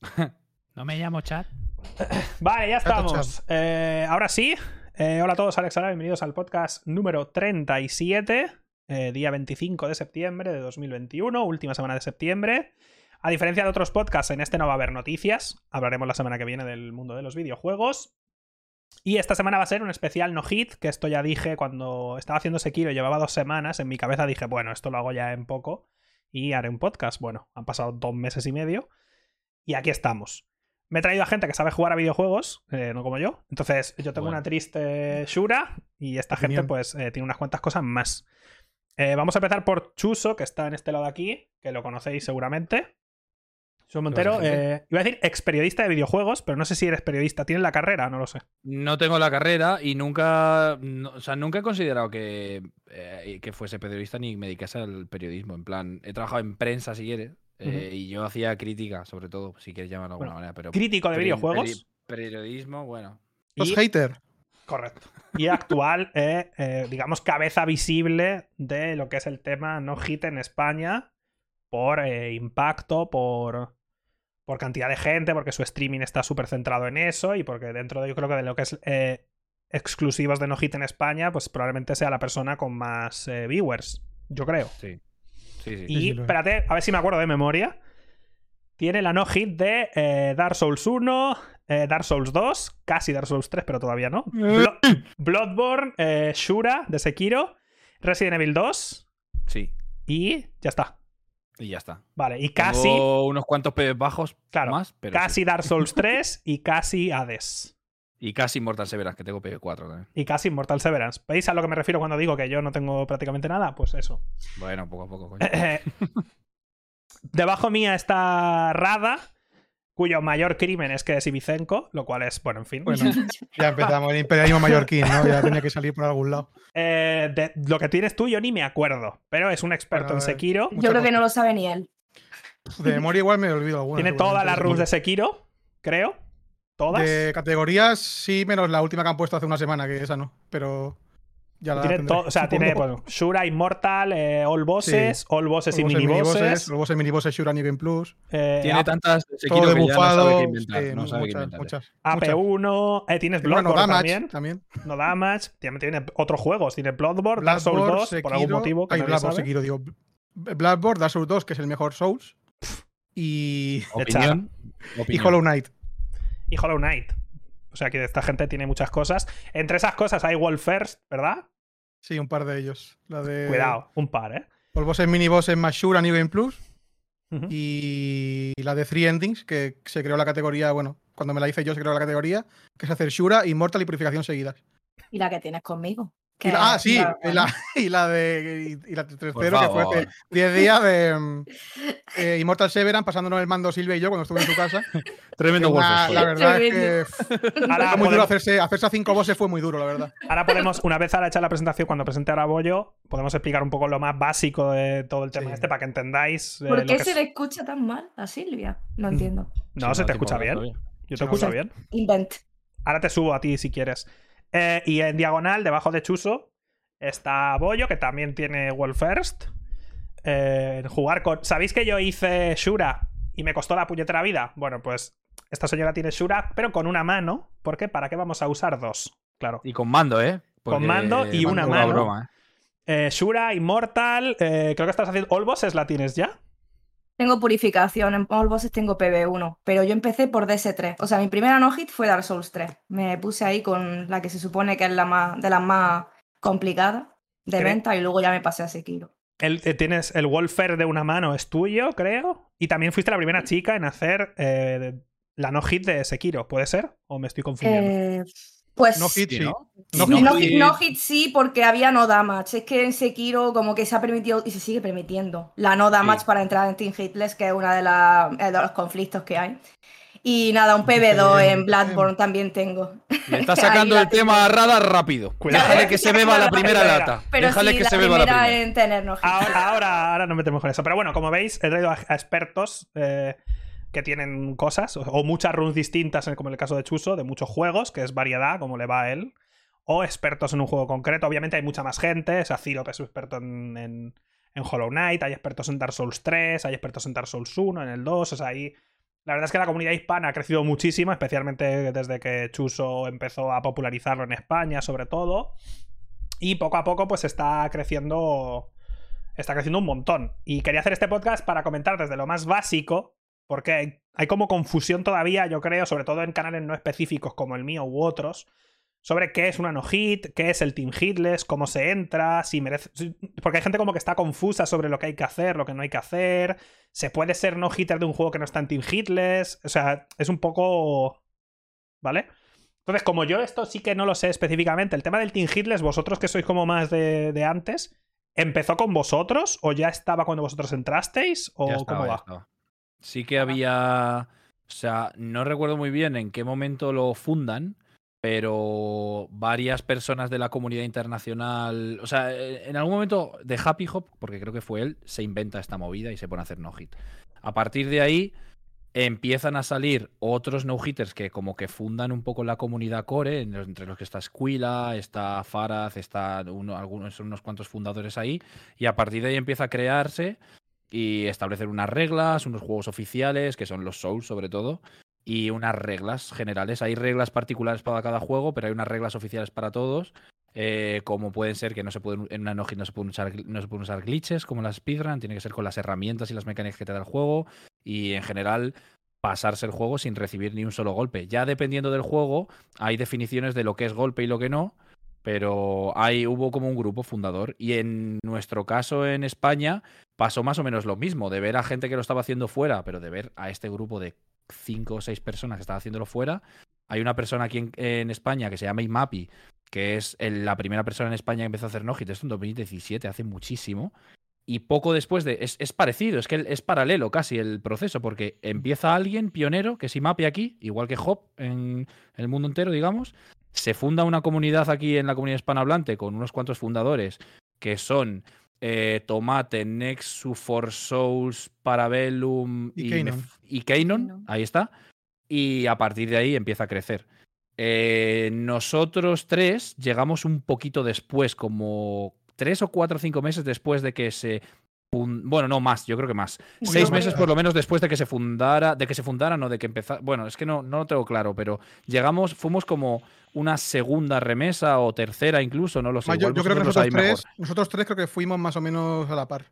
no me llamo chat. Vale, ya estamos. Eh, ahora sí. Eh, hola a todos, Alex Ara, bienvenidos al podcast número 37, eh, día 25 de septiembre de 2021, última semana de septiembre. A diferencia de otros podcasts, en este no va a haber noticias. Hablaremos la semana que viene del mundo de los videojuegos. Y esta semana va a ser un especial no hit, que esto ya dije cuando estaba haciendo Sekiro, llevaba dos semanas, en mi cabeza dije, bueno, esto lo hago ya en poco y haré un podcast. Bueno, han pasado dos meses y medio y aquí estamos. Me he traído a gente que sabe jugar a videojuegos, eh, no como yo. Entonces, yo tengo una triste Shura y esta gente, pues, eh, tiene unas cuantas cosas más. Eh, vamos a empezar por Chuso, que está en este lado de aquí, que lo conocéis seguramente. Chuso Montero, iba a decir ex periodista de videojuegos, pero no sé si eres periodista. ¿Tienes la carrera? No lo sé. No tengo la carrera y nunca. o sea, nunca he considerado que, que fuese periodista ni me dedicase al periodismo. En plan, he trabajado en prensa, si quieres. Eh, y yo hacía crítica, sobre todo, si quieres llamarlo de alguna manera. Pero crítico de videojuegos. periodismo, bueno. Los hater. Correcto. Y actual, eh, eh, digamos, cabeza visible de lo que es el tema no hit en España por impacto, por, por cantidad de gente, porque su streaming está súper centrado en eso y porque dentro de, yo creo que de lo que es exclusivos de no hit en España, pues probablemente sea la persona con más viewers. Yo creo. Sí. Y espérate, a ver si me acuerdo de memoria. Tiene la no hit de eh, Dark Souls 1, eh, Dark Souls 2, casi Dark Souls 3, pero todavía no. Bloodborne, eh, Shura de Sekiro, Resident Evil 2. Sí. Y ya está. Y ya está. Vale, y casi. unos cuantos pebes bajos claro, más, pero. Casi Dark Souls 3 y casi Hades. Y casi Mortal Severance, que tengo PV4 también. Y casi Mortal Severance. ¿Veis a lo que me refiero cuando digo que yo no tengo prácticamente nada? Pues eso. Bueno, poco a poco, coño. Debajo mía está Rada, cuyo mayor crimen es que es Ibicenco, lo cual es, bueno, en fin. Bueno, ya empezamos, el imperialismo mallorquín, ¿no? Ya tenía que salir por algún lado. Eh, de, lo que tienes tú, yo ni me acuerdo, pero es un experto en Sekiro. Yo creo que no lo sabe ni él. De memoria igual me olvido alguna. Tiene todas las rules de Sekiro, creo. ¿Todas? De categorías, sí, menos la última que han puesto hace una semana, que esa no. Pero ya la tiene todo, O sea, tiene bueno, Shura Immortal, eh, All Bosses, All Bosses y Mini Bosses. All Bosses, Mini Bosses, Shura Game Plus. Eh, tiene tantas. Todo de bufado. No sabe qué inventar. Muchas, AP1. Eh, tienes Bloodborne no también. también. No Damage. Tiene otros juegos. Tiene Bloodborne, Dark Souls 2, por algún motivo. Que Ay, Bloodborne, Sekiro, digo. Bloodborne, Dark Souls 2, que es el mejor Souls. Y. Opinión. Y Hollow Knight y Hollow Knight. O sea que esta gente tiene muchas cosas. Entre esas cosas hay Wolf First, ¿verdad? Sí, un par de ellos. La de... Cuidado, un par, ¿eh? El boss en mini boss en Mashura New Game Plus. Y la de Three Endings, que se creó la categoría, bueno, cuando me la hice yo se creó la categoría, que es hacer Shura, Immortal y Purificación seguidas. Y la que tienes conmigo ah, sí, y, la, y la, de. Y, la tercera, que fue hace 10 días de mm, eh, Immortal Severan pasándonos el mando Silvia y yo cuando estuve en su casa. Tremendo una, La verdad es que. Ahora muy duro hacerse, hacerse a cinco bosses fue muy duro, la verdad. Ahora podemos, una vez ahora hecha la presentación, cuando presente a Bollo, podemos explicar un poco lo más básico de todo el tema este para que entendáis. Eh, ¿Por qué se le escucha tan mal a Silvia? No entiendo. No, se te escucha bien. Yo te escucho bien. Invent. Ahora te subo a ti si quieres. Eh, y en diagonal, debajo de Chuso, está Bollo, que también tiene World First. Eh, jugar con. ¿Sabéis que yo hice Shura y me costó la puñetera vida? Bueno, pues esta señora tiene Shura, pero con una mano. ¿Por qué? ¿Para qué vamos a usar dos? Claro. Y con mando, ¿eh? con mando y una mano. ¿eh? ¿eh? Shura, Immortal. creo que estás haciendo. ¿All bosses la tienes ya? Tengo purificación, en All Bosses tengo PB1, pero yo empecé por DS3. O sea, mi primera no-hit fue Dark Souls 3. Me puse ahí con la que se supone que es la más, de las más complicadas de venta y luego ya me pasé a Sekiro. El, eh, tienes el Wolfer de una mano, es tuyo, creo. Y también fuiste la primera chica en hacer eh, la no-hit de Sekiro, ¿puede ser? ¿O me estoy confundiendo? Eh, pues no hit, sí. ¿no? No, hit, sí, porque había no damage. Es que en Sekiro como que se ha permitido y se sigue permitiendo la no damage para entrar en Team Hitless, que es uno de, de, los conflictos que hay. Y nada, un PB2 en Bloodborne también tengo. Le está sacando el tema a Rada rápido. Déjale que se beba la primera lata. Déjale que se beba la primera. En tenernos ahora, ahora, no metemos con eso. Pero bueno, como veis, he traído a, expertos. Eh, que tienen cosas, o, muchas runes distintas, como en el caso de Chuso, de muchos juegos, que es variedad, como le va a él, o expertos en un juego concreto. Obviamente hay mucha más gente, es Ciro, que es experto en, en, Hollow Knight, hay expertos en Dark Souls 3, hay expertos en Dark Souls 1, en el 2, o sea, hay, La verdad es que la comunidad hispana ha crecido muchísimo, especialmente desde que Chuso empezó a popularizarlo en España, sobre todo. Y poco a poco, pues está creciendo. Está creciendo un montón. Y quería hacer este podcast para comentar desde lo más básico, porque hay, como confusión todavía, yo creo, sobre todo en canales no específicos como el mío u otros, sobre qué es una no-hit, qué es el Team Hitless, cómo se entra, si merece. Porque hay gente como que está confusa sobre lo que hay que hacer, lo que no hay que hacer. Se puede ser no-hitter de un juego que no está en Team Hitless. O sea, es un poco. ¿Vale? Entonces, como yo esto sí que no lo sé específicamente, el tema del Team Hitless, vosotros que sois como más de, de antes, ¿empezó con vosotros o ya estaba cuando vosotros entrasteis? ¿O cómo va? Sí que había. O sea, no recuerdo muy bien en qué momento lo fundan, pero varias personas de la comunidad internacional. O sea, e, en algún momento de Happy Hop, porque creo que fue él, se inventa esta movida y se pone a hacer no-hit. A partir de ahí empiezan a salir otros no-hitters que como que fundan un poco la comunidad core, entre los que está Squila, está Faraz, está uno, algunos, son unos cuantos fundadores ahí, y a partir de ahí empieza a crearse y establecer unas reglas, unos juegos oficiales, que son los Souls sobre todo, y unas reglas generales. Hay reglas particulares para cada juego, pero hay unas reglas oficiales para todos. Eh, como pueden ser que no se pueden, en una no se pueden usar, no se pueden usar glitches como las speedrun, tiene que ser con las herramientas y las mecánicas que te da el juego. Y en general, pasarse el juego sin recibir ni un solo golpe. Ya dependiendo del juego, hay definiciones de lo que es golpe y lo que no. Pero hay, hubo como un grupo fundador. Y en nuestro caso en España, pasó más o menos lo mismo, de ver a gente que lo estaba haciendo fuera, pero de ver a este grupo de cinco o seis personas que estaban haciéndolo fuera. Hay una persona aquí en, España que se llama Imapi, que es la primera persona en España que empezó a hacer Nogit, esto en 2017, hace muchísimo. Y poco después de. Es, es, parecido, es que es paralelo casi el proceso, porque empieza alguien pionero, que es Imapi aquí, igual que Hop en el mundo entero, digamos. Se funda una comunidad aquí en la comunidad hispanohablante con unos cuantos fundadores que son eh, Tomate, Nexus, For Souls, Parabellum y, y, ahí está. Y a partir de ahí empieza a crecer. Eh, nosotros tres llegamos un poquito después, como tres o cuatro o cinco meses después de que se bueno, no más, yo creo que más. Seis meses por lo menos después de que se fundara, de que se fundaran o de que empezara. Bueno, es que no, no lo tengo claro, pero llegamos, fuimos como una segunda remesa o tercera incluso, no lo sé. yo, creo que nosotros tres, nosotros tres creo que fuimos más o menos a la par.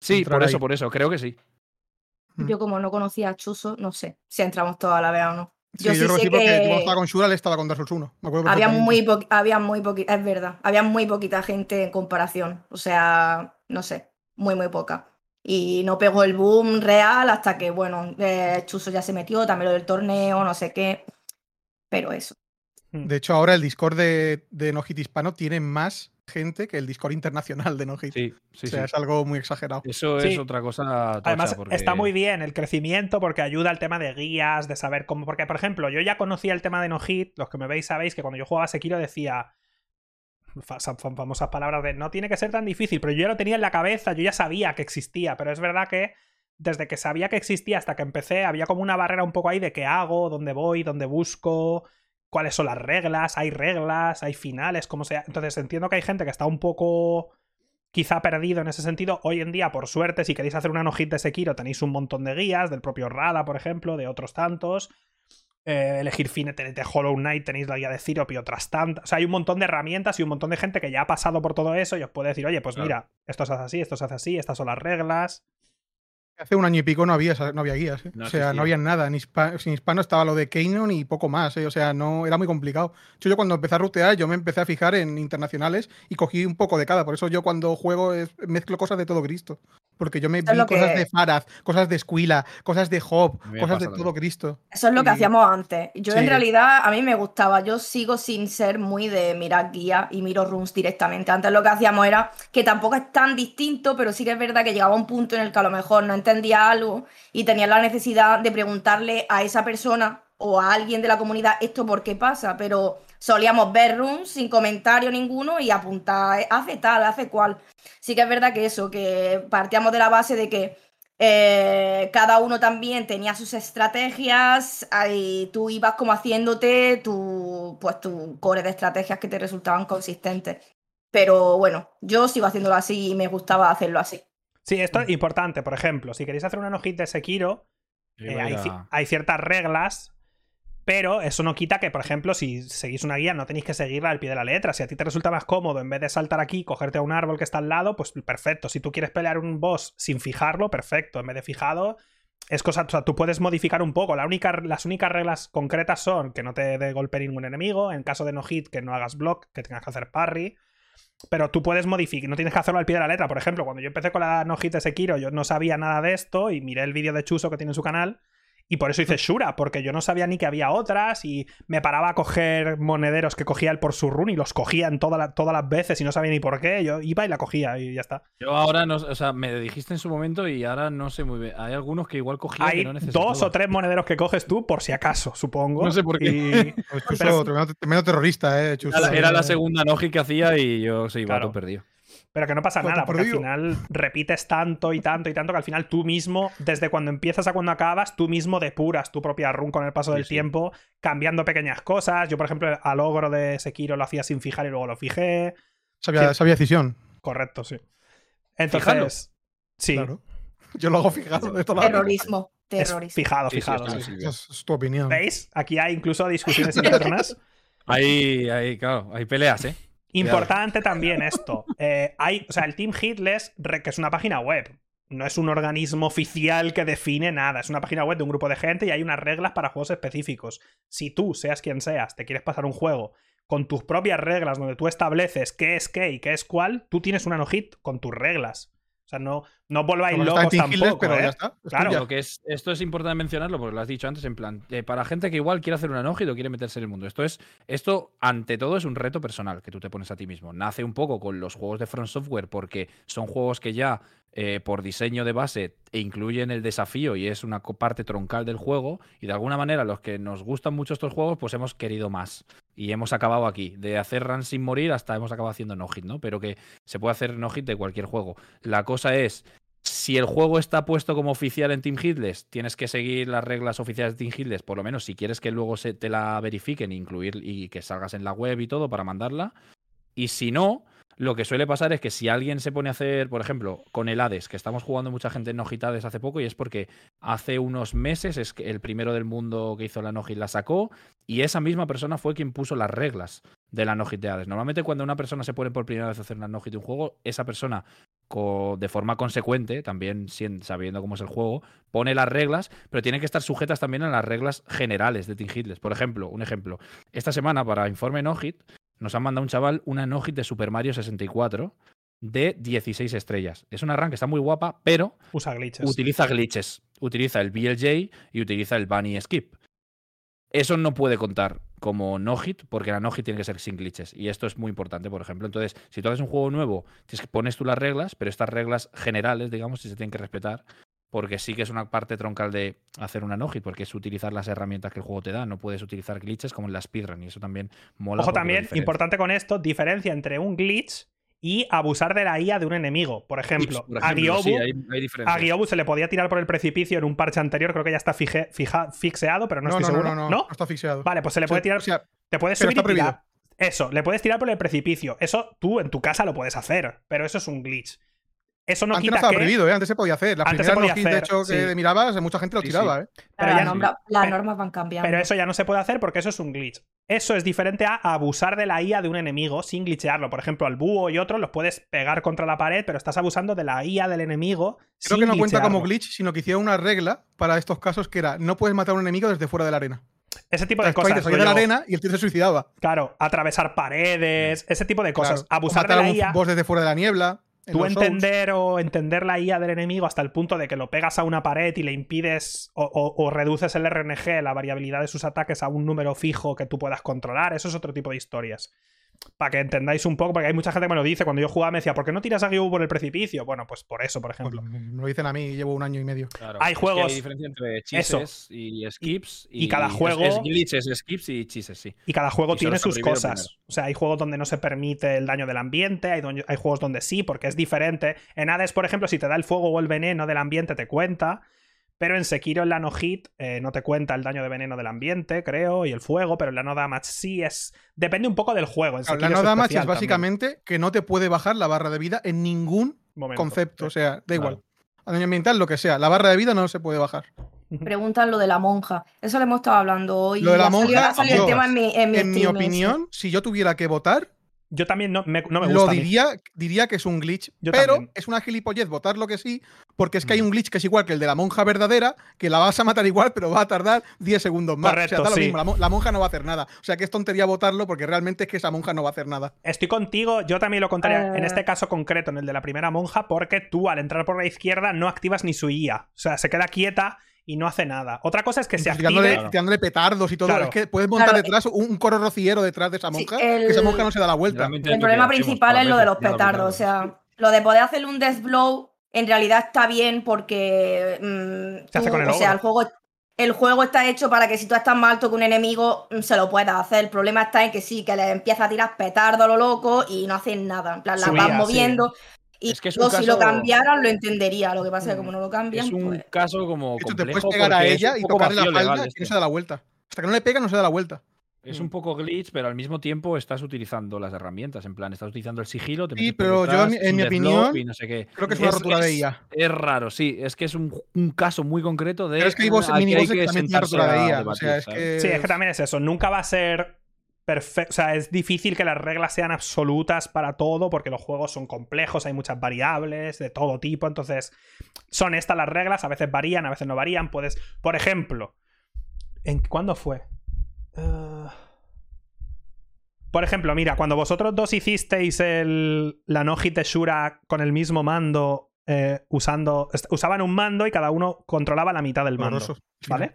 Sí, por eso, por eso, creo que sí. Hmm. Yo como no conocía a Chuso, no sé si entramos todos a la vez o no. Yo sí, yo creo que sí, porque tú estaba con Shura, estaba con Dark Souls 1. había muy, había muy poquita, es verdad, había muy poquita gente en comparación. O sea, no sé muy, muy poca. Y no pegó el boom real hasta que, bueno, eh, Chuso ya se metió, también lo del torneo, no sé qué. Pero eso. Hmm. De hecho, ahora el Discord de, de No Hit Hispano tiene más gente que el Discord internacional de No Hit. Sí, sí, o sea, es algo muy exagerado. Eso es otra cosa. Además, está muy bien el crecimiento porque ayuda al tema de guías, de saber cómo. Porque, por ejemplo, yo ya conocía el tema de No Hit. Los que me veis sabéis que cuando yo jugaba Sekiro decía famosas palabras de no tiene que ser tan difícil, pero yo ya lo tenía en la cabeza, yo ya sabía que existía, pero es verdad que desde que sabía que existía hasta que empecé había como una barrera un poco ahí de qué hago, dónde voy, dónde busco, cuáles son las reglas, hay reglas, hay finales, como sea. Entonces entiendo que hay gente que está un poco quizá perdido en ese sentido. Hoy en día, por suerte, si queréis hacer una no de Sekiro, tenéis un montón de guías, del propio Rada, por ejemplo, de otros tantos. Eh, elegir fine de Hollow Knight, tenéis la guía de Cyrop y otras tantas. O sea, hay un montón de herramientas y un montón de gente que ya ha pasado por todo eso y os puede decir, oye, pues mira, esto se hace así, esto se hace así, estas son las reglas. Hace un año y pico no había, no había guías, ¿eh? o sea, no había nada. Ni sin hispano estaba lo de Canon y poco más, ¿eh? o sea, no era muy complicado. Yo, yo cuando empecé a rutear, yo me empecé a fijar en internacionales y cogí un poco de cada. Por eso yo cuando juego mezclo cosas de todo Cristo. Porque yo me vi cosas de Faraz, cosas de Esquila, cosas de Job, cosas de todo Cristo. Eso es lo que hacíamos antes. Yo en realidad, a mí me gustaba, yo sigo sin ser muy de mirar guía y miro runes directamente. Antes lo que hacíamos era, que tampoco es tan distinto, pero sí que es verdad que llegaba un punto en el que a lo mejor no entendía algo y tenía la necesidad de preguntarle a esa persona o a alguien de la comunidad esto por qué pasa, pero solíamos ver rooms sin comentario ninguno y apuntar, hace tal, hace cual. Sí que es verdad que eso, que partíamos de la base de que eh, cada uno también tenía sus estrategias y tú ibas como haciéndote tu, pues, tu core de estrategias que te resultaban consistentes. Pero bueno, yo sigo haciéndolo así y me gustaba hacerlo así. Sí, esto es importante. Por ejemplo, si queréis hacer una no de Sekiro, hay, ciertas reglas pero eso no quita que, por ejemplo, si seguís una guía, no tenéis que seguirla al pie de la letra. Si a ti te resulta más cómodo, en vez de saltar aquí, cogerte a un árbol que está al lado, pues perfecto. Si tú quieres pelear un boss sin fijarlo, perfecto. En vez de fijado, es cosa. O sea, tú puedes modificar un poco. Las únicas reglas concretas son que no te dé golpe ningún enemigo. En caso de no hit, que no hagas block, que tengas que hacer parry. Pero tú puedes modificar, no tienes que hacerlo al pie de la letra. Por ejemplo, cuando yo empecé con la no hit de Sekiro, yo no sabía nada de esto y miré el vídeo de Chuso que tiene en su canal y por eso hice Shura, porque yo no sabía ni que había otras y me paraba a coger monederos que cogía él por su run y los cogía en todas las veces y no sabía ni por qué. Yo iba y la cogía y ya está. Yo ahora no, o sea, me dijiste en su momento y ahora no sé muy bien. Hay algunos que igual cogía Hay no dos o tres monederos que coges tú por si acaso, supongo. No sé por qué. Menos terrorista, eh. Era, la segunda Noji que hacía y yo se iba todo perdido. Pero que no pasa nada, porque al final repites tanto y tanto y tanto que al final tú mismo, desde cuando empiezas a cuando acabas, tú mismo depuras tu propia run con el paso del tiempo, cambiando pequeñas cosas. Yo, por ejemplo, al ogro de Sekiro lo hacía sin fijar y luego lo fijé. Sabía, decisión. Correcto, sí. Entonces, sí. Yo lo hago fijado de Terrorismo. Terrorismo. fijado, fijado. es tu opinión. ¿Veis? Aquí hay incluso discusiones internas. Hay, hay, claro, hay peleas, ¿eh? Importante también esto. Eh, hay, o sea, el Team Hitless, que es una página web, no es un organismo oficial que define nada. Es una página web de un grupo de gente y hay unas reglas para juegos específicos. Si tú, seas quien seas, te quieres pasar un juego con tus propias reglas, donde tú estableces qué es qué y qué es cuál, tú tienes una no-hit con tus reglas. O sea, no, no volváis locos tampoco. Pero ya ¿eh? está. Claro. que es, esto es importante mencionarlo porque lo has dicho antes, en plan, eh, para gente que igual quiere hacer una enojo o quiere meterse en el mundo. Esto es, esto, ante todo, es un reto personal que tú te pones a ti mismo. Nace un poco con los juegos de Front Software porque son juegos que ya eh, por diseño de base e incluyen el desafío y es una parte troncal del juego. Y de alguna manera, los que nos gustan mucho estos juegos, pues hemos querido más. Y hemos acabado aquí. De hacer run sin morir hasta hemos acabado haciendo no-hit, ¿no? Pero que se puede hacer no-hit de cualquier juego. La cosa es. Si el juego está puesto como oficial en Team Hitless, tienes que seguir las reglas oficiales de Team Hitless, por lo menos si quieres que luego se te la verifiquen, incluir y que salgas en la web y todo para mandarla. Y si no, lo que suele pasar es que si alguien se pone a hacer, por ejemplo, con el Hades, que estamos jugando mucha gente en Nojit Hades hace poco, y es porque hace unos meses es que el primero del mundo que hizo la Nojit la sacó, y esa misma persona fue quien puso las reglas de la Nojit de Hades. Normalmente cuando una persona se pone por primera vez a hacer una Nojit de un juego, esa persona de forma consecuente, también sabiendo cómo es el juego, pone las reglas, pero tienen que estar sujetas también a las reglas generales de Team Hitless. Por ejemplo, un ejemplo, esta semana para Informe Nojit nos han mandado un chaval una no-hit de Super Mario 64 de 16 estrellas. Es una run que está muy guapa, pero Usa glitches. utiliza glitches. Utiliza el BLJ y utiliza el Bunny Skip. Eso no puede contar como no-hit, porque la no-hit tiene que ser sin glitches. Y esto es muy importante, por ejemplo. Entonces, si tú haces un juego nuevo, tienes que pones tú las reglas, pero estas reglas generales, digamos, si se tienen que respetar, porque sí que es una parte troncal de hacer una no porque es utilizar las herramientas que el juego te da, no puedes utilizar glitches como en la speedrun, y eso también mola. Ojo también, importante con esto, diferencia entre un glitch y abusar de la IA de un enemigo. Por ejemplo, a, Giobu, se le podía tirar por el precipicio en un parche anterior, creo que ya está fije, fija, fixeado, pero no, estoy seguro. No, no, no, está fixeado. Vale, pues se le puede tirar. te puedes subir y tirar. Eso, le puedes tirar por el precipicio. Eso tú en tu casa lo puedes hacer, pero eso es un glitch. Eso no antes no estaba prohibido, ¿eh? antes se podía hacer. La primera no de hecho, que mirabas, mucha gente lo tiraba. ¿eh? Pero ya las normas van cambiando. Pero eso ya no se puede hacer porque eso es un glitch. Eso es diferente a abusar de la IA de un enemigo sin glitchearlo. Por ejemplo, al búho y otros los puedes pegar contra la pared, pero estás abusando de la IA del enemigo. Creo que no cuenta como glitch, sino que hicieron una regla para estos casos que era no puedes matar a un enemigo desde fuera de la arena. Ese tipo de cosas. de la arena y el tío se suicidaba. Claro, atravesar paredes, ese tipo de cosas. Abusar de la IA. Un desde fuera de la niebla. Tú entender o entender la IA del enemigo hasta el punto de que lo pegas a una pared y le impides o, reduces el RNG, la variabilidad de sus ataques a un número fijo que tú puedas controlar, eso es otro tipo de historias para que entendáis un poco, porque hay mucha gente que me lo dice. Cuando yo jugaba me decía, ¿por qué no tiras a Gyu por el precipicio? Bueno, pues por eso, por ejemplo. me lo dicen a mí, llevo un año y medio. hay juegos. hay diferencia entre chises y skips. Y, cada juego. Es, glitches, skips y chises, sí. Y cada juego tiene sus cosas. O sea, hay juegos donde no se permite el daño del ambiente, hay, hay juegos donde sí, porque es diferente. En Hades, por ejemplo, si te da el fuego o el veneno del ambiente, te cuenta. Pero en Sekiro, en la no hit, eh, no te cuenta el daño de veneno del ambiente, creo, y el fuego, pero en la no damage sí es. Depende un poco del juego. En la no damage es básicamente que no te puede bajar la barra de vida en ningún concepto. O sea, da igual. A daño ambiental, lo que sea. La barra de vida no se puede bajar. preguntan lo de la monja. Eso lo hemos estado hablando hoy. Lo de la monja. el tema en mi, en mi opinión, si yo tuviera que votar, yo también no me, no me gusta. Lo diría, diría que es un glitch, pero es una gilipollez votar lo que sí, porque es que hay mm. un glitch que es igual que el de la monja verdadera, que la vas a matar igual, pero va a tardar 10 segundos más. Correcto, o sea, lo mismo, la, monja no va a hacer nada. O sea, que es tontería votarlo porque realmente es que esa monja no va a hacer nada. Estoy contigo, yo también lo contaría en este eh. caso concreto, en el de la primera monja, porque tú al entrar por la izquierda no activas ni su IA. O sea, se queda quieta y no hace nada. Otra cosa es que se active... Tirándole, petardos y todo. Es que puedes montar detrás un, coro rociero detrás de esa monja, que esa monja no se da la vuelta. El problema principal es lo de los petardos. O sea, lo de poder hacerle un death blow en realidad está bien porque. Mm, se hace con el o sea, el juego, el juego está hecho para que si tú estás más alto que un enemigo, mm, se lo puedas hacer. El problema está en que sí, que le empieza a tirar petardo a lo loco y no hacen nada. En plan, la vas moviendo. Y es que si lo cambiaran lo entendería, lo que pasa es que como no lo cambian. Es un pues caso como. Hecho, te puedes pegar a ella y tocarle la falda y no se da la vuelta. Hasta que no le pega, no se da la vuelta. Es un poco glitch, pero al mismo tiempo estás utilizando las herramientas. En plan, estás utilizando el sigilo. sí, pero yo, en mi opinión, creo que es una rotura de IA. Es raro, sí. Es que es un, caso muy concreto de. Pero es que hay minibosses que, también tienen rotura de IA. o sea, es que... Sí, es que también es eso. Nunca va a ser perfecto. O sea, es difícil que las reglas sean absolutas para todo porque los juegos son complejos, hay muchas variables de todo tipo. Entonces, son estas las reglas, a veces varían, a veces no varían. Puedes, por ejemplo, ¿en cuándo fue? Eh, por ejemplo, mira, cuando vosotros dos hicisteis el, la Noji Shura con el mismo mando, eh, usando. Usaban un mando y cada uno controlaba la mitad del mando. ¿Vale?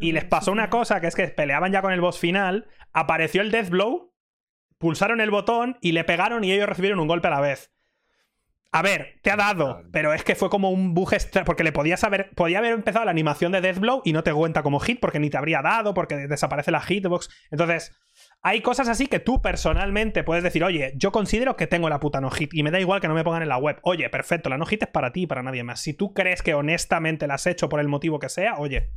Y les pasó una cosa, que es que peleaban ya con el boss final, apareció el Death Blow, pulsaron el botón y le pegaron y ellos recibieron un golpe a la vez. A ver, te ha dado, pero es que fue como un bug extra, porque le podías haber, podía haber empezado la animación de Deathblow y no te cuenta como hit porque ni te habría dado, porque desaparece la hitbox. Entonces, hay cosas así que tú personalmente puedes decir, oye, yo considero que tengo la puta no hit y me da igual que no me pongan en la web. Oye, perfecto, la no hit es para ti y para nadie más. Si tú crees que honestamente la has hecho por el motivo que sea, oye,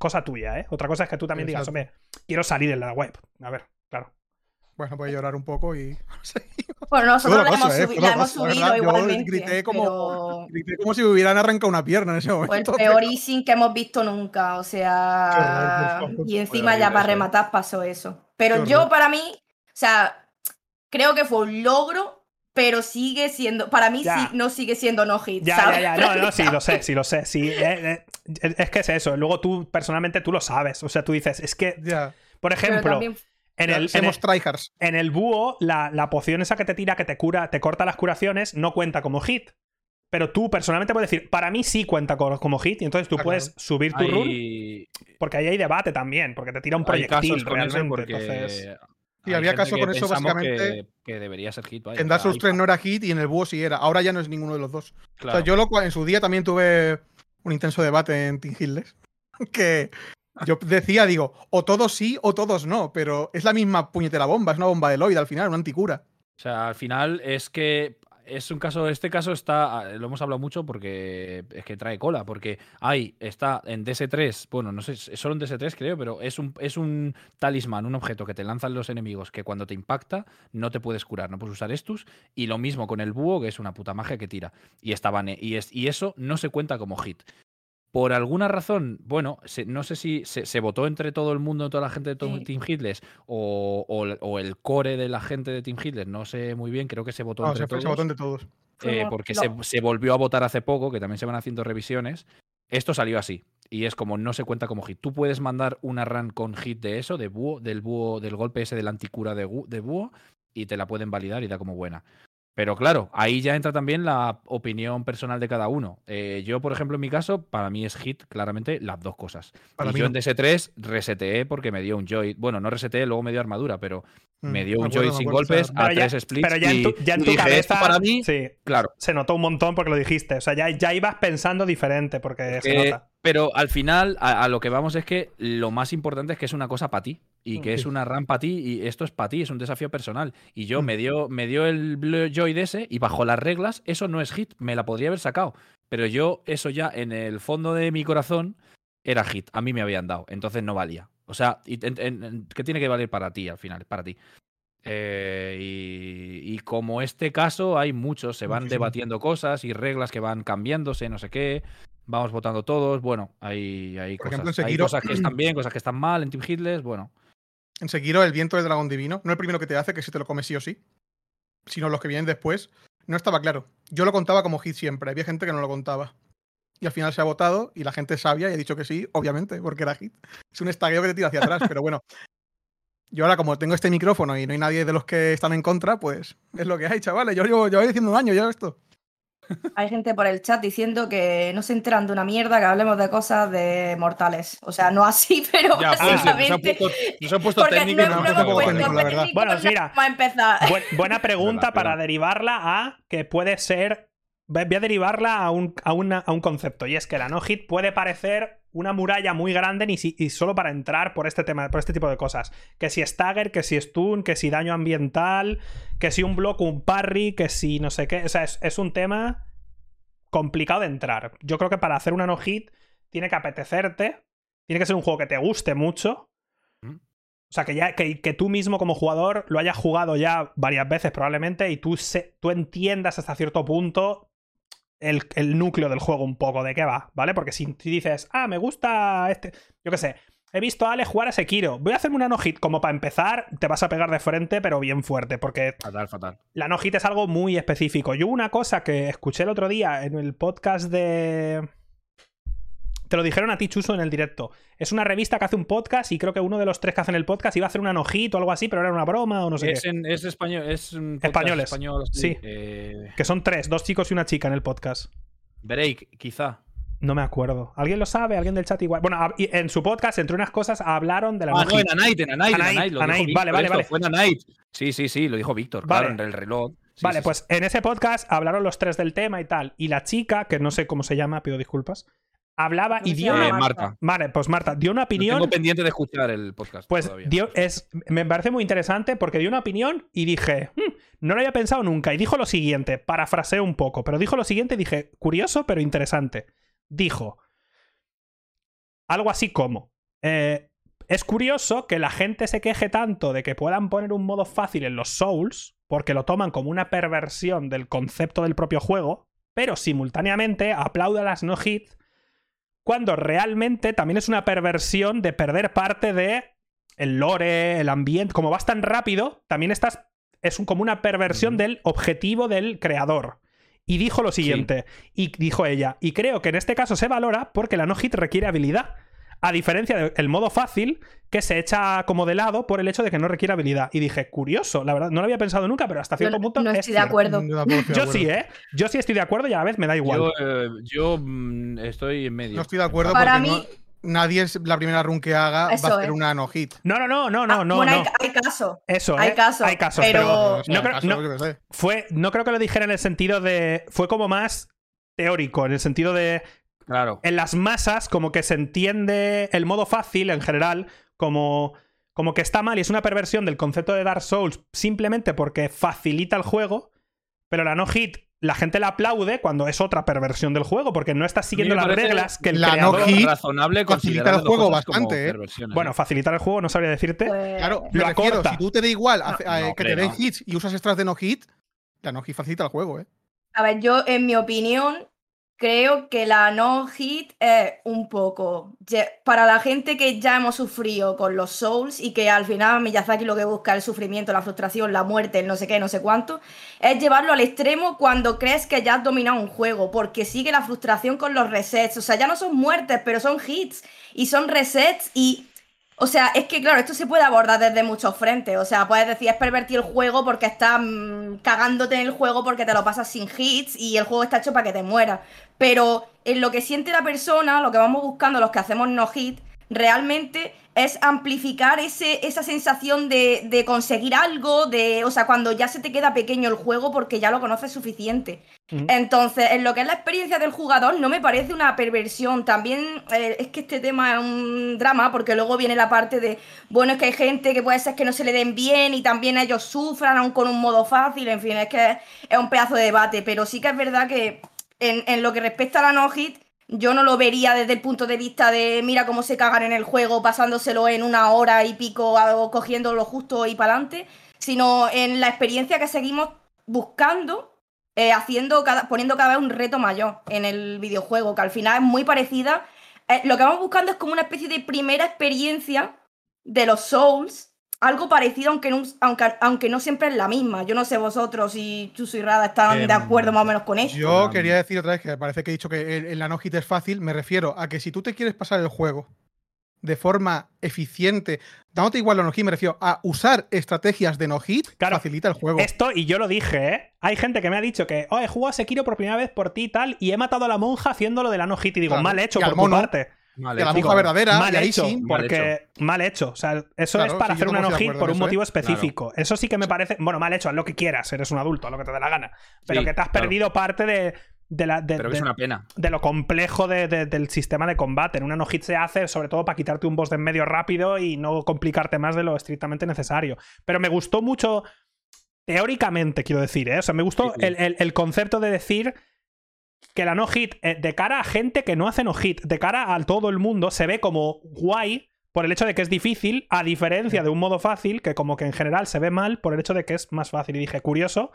cosa tuya, ¿eh? Otra cosa es que tú también digas, hombre, quiero salir en la web. A ver, claro. Bueno, puede llorar un poco y. bueno, nosotros la, hemos, la hemos subido igualmente. Grité como, grité como si me hubieran arrancado una pierna en ese momento. Fue el peor easing que hemos visto nunca. O sea. y encima ya para rematar pasó eso. Pero yo, para mí, o sea, creo que fue un logro, pero sigue siendo. Para mí sí, no sigue siendo no hit. Ya, ¿sabes? ya, ya. No, no, sí, lo sé, sí, lo sé. Sí, eh, eh, es que es eso. Luego tú, personalmente, tú lo sabes. O sea, tú dices, es que. Por ejemplo. En el, en, el, búho, la, poción esa que te tira, que te cura, te corta las curaciones, no cuenta como hit. Pero tú personalmente puedes decir, para mí sí cuenta como hit, y entonces tú ah, puedes subir tu run. Porque ahí hay debate también, porque te tira un proyectil realmente. Sí, había caso con eso básicamente. Que, debería ser hit. en Dark Souls 3 no era hit y en el búho sí era. Ahora ya no es ninguno de los dos. O sea, yo lo, en su día también tuve un intenso debate en Team Hills. Que yo decía, digo, o todos sí o todos no, pero es la misma puñetera bomba, es una bomba de Lloyd al final, una anticura. O sea, al final es que es un caso, este caso está, lo hemos hablado mucho porque es que trae cola, porque hay, está en DS3, bueno, no sé, es solo en DS3 creo, pero es un, es un talismán, un objeto que te lanzan los enemigos que cuando te impacta no te puedes curar, no puedes usar estus, y lo mismo con el búho, que es una puta magia que tira, y, estaban, y, es, y eso no se cuenta como hit. Por alguna razón, bueno, no sé si se, votó entre todo el mundo, toda la gente de Team Hitler, o, el core de la gente de Team Hitler, no sé muy bien, creo que se votó entre todos. Se votó entre todos. Eh, porque se, volvió a votar hace poco, que también se van haciendo revisiones. Esto salió así. Y es como no se cuenta como hit. Tú puedes mandar una run con hit de eso, de búho, del búho, del golpe ese de la anticura de, de búho, y te la pueden validar y da como buena. Pero claro, ahí ya entra también la opinión personal de cada uno. Eh, yo, por ejemplo, en mi caso, para mí es hit claramente las dos cosas. y yo en DS3 reseteé porque me dio un joy. Bueno, no reseteé, luego me dio armadura, pero me mm, dio un joy sin golpes a tres splits. Pero ya en tu, ya en tu cabeza. para mí, sí, claro. Se notó un montón porque lo dijiste. O sea, ya, ya ibas pensando diferente porque se nota. Pero al final, a, lo que vamos es que lo más importante es que es una cosa para ti. Y mm, que es una RAM para ti. Y esto es para ti, es un desafío personal. Y yo mm. me dio, me dio el Joy de ese. Y bajo las reglas, eso no es hit. Me la podría haber sacado. Pero yo, eso ya en el fondo de mi corazón, era hit. A mí me habían dado. Entonces no valía. O sea, ¿qué tiene que valer para ti al final? Para ti. Eh, y, como este caso, hay muchos, se van debatiendo cosas y reglas que van cambiándose, no sé qué. vamos votando todos. Bueno, hay, hay, cosas, hay cosas que están bien, cosas que están mal en Team Hitless. Bueno. En Sekiro, el viento del dragón divino, no el primero que te hace, que si te lo comes sí o sí, sino los que vienen después, no estaba claro. Yo lo contaba como hit siempre, había gente que no lo contaba. Y al final se ha votado y la gente sabia y ha dicho que sí, obviamente, porque era hit. Es un estagueo que te tira hacia atrás, pero bueno. Yo ahora, como tengo este micrófono y no hay nadie de los que están en contra, pues es lo que hay, chavales. Yo llevo, yo diciendo un año ya esto. Hay gente por el chat diciendo que no se enteran de una mierda que hablemos de cosas de mortales. O sea, no así, pero ya, básicamente. Nos han puesto, no, técnico, la verdad. Bueno, mira, buena pregunta para derivarla a que puede ser. Voy a derivarla a un, a, a un concepto. Y es que la no-hit puede parecer una muralla muy grande ni y solo para entrar por este tema, por este tipo de cosas. Que si stagger, que si stun, que si daño ambiental, que si un block, un parry, que si no sé qué. O sea, es, un tema complicado de entrar. Yo creo que para hacer una no-hit tiene que apetecerte, tiene que ser un juego que te guste mucho. O sea, que, ya, que, tú mismo como jugador lo hayas jugado ya varias veces probablemente y tú, se, tú entiendas hasta cierto punto el, el, núcleo del juego un poco, de qué va, ¿vale? Porque si, dices, ah, me gusta este, yo qué sé, he visto a Ale jugar a Sekiro, voy a hacerme una no-hit, como para empezar, te vas a pegar de frente, pero bien fuerte, porque... Fatal, fatal. La no-hit es algo muy específico. Yo una cosa que escuché el otro día en el podcast de... Te lo dijeron a ti, Chuso, en el directo. Es una revista que hace un podcast y creo que uno de los tres que hacen el podcast iba a hacer una nojito o algo así, pero era una broma o no sé es qué. es español, es Españoles. Español, sí. Eh. Que son tres, dos chicos y una chica en el podcast. Break, quizá. No me acuerdo. ¿Alguien lo sabe? ¿Alguien del chat igual? Bueno, en su podcast, entre unas cosas, hablaron de la Ah, no, en Night, en Night, en Night. Vale, vale, vale. Fue en Night. Sí, sí, sí, lo dijo Víctor, claro, en el reloj. vale, pues en ese podcast hablaron los tres del tema y tal. Y la chica, que no sé cómo se llama, pido disculpas, hablaba y dio una... Marta. Vale, pues Marta, dio una opinión... tengo pendiente de escuchar el podcast Pues dio, es, me parece muy interesante porque dio una opinión y dije, hmm, no lo había pensado nunca. Y dijo lo siguiente, parafraseé un poco, pero dijo lo siguiente y dije, curioso pero interesante. Dijo algo así como... Eh, es curioso que la gente se queje tanto de que puedan poner un modo fácil en los Souls, porque lo toman como una perversión del concepto del propio juego, pero simultáneamente aplauda las no-hits cuando realmente también es una perversión de perder parte de el lore, el ambiente, como vas tan rápido, también estás es como una perversión del objetivo del creador. Y dijo lo siguiente, y dijo ella, y creo que en este caso se valora porque la no-hit requiere habilidad. A diferencia del modo fácil, que se echa como de lado por el hecho de que no requiere habilidad. Y dije, curioso, la verdad, no lo había pensado nunca, pero hasta cierto punto. No estoy de acuerdo. Yo sí, ¿eh? Yo sí estoy de acuerdo y a la vez me da igual. Yo, eh, mm, estoy en medio. No estoy de acuerdo Para porque mí... nadie es la primera run que haga va a hacer una no hit. No, no, no, no, no, ah, no. Bueno, Hay, caso. Eso, hay ¿eh? caso. Hay casos, pero, no, creo, fue, no creo que lo dijera en el sentido de. Fue como más teórico, en el sentido de Claro. En las masas, como que se entiende el modo fácil en general como, como que está mal y es una perversión del concepto de Dark Souls simplemente porque facilita el juego, pero la no hit la gente la aplaude cuando es otra perversión del juego, porque no está siguiendo las reglas que el la creador... no hit razonable facilita el juego bastante. ¿eh? Bueno, facilitar el juego no sabría decirte. Pues claro, lo refiero, si tú te da igual que te den hits y usas extras de no hit, la no hit facilita el juego, ¿eh? A ver, yo, en mi opinión, Creo que la no hit es un poco para la gente que ya hemos sufrido con los Souls y que al final Miyazaki lo que busca el sufrimiento, la frustración, la muerte, el no sé qué, no sé cuánto, es llevarlo al extremo cuando crees que ya has dominado un juego, porque sigue la frustración con los resets, o sea, ya no son muertes, pero son hits y son resets y o sea, es que claro, esto se puede abordar desde muchos frentes. O sea, puedes decir, es pervertir el juego porque estás mm, cagándote en el juego porque te lo pasas sin hits y el juego está hecho para que te mueras. Pero en lo que siente la persona, lo que vamos buscando los que hacemos no hit, realmente es amplificar ese, esa sensación de, conseguir algo, de, o sea, cuando ya se te queda pequeño el juego porque ya lo conoces suficiente. Entonces, en lo que es la experiencia del jugador, no me parece una perversión. También eh, es que este tema es un drama, porque luego viene la parte de, bueno, es que hay gente que puede ser que no se le den bien y también ellos sufran, aun con un modo fácil, en fin, es que es un pedazo de debate, pero sí que es verdad que en, lo que respecta a la no-hit, yo no lo vería desde el punto de vista de mira cómo se cagan en el juego pasándoselo en una hora y pico o cogiendo lo justo y para adelante, sino en la experiencia que seguimos buscando eh, haciendo poniendo cada vez un reto mayor en el videojuego, que al final es muy parecida. Eh, lo que vamos buscando es como una especie de primera experiencia de los Souls, algo parecido, aunque no, aunque, aunque no siempre es la misma. Yo no sé vosotros si Chuso y Rada están de em, acuerdo más o menos con eso. Yo quería decir otra vez que parece que he dicho que en la no hit es fácil. Me refiero a que si tú te quieres pasar el juego de forma eficiente, dándote igual la no-hit, me refiero a usar estrategias de no-hit, facilita el juego. Esto, y yo lo dije, ¿eh? Hay gente que me ha dicho que, oh, he jugado a Sekiro por primera vez por ti y tal, y he matado a la monja haciéndolo de la no-hit. Y digo, mal hecho por tu parte. La monja verdadera, mal hecho, porque mal hecho. O sea, eso es para hacer una no-hit por un motivo ¿eh? específico. Eso sí que me parece. Bueno, mal hecho, haz lo que quieras, eres un adulto, haz lo que te dé la gana. Pero que te has perdido parte de, de la, de, Pero es una pena. De lo complejo del sistema de combate. En una no-hit se hace sobre todo para quitarte un boss de en medio rápido y no complicarte más de lo estrictamente necesario. Pero me gustó mucho, teóricamente, quiero decir, ¿eh? O sea, me gustó El, concepto de decir que la no-hit, eh, de cara a gente que no hace no-hit, de cara a todo el mundo, se ve como guay por el hecho de que es difícil, a diferencia de un modo fácil, que como que en general se ve mal por el hecho de que es más fácil. Y dije, curioso,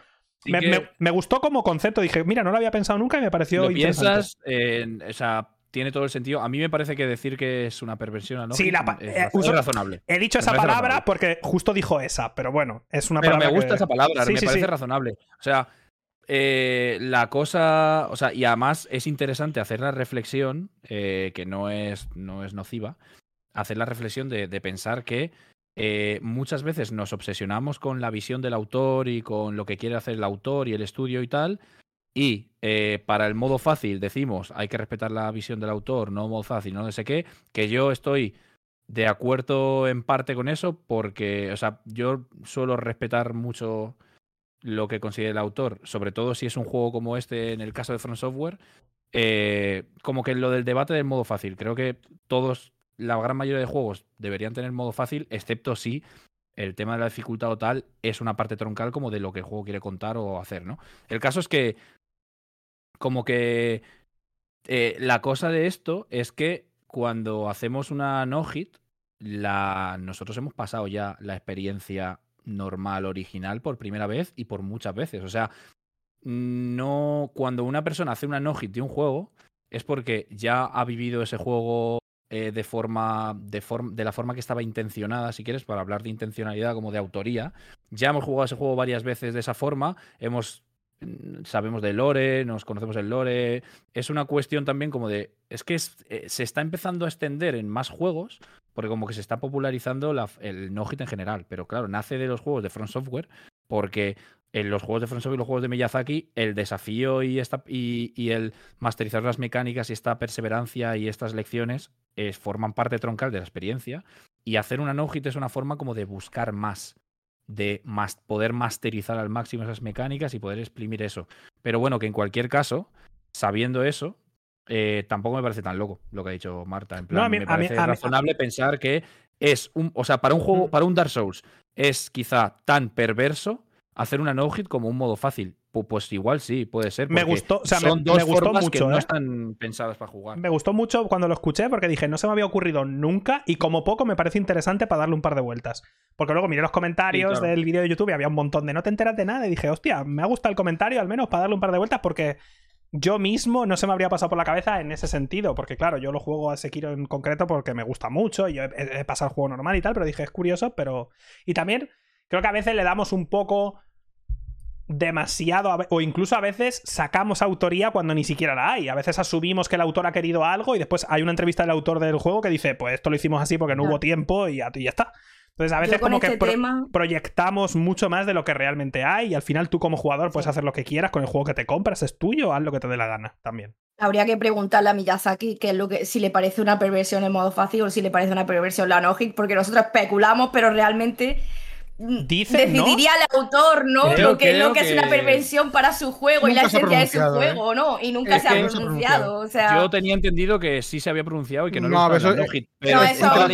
me, gustó como concepto. Dije, mira, no lo había pensado nunca y me pareció lo piensas, o sea, tiene todo el sentido. A mí me parece que decir que es una perversión, ¿no? Sí, la es, eh, razonable. He dicho esa palabra porque justo dijo esa, pero bueno, es una pero Me gusta esa palabra, me parece razonable. O sea, eh, la cosa. O sea, y además es interesante hacer la reflexión, eh, que no es, no es nociva, hacer la reflexión de pensar que eh, muchas veces nos obsesionamos con la visión del autor y con lo que quiere hacer el autor y el estudio y tal. Y para el modo fácil decimos hay que respetar la visión del autor, no modo fácil, no sé qué, que yo estoy de acuerdo en parte con eso porque, o sea, yo suelo respetar mucho lo que considera el autor, sobre todo si es un juego como este en el caso de Front Software, eh, como que lo del debate del modo fácil, creo que todos la gran mayoría de juegos deberían tener modo fácil, excepto si el tema de la dificultad o tal es una parte troncal como de lo que el juego quiere contar o hacer, ¿no? El caso es que, como que eh, la cosa de esto es que cuando hacemos una no-hit, la... nosotros hemos pasado ya la experiencia normal, original, por primera vez y por muchas veces. O sea, no. Cuando una persona hace una no-hit de un juego, es porque ya ha vivido ese juego eh, de, forma, de, de la forma que estaba intencionada, si quieres, para hablar de intencionalidad como de autoría. Ya hemos jugado ese juego varias veces de esa forma, hemos mm, sabemos del lore, nos conocemos el lore. Es una cuestión también como de. Es que eh, se está empezando a extender en más juegos, porque como que se está popularizando el no-hit en general. Pero claro, nace de los juegos de Front Software, porque en los juegos de Front y los juegos de Miyazaki, el desafío y, esta, y, el masterizar las mecánicas y esta perseverancia y estas lecciones forman parte troncal de la experiencia. Y hacer una no-hit es una forma como de buscar más, de poder masterizar al máximo esas mecánicas y poder exprimir eso. Pero bueno, que en cualquier caso, sabiendo eso, eh, tampoco me parece tan loco lo que ha dicho Marta. En plan, me parece razonable pensar que es un. O sea, para un juego, para un Dark Souls, es quizá tan perverso hacer una no-hit como un modo fácil. Pues igual sí, puede ser. Me gustó, o sea, me, gustó mucho. Que no ¿eh? están pensadas para jugar. Me gustó mucho cuando lo escuché porque dije, no se me había ocurrido nunca y como poco me parece interesante para darle un par de vueltas. Porque luego miré los comentarios del vídeo de YouTube y había un montón de no te enteras de nada y dije, hostia, me ha gustado el comentario al menos para darle un par de vueltas porque yo mismo no se me habría pasado por la cabeza en ese sentido, porque claro, yo lo juego a Sekiro en concreto porque me gusta mucho y yo he, he pasado el juego normal y tal, pero dije, es curioso, pero... Y también creo que a veces le damos un poco demasiado, o incluso a veces sacamos autoría cuando ni siquiera la hay. A veces asumimos que el autor ha querido algo y después hay una entrevista del autor del juego que dice, pues esto lo hicimos así porque no hubo tiempo y ya, está. Entonces a veces como que este proyectamos mucho más de lo que realmente hay y al final tú como jugador puedes hacer lo que quieras con el juego que te compras, es tuyo, haz lo que te dé la gana también. Habría que preguntarle a Miyazaki qué es lo que, si le parece una perversión en modo fácil o si le parece una perversión la no porque nosotros especulamos, pero realmente decidiría el autor, ¿no? lo que, lo que, es una perversión para su juego y la esencia de su ¿eh? juego, ¿no? Y nunca se ha pronunciado. O sea... Yo tenía entendido que sí se había pronunciado y que no, no lo eso, no, pero eso las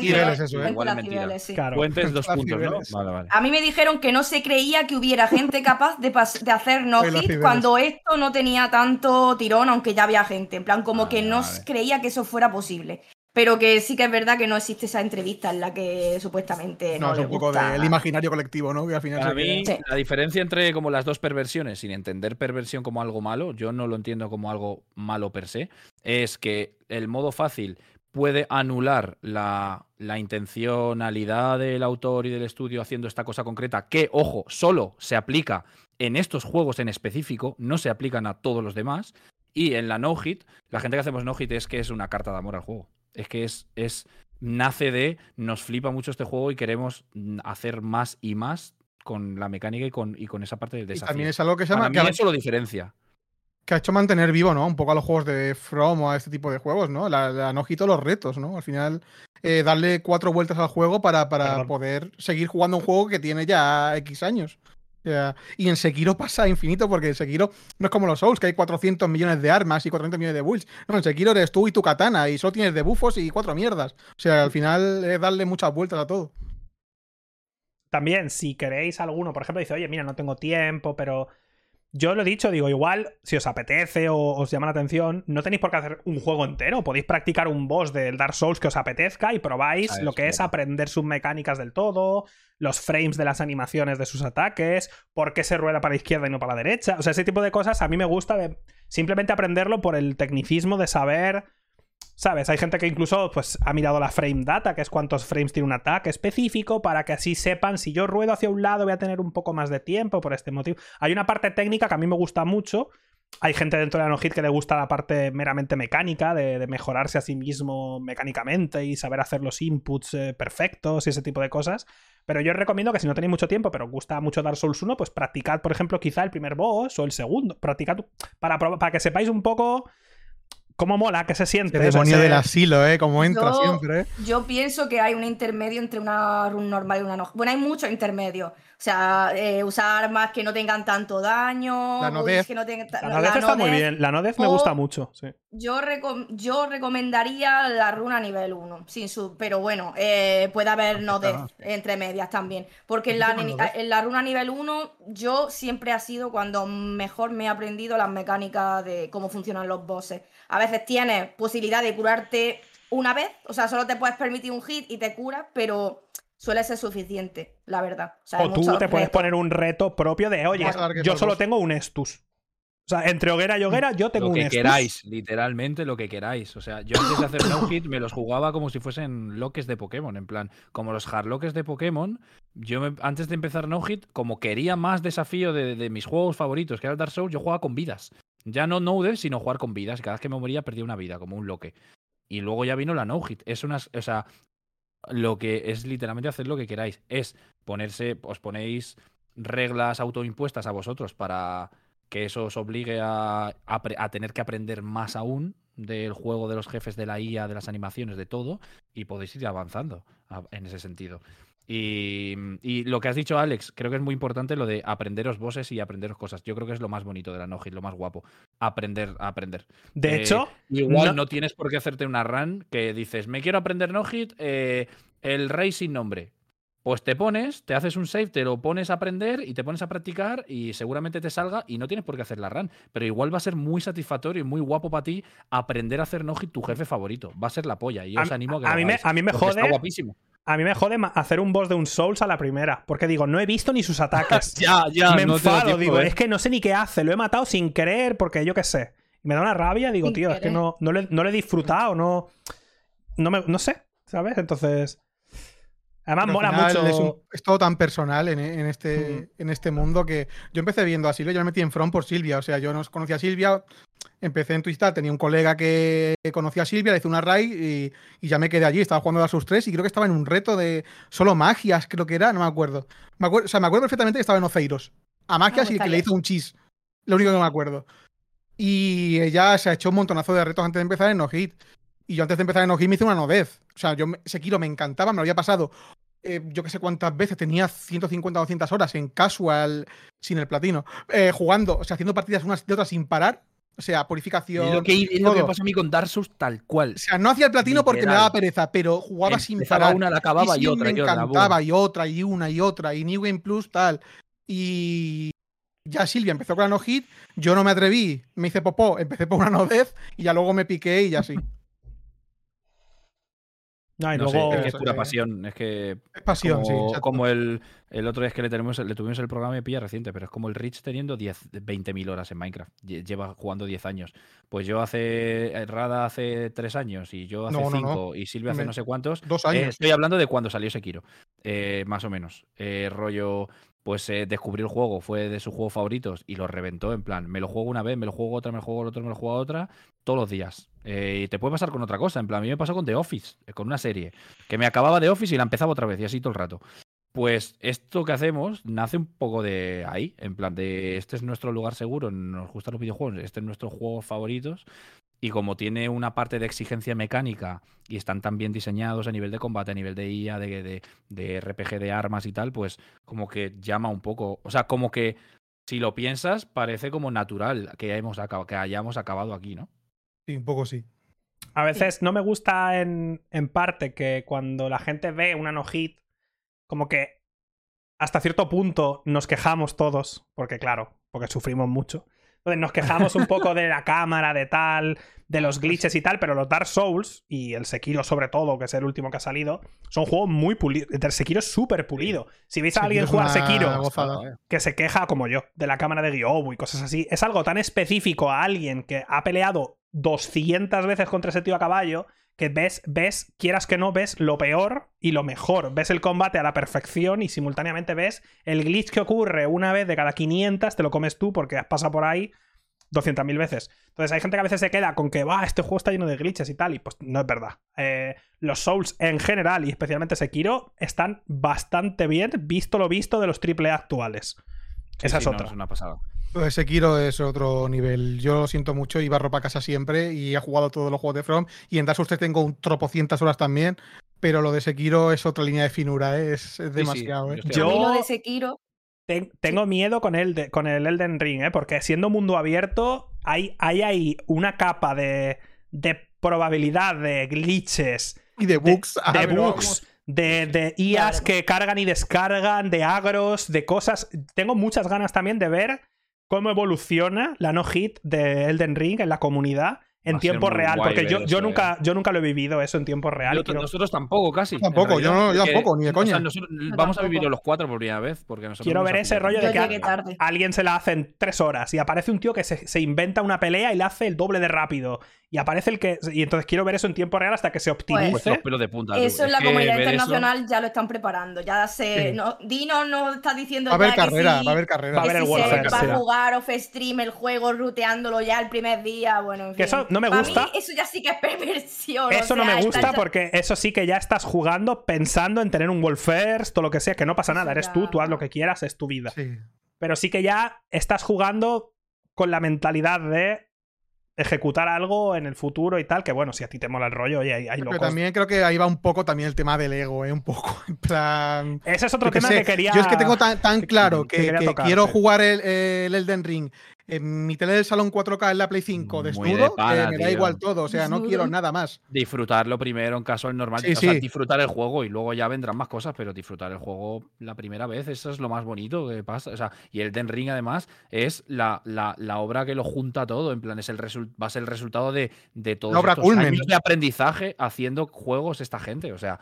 niveles, eso, ¿eh? Igual mentira. Sí. Cuentes dos puntos, ¿no? Vale, vale. A mí me dijeron que no se creía que hubiera gente capaz de, de hacer no hit cuando esto no tenía tanto tirón, aunque ya había gente. En plan, como que no creía que eso fuera posible. Pero que sí que es verdad que no existe esa entrevista en la que supuestamente. No, es un poco del imaginario colectivo, ¿no? Que al final. Para mí, la diferencia entre como las dos perversiones, sin entender perversión como algo malo, yo no lo entiendo como algo malo per se, es que el modo fácil puede anular la, la, intencionalidad del autor y del estudio haciendo esta cosa concreta, que, ojo, solo se aplica en estos juegos en específico, no se aplican a todos los demás. Y en la no-hit, la gente que hacemos no-hit es que es una carta de amor al juego. Es que es, es. Nace de. Nos flipa mucho este juego y queremos hacer más y más con la mecánica y con, y con esa parte del desafío. también es algo que se llama. que eso lo diferencia. Que ha hecho mantener vivo, ¿no? Un poco a los juegos de From o a este tipo de juegos, ¿no? La, la no los retos, ¿no? Al final, eh, darle cuatro vueltas al juego para, para poder seguir jugando un juego que tiene ya X años y en Sekiro pasa infinito porque en Sekiro no es como los Souls, que hay 400 millones de armas y 400 millones de builds. No, en Sekiro eres tú y tu katana y solo tienes debuffos y cuatro mierdas. O sea, al final es darle muchas vueltas a todo. También, si queréis alguno, por ejemplo, dice, oye, mira, no tengo tiempo, pero yo lo he dicho, digo, igual, si os apetece o os llama la atención, no tenéis por qué hacer un juego entero. Podéis practicar un boss del Dark Souls que os apetezca y probáis lo que es aprender sus mecánicas del todo, los frames de las animaciones de sus ataques, por qué se rueda para la izquierda y no para la derecha. O sea, ese tipo de cosas a mí me gusta de simplemente aprenderlo por el tecnicismo de saber ¿Sabes? Hay gente que incluso pues, ha mirado la frame data, que es cuántos frames tiene un ataque específico, para que así sepan si yo ruedo hacia un lado voy a tener un poco más de tiempo por este motivo. Hay una parte técnica que a mí me gusta mucho. Hay gente dentro de la no-hit que le gusta la parte meramente mecánica, de, mejorarse a sí mismo mecánicamente y saber hacer los inputs eh, perfectos y ese tipo de cosas. Pero yo os recomiendo que si no tenéis mucho tiempo, pero os gusta mucho Dark Souls 1, pues practicad, por ejemplo, quizá el primer boss o el segundo. Practicad para, para que sepáis un poco cómo mola, que se siente. El demonio del asilo, ¿eh? Como entra siempre. ¿eh? Yo pienso que hay un intermedio entre una run normal y una no. Bueno, hay muchos intermedios. O sea, eh, usar armas que no tengan tanto daño. La nodez. Que no tengan la nodez está muy bien. La nodez me gusta mucho. Sí. Yo, yo recomendaría la runa nivel 1. Sin su pero bueno, eh, puede haber nodez entre medias también. Porque en la, en la runa nivel 1, yo siempre ha sido cuando mejor me he aprendido las mecánicas de cómo funcionan los bosses. A veces tienes posibilidad de curarte una vez, o sea, solo te puedes permitir un hit y te curas, pero suele ser suficiente, la verdad. O, tú te puedes poner un reto propio de, oye, yo solo tengo un Estus. O sea, entre hoguera y hoguera yo tengo un Lo que queráis, literalmente lo que queráis. O sea, yo antes de hacer no hit me los jugaba como si fuesen loques de Pokémon. En plan, como los hardloques de Pokémon, yo antes de empezar no hit, como quería más desafío de, de, mis juegos favoritos, que era el Dark Souls, yo jugaba con vidas. Ya no no sino jugar con vidas. Cada vez que me moría perdía una vida, como un loque. Y luego ya vino la no hit. Es una, o sea, lo que es literalmente hacer lo que queráis. Es ponerse, os ponéis reglas autoimpuestas a vosotros para que eso os obligue a, a, tener que aprender más aún del juego, de los jefes, de la IA, de las animaciones, de todo, y podéis ir avanzando en ese sentido. Y, lo que has dicho, Alex, creo que es muy importante lo de aprenderos bosses y aprenderos cosas. Yo creo que es lo más bonito de la no lo más guapo. Aprender, aprender. De eh, hecho, igual no... tienes por qué hacerte una run que dices, me quiero aprender no-hit, eh, el rey sin nombre. Pues te pones, te haces un save, te lo pones a aprender y te pones a practicar y seguramente te salga y no tienes por qué hacer la run. Pero igual va a ser muy satisfactorio y muy guapo para ti aprender a hacer no-hit tu jefe favorito. Va a ser la polla y yo os animo a que a, mí me, a mí me jode. Está guapísimo a mí me jode hacer un boss de un Souls a la primera. Porque digo, no he visto ni sus ataques. ya, ya. Me enfado, digo, es que no sé ni qué hace. Lo he matado sin querer porque yo qué sé. Me da una rabia, digo, tío, es que no, no, le, no le he disfrutado, no. No, me, no sé, ¿sabes? Entonces. Además, mola mucho. Es, todo tan personal en, este, en este mundo que yo empecé viendo a Silvia, yo me metí en front por Silvia. O sea, yo no conocía a Silvia, empecé en Twistar, tenía un colega que conocía a Silvia, le hice una raid y, ya me quedé allí. Estaba jugando a sus tres y creo que estaba en un reto de solo magias, creo que era, no me acuerdo. Me acuerdo o sea, me acuerdo perfectamente que estaba en Oceiros. A magias ah, y que le hizo un chis. Lo único que me acuerdo. Y ella se ha hecho un montonazo de retos antes de empezar en No Hit. Y yo antes de empezar en me hice una nodez. O sea, yo Sekiro me encantaba, me lo había pasado eh, yo que sé cuántas veces, tenía 150 o 200 horas en casual, sin el platino, eh, jugando, o sea, haciendo partidas unas de otras sin parar. O sea, purificación. Es lo que, es lo que a mí con Dark Souls tal cual. O sea, no hacía el platino porque me daba pereza, pero jugaba sin parar. una, la acababa y, otra. Me encantaba, y otra, y una, y otra, y New Game Plus, tal. Y ya Silvia empezó con la no hit, yo no me atreví, me hice popó, empecé por una no death, y ya luego me piqué y ya sí. No, es que es pura pasión. Es que. Es pasión, como, sí. Como el, el otro día es que le, tenemos, le tuvimos el programa de pilla reciente, pero es como el Rich teniendo 10, 20.000 horas en Minecraft. Lleva jugando 10 años. Pues yo hace. Eh, Rada hace 3 años y yo hace 5 y Silvia hace no sé cuántos. Dos años. Eh, estoy hablando de cuando salió Sekiro. Eh, más o menos. rollo pues eh, descubrió el juego, fue de sus juegos favoritos y lo reventó en plan, me lo juego una vez, me lo juego otra, me lo juego otra, me lo juego otra, todos los días. Eh, y te puede pasar con otra cosa, en plan, a mí me pasó con The Office, eh, con una serie, que me acababa The Office y la empezaba otra vez y así todo el rato. Pues esto que hacemos nace un poco de ahí, en plan de este es nuestro lugar seguro, nos gustan los videojuegos, este es nuestros juegos favoritos y como tiene una parte de exigencia mecánica y están tan bien diseñados a nivel de combate, a nivel de IA, de, de, RPG de armas y tal, pues como que llama un poco. O sea, como que si lo piensas, parece como natural que, hayamos acabado, que hayamos acabado aquí, ¿no? Sí, un poco sí. A veces no me gusta en, en parte que cuando la gente ve una no-hit, como que hasta cierto punto nos quejamos todos, porque claro, porque sufrimos mucho nos quejamos un poco de la cámara, de tal, de los glitches y tal, pero los Dark Souls y el Sekiro sobre todo, que es el último que ha salido, son juegos muy pulidos. El Sekiro es súper pulido. Si veis a alguien jugar Sekiro que se queja como yo de la cámara de Gyobu y cosas así, es algo tan específico a alguien que ha peleado 200 veces contra ese tío a caballo que ves, ves, quieras que no, ves lo peor y lo mejor. Ves el combate a la perfección y simultáneamente ves el glitch que ocurre una vez de cada 500, te lo comes tú porque has pasado por ahí 200.000 veces. Entonces hay gente que a veces se queda con que, va, este juego está lleno de glitches y tal, y pues no es verdad. Eh, los Souls en general y especialmente Sekiro están bastante bien, visto lo visto de los AAA actuales. Esa es otra. es una pasada. Pues Sekiro es otro nivel. Yo lo siento mucho y barro para casa siempre y he jugado todos los juegos de From y en Dark Souls tengo un tropocientas horas también, pero lo de Sekiro es otra línea de finura, ¿eh? es, demasiado. ¿eh? yo... lo de Sekiro tengo miedo con el, con el Elden Ring, ¿eh? porque siendo mundo abierto hay, hay ahí una capa de, de probabilidad de glitches. Y de bugs. De, bugs. De, de IAs que cargan y descargan, de agros, de cosas. Tengo muchas ganas también de ver cómo evoluciona la no-hit de Elden Ring en la comunidad en tiempo real, porque yo, yo, nunca, eh. yo nunca lo he vivido eso en tiempo real. Nosotros tampoco, casi. Tampoco, yo, yo tampoco, ni de coña. vamos a vivirlo los cuatro por primera vez. Porque quiero ver ese rollo de que alguien se la hace en tres horas y aparece un tío que se, se, inventa una pelea y le hace el doble de rápido y aparece el que. Y entonces quiero ver eso en tiempo real hasta que se optimice. Pues, de punta, eso en la comunidad internacional ya lo están preparando. Ya se. No, Dino no está diciendo. Va a haber ya carrera, que va a haber carrera. Va a haber el va a jugar off stream el juego, ruteándolo ya el primer día. Bueno, en fin. Eso no me gusta. eso ya sí que es perversión. Eso no me gusta porque eso sí que ya estás jugando pensando en tener un Wolf First, todo lo que sea, que no pasa nada. Eres tú, tú haz lo que quieras, es tu vida. Pero sí que ya estás jugando con la mentalidad de ejecutar algo en el futuro y tal, que bueno, si a ti te mola el rollo, y hay, hay Pero también creo que ahí va un poco también el tema del ego, ¿eh? Un poco, en plan... Ese es otro tema que, quería... Yo es que tengo tan, claro que, quiero jugar el, el, Elden Ring en mi tele del salón 4K en la Play 5 desnudo, eh, me da igual todo, o sea, no quiero nada más. Disfrutarlo primero en caso normal, o sea, disfrutar el juego y luego ya vendrán más cosas, pero disfrutar el juego la primera vez, eso es lo más bonito que pasa, o sea, y el Den Ring además es la, la, obra que lo junta todo, en plan, es el va a ser el resultado de, de todos estos años de aprendizaje haciendo juegos esta gente, o sea,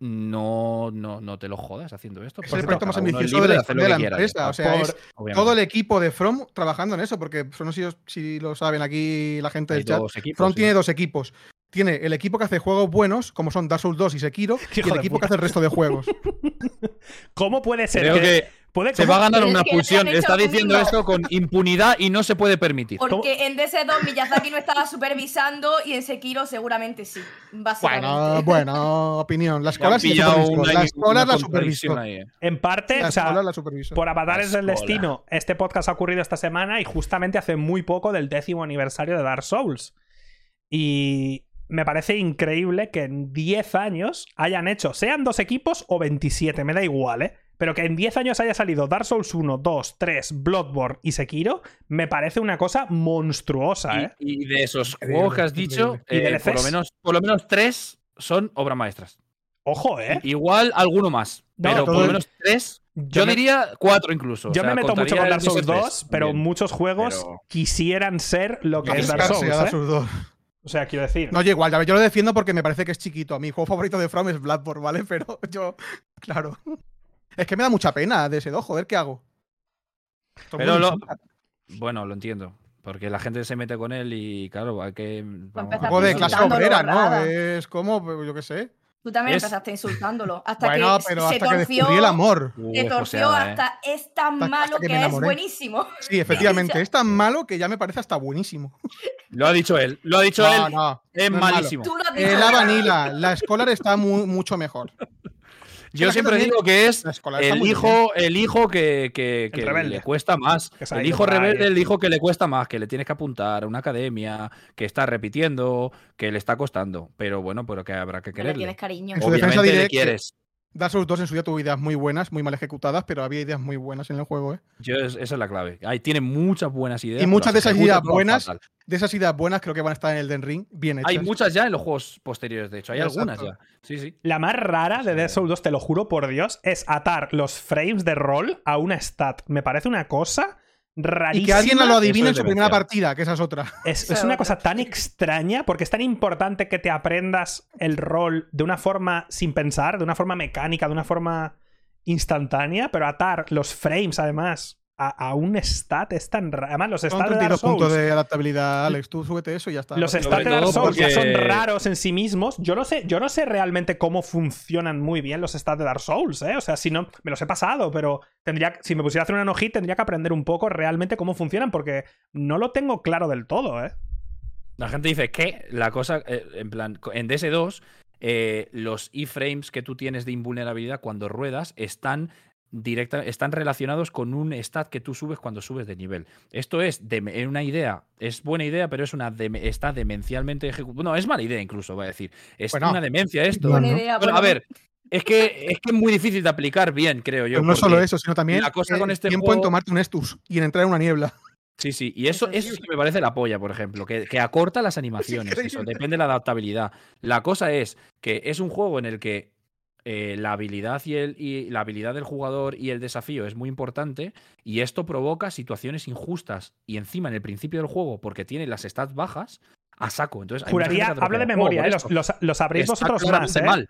no, no, no te lo jodas haciendo esto. Es el proyecto más ambicioso de, la, empresa. O sea, es todo el equipo de From trabajando en eso, porque no sé si lo saben aquí la gente del chat. From tiene dos equipos. Tiene el equipo que hace juegos buenos, como son Dark Souls 2 y Sekiro, y el equipo que hace el resto de juegos. ¿Cómo puede ser que se va a ganar una pulsión. Está diciendo esto con impunidad y no se puede permitir. Porque en DS2 Miyazaki no estaba supervisando y en Sekiro seguramente sí. Bueno, bueno, opinión. La escuela sí La escuela la supervisó. Eh. En parte, o sea, por avatares del destino, este podcast ha ocurrido esta semana y justamente hace muy poco del décimo aniversario de Dark Souls. Y me parece increíble que en 10 años hayan hecho, sean dos equipos o 27, me da igual, ¿eh? Pero que en 10 años haya salido Dark Souls 1, 2, 3, Bloodborne y Sekiro, me parece una cosa monstruosa. ¿eh? Y, de esos juegos que has dicho, eh, por, lo menos, por lo menos 3 son obras maestras. Ojo, ¿eh? Igual alguno más. pero por lo menos 3. Yo, diría 4 incluso. Yo me meto mucho con Dark Souls 2, pero muchos juegos quisieran ser lo que es Dark Souls. ¿eh? O sea, quiero decir. No, yo igual, yo lo defiendo porque me parece que es chiquito. Mi juego favorito de From es Bloodborne, ¿vale? Pero yo, claro. Es que me da mucha pena de ese dos, joder, ¿qué hago? Pero lo... Bueno, lo entiendo. Porque la gente se mete con él y, claro, hay que. Vamos. Algo de clase obrera, ¿no? Es como, pues, yo qué sé. Tú también empezaste insultándolo. Hasta que se torció. el amor. Se torció hasta es tan malo que, es buenísimo. Sí, efectivamente. es tan malo que ya me parece hasta buenísimo. Lo ha dicho él. Lo ha dicho él. No, es malísimo. la vanilla, la escolar está mucho mejor. Yo siempre digo que es el hijo, el hijo que, que, le cuesta más. El hijo rebelde, el hijo que le cuesta más, que le tienes que apuntar a una academia, que está repitiendo, que le está costando. Pero bueno, pero que habrá que quererle. tienes cariño. En su defensa le quieres. Dark Souls 2 en su día tuvo ideas muy buenas, muy mal ejecutadas, pero había ideas muy buenas en el juego, ¿eh? Yo, esa es la clave. Ahí tiene muchas buenas ideas. Y muchas de esas ideas buenas, de esas ideas buenas creo que van a estar en el Den Ring bien hechas. Hay muchas ya en los juegos posteriores, de hecho. Hay algunas ya. Sí, sí. La más rara de Dead Souls 2, te lo juro por Dios, es atar los frames de rol a una stat. Me parece una cosa y que alguien lo adivine en su primera partida, que esa es otra. Es, es, una cosa tan extraña porque es tan importante que te aprendas el rol de una forma sin pensar, de una forma mecánica, de una forma instantánea, pero atar los frames además a, un stat es tan raro. Además, los stats de Dark puntos de adaptabilidad, Alex. Tú súbete eso y ya está. Los stats de Dark Souls ya son raros en sí mismos. Yo no sé, yo no sé realmente cómo funcionan muy bien los stats de Dark Souls, ¿eh? O sea, si no, me los he pasado, pero tendría, si me pusiera a hacer una no tendría que aprender un poco realmente cómo funcionan, porque no lo tengo claro del todo, ¿eh? La gente dice que la cosa, eh, en plan, en DS2 eh, los iframes que tú tienes de invulnerabilidad cuando ruedas están directa, están relacionados con un stat que tú subes cuando subes de nivel. Esto es de, una idea, es buena idea, pero es una está demencialmente ejecutada. No, es mala idea incluso, voy a decir. Es una demencia esto. a ver, es que, es que es muy difícil de aplicar bien, creo yo. no solo eso, sino también la cosa con este tiempo en tomarte un Estus y en entrar en una niebla. Sí, sí, y eso, eso sí me parece la polla, por ejemplo, que, que acorta las animaciones, eso, depende de la adaptabilidad. La cosa es que es un juego en el que eh, la habilidad y, el, y la habilidad del jugador y el desafío es muy importante y esto provoca situaciones injustas y encima en el principio del juego porque tiene las stats bajas a saco. Entonces, Juraría, hablo de memoria, eh, los, los, sabréis vosotros más, ¿eh?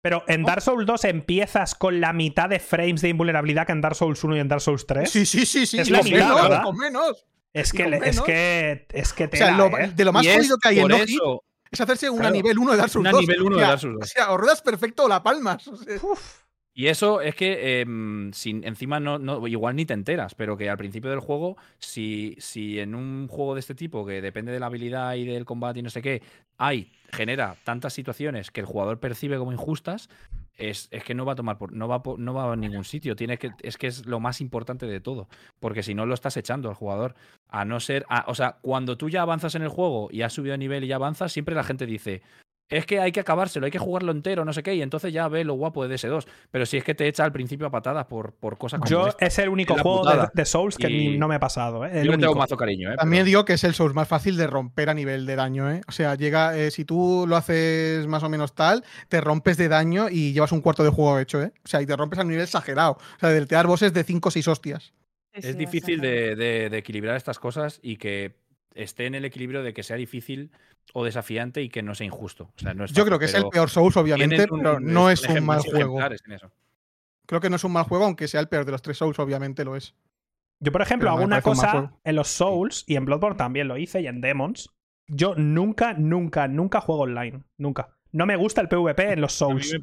Pero en Dark Souls 2 empiezas con la mitad de frames de invulnerabilidad que en Dark Souls 1 y en Dark Souls 3. Sí, sí, sí, sí. Es la mitad, Con menos. Es que, es que, es que te o sea, de lo más jodido que hay en eso, es hacerse una nivel 1 de Dark Souls 2. Una nivel 1 de Dark Souls 2. O sea, o ruedas perfecto o la palmas. Y eso es que em, sin, encima no, no, igual ni te enteras, pero que al principio del juego, si, si en un juego de este tipo, que depende de la habilidad y del combate y no sé qué, hay, genera tantas situaciones que el jugador percibe como injustas, es, que no va a tomar por, no va no va a ningún sitio. Tiene que, es que es lo más importante de todo. Porque si no lo estás echando al jugador. A no ser. o sea, cuando tú ya avanzas en el juego y has subido de nivel y ya avanzas, siempre la gente dice es que hay que acabárselo, hay que jugarlo entero, no sé qué, y entonces ya ve lo guapo de DS2. Pero si es que te echa al principio a patadas por, por cosas como Yo es el único juego de, Souls que no me ha pasado. ¿eh? yo tengo mazo cariño. ¿eh? También digo que es el Souls más fácil de romper a nivel de daño. ¿eh? O sea, llega, eh, si tú lo haces más o menos tal, te rompes de daño y llevas un cuarto de juego hecho. ¿eh? O sea, y te rompes a nivel exagerado. O sea, del tear bosses de 5 o 6 hostias. Es difícil de equilibrar estas cosas y que esté en el equilibrio de que sea difícil o desafiante y que no sea injusto. Yo creo que es el peor Souls, obviamente, pero no es un mal juego. Creo que no es un mal juego, aunque sea el peor de los tres Souls, obviamente lo es. Yo, por ejemplo, hago una cosa en los Souls y en Bloodborne también lo hice y en Demons. Yo nunca, nunca, nunca juego online. Nunca. No me gusta el PvP en los Souls.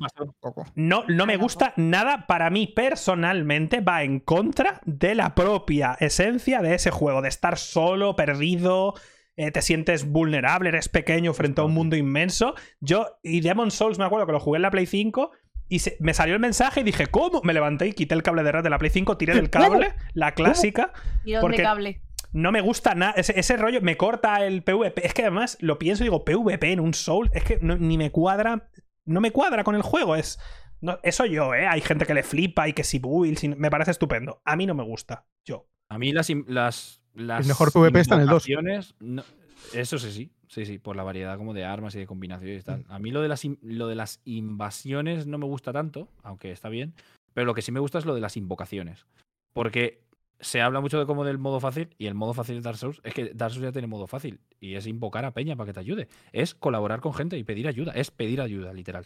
No, no me gusta nada. Para mí, personalmente, va en contra de la propia esencia de ese juego. De estar solo, perdido, eh, te sientes vulnerable, eres pequeño frente a un mundo inmenso. Yo, y Demon Souls, me acuerdo que lo jugué en la Play 5. Y me salió el mensaje y dije, ¿cómo? Me levanté y quité el cable de red de la Play 5, tiré del cable, la clásica. ¿Y dónde cable? No me gusta nada. Ese, rollo me corta el PvP. Es que además lo pienso y digo, PvP en un Soul. Es que ni me cuadra. No me cuadra con el juego. Es. eso yo, ¿eh? Hay gente que le flipa y que si builds. Me parece estupendo. A mí no me gusta. Yo. A mí las. las, las el mejor PvP está en el 2. eso sí, sí. Sí, sí, por la variedad como de armas y de combinaciones y tal. A mí lo de, las, lo de las invasiones no me gusta tanto, aunque está bien. Pero lo que sí me gusta es lo de las invocaciones. Porque se habla mucho de cómo del modo fácil y el modo fácil de Dark Souls es que Dark Souls ya tiene modo fácil y es invocar a Peña para que te ayude. Es colaborar con gente y pedir ayuda. Es pedir ayuda, literal.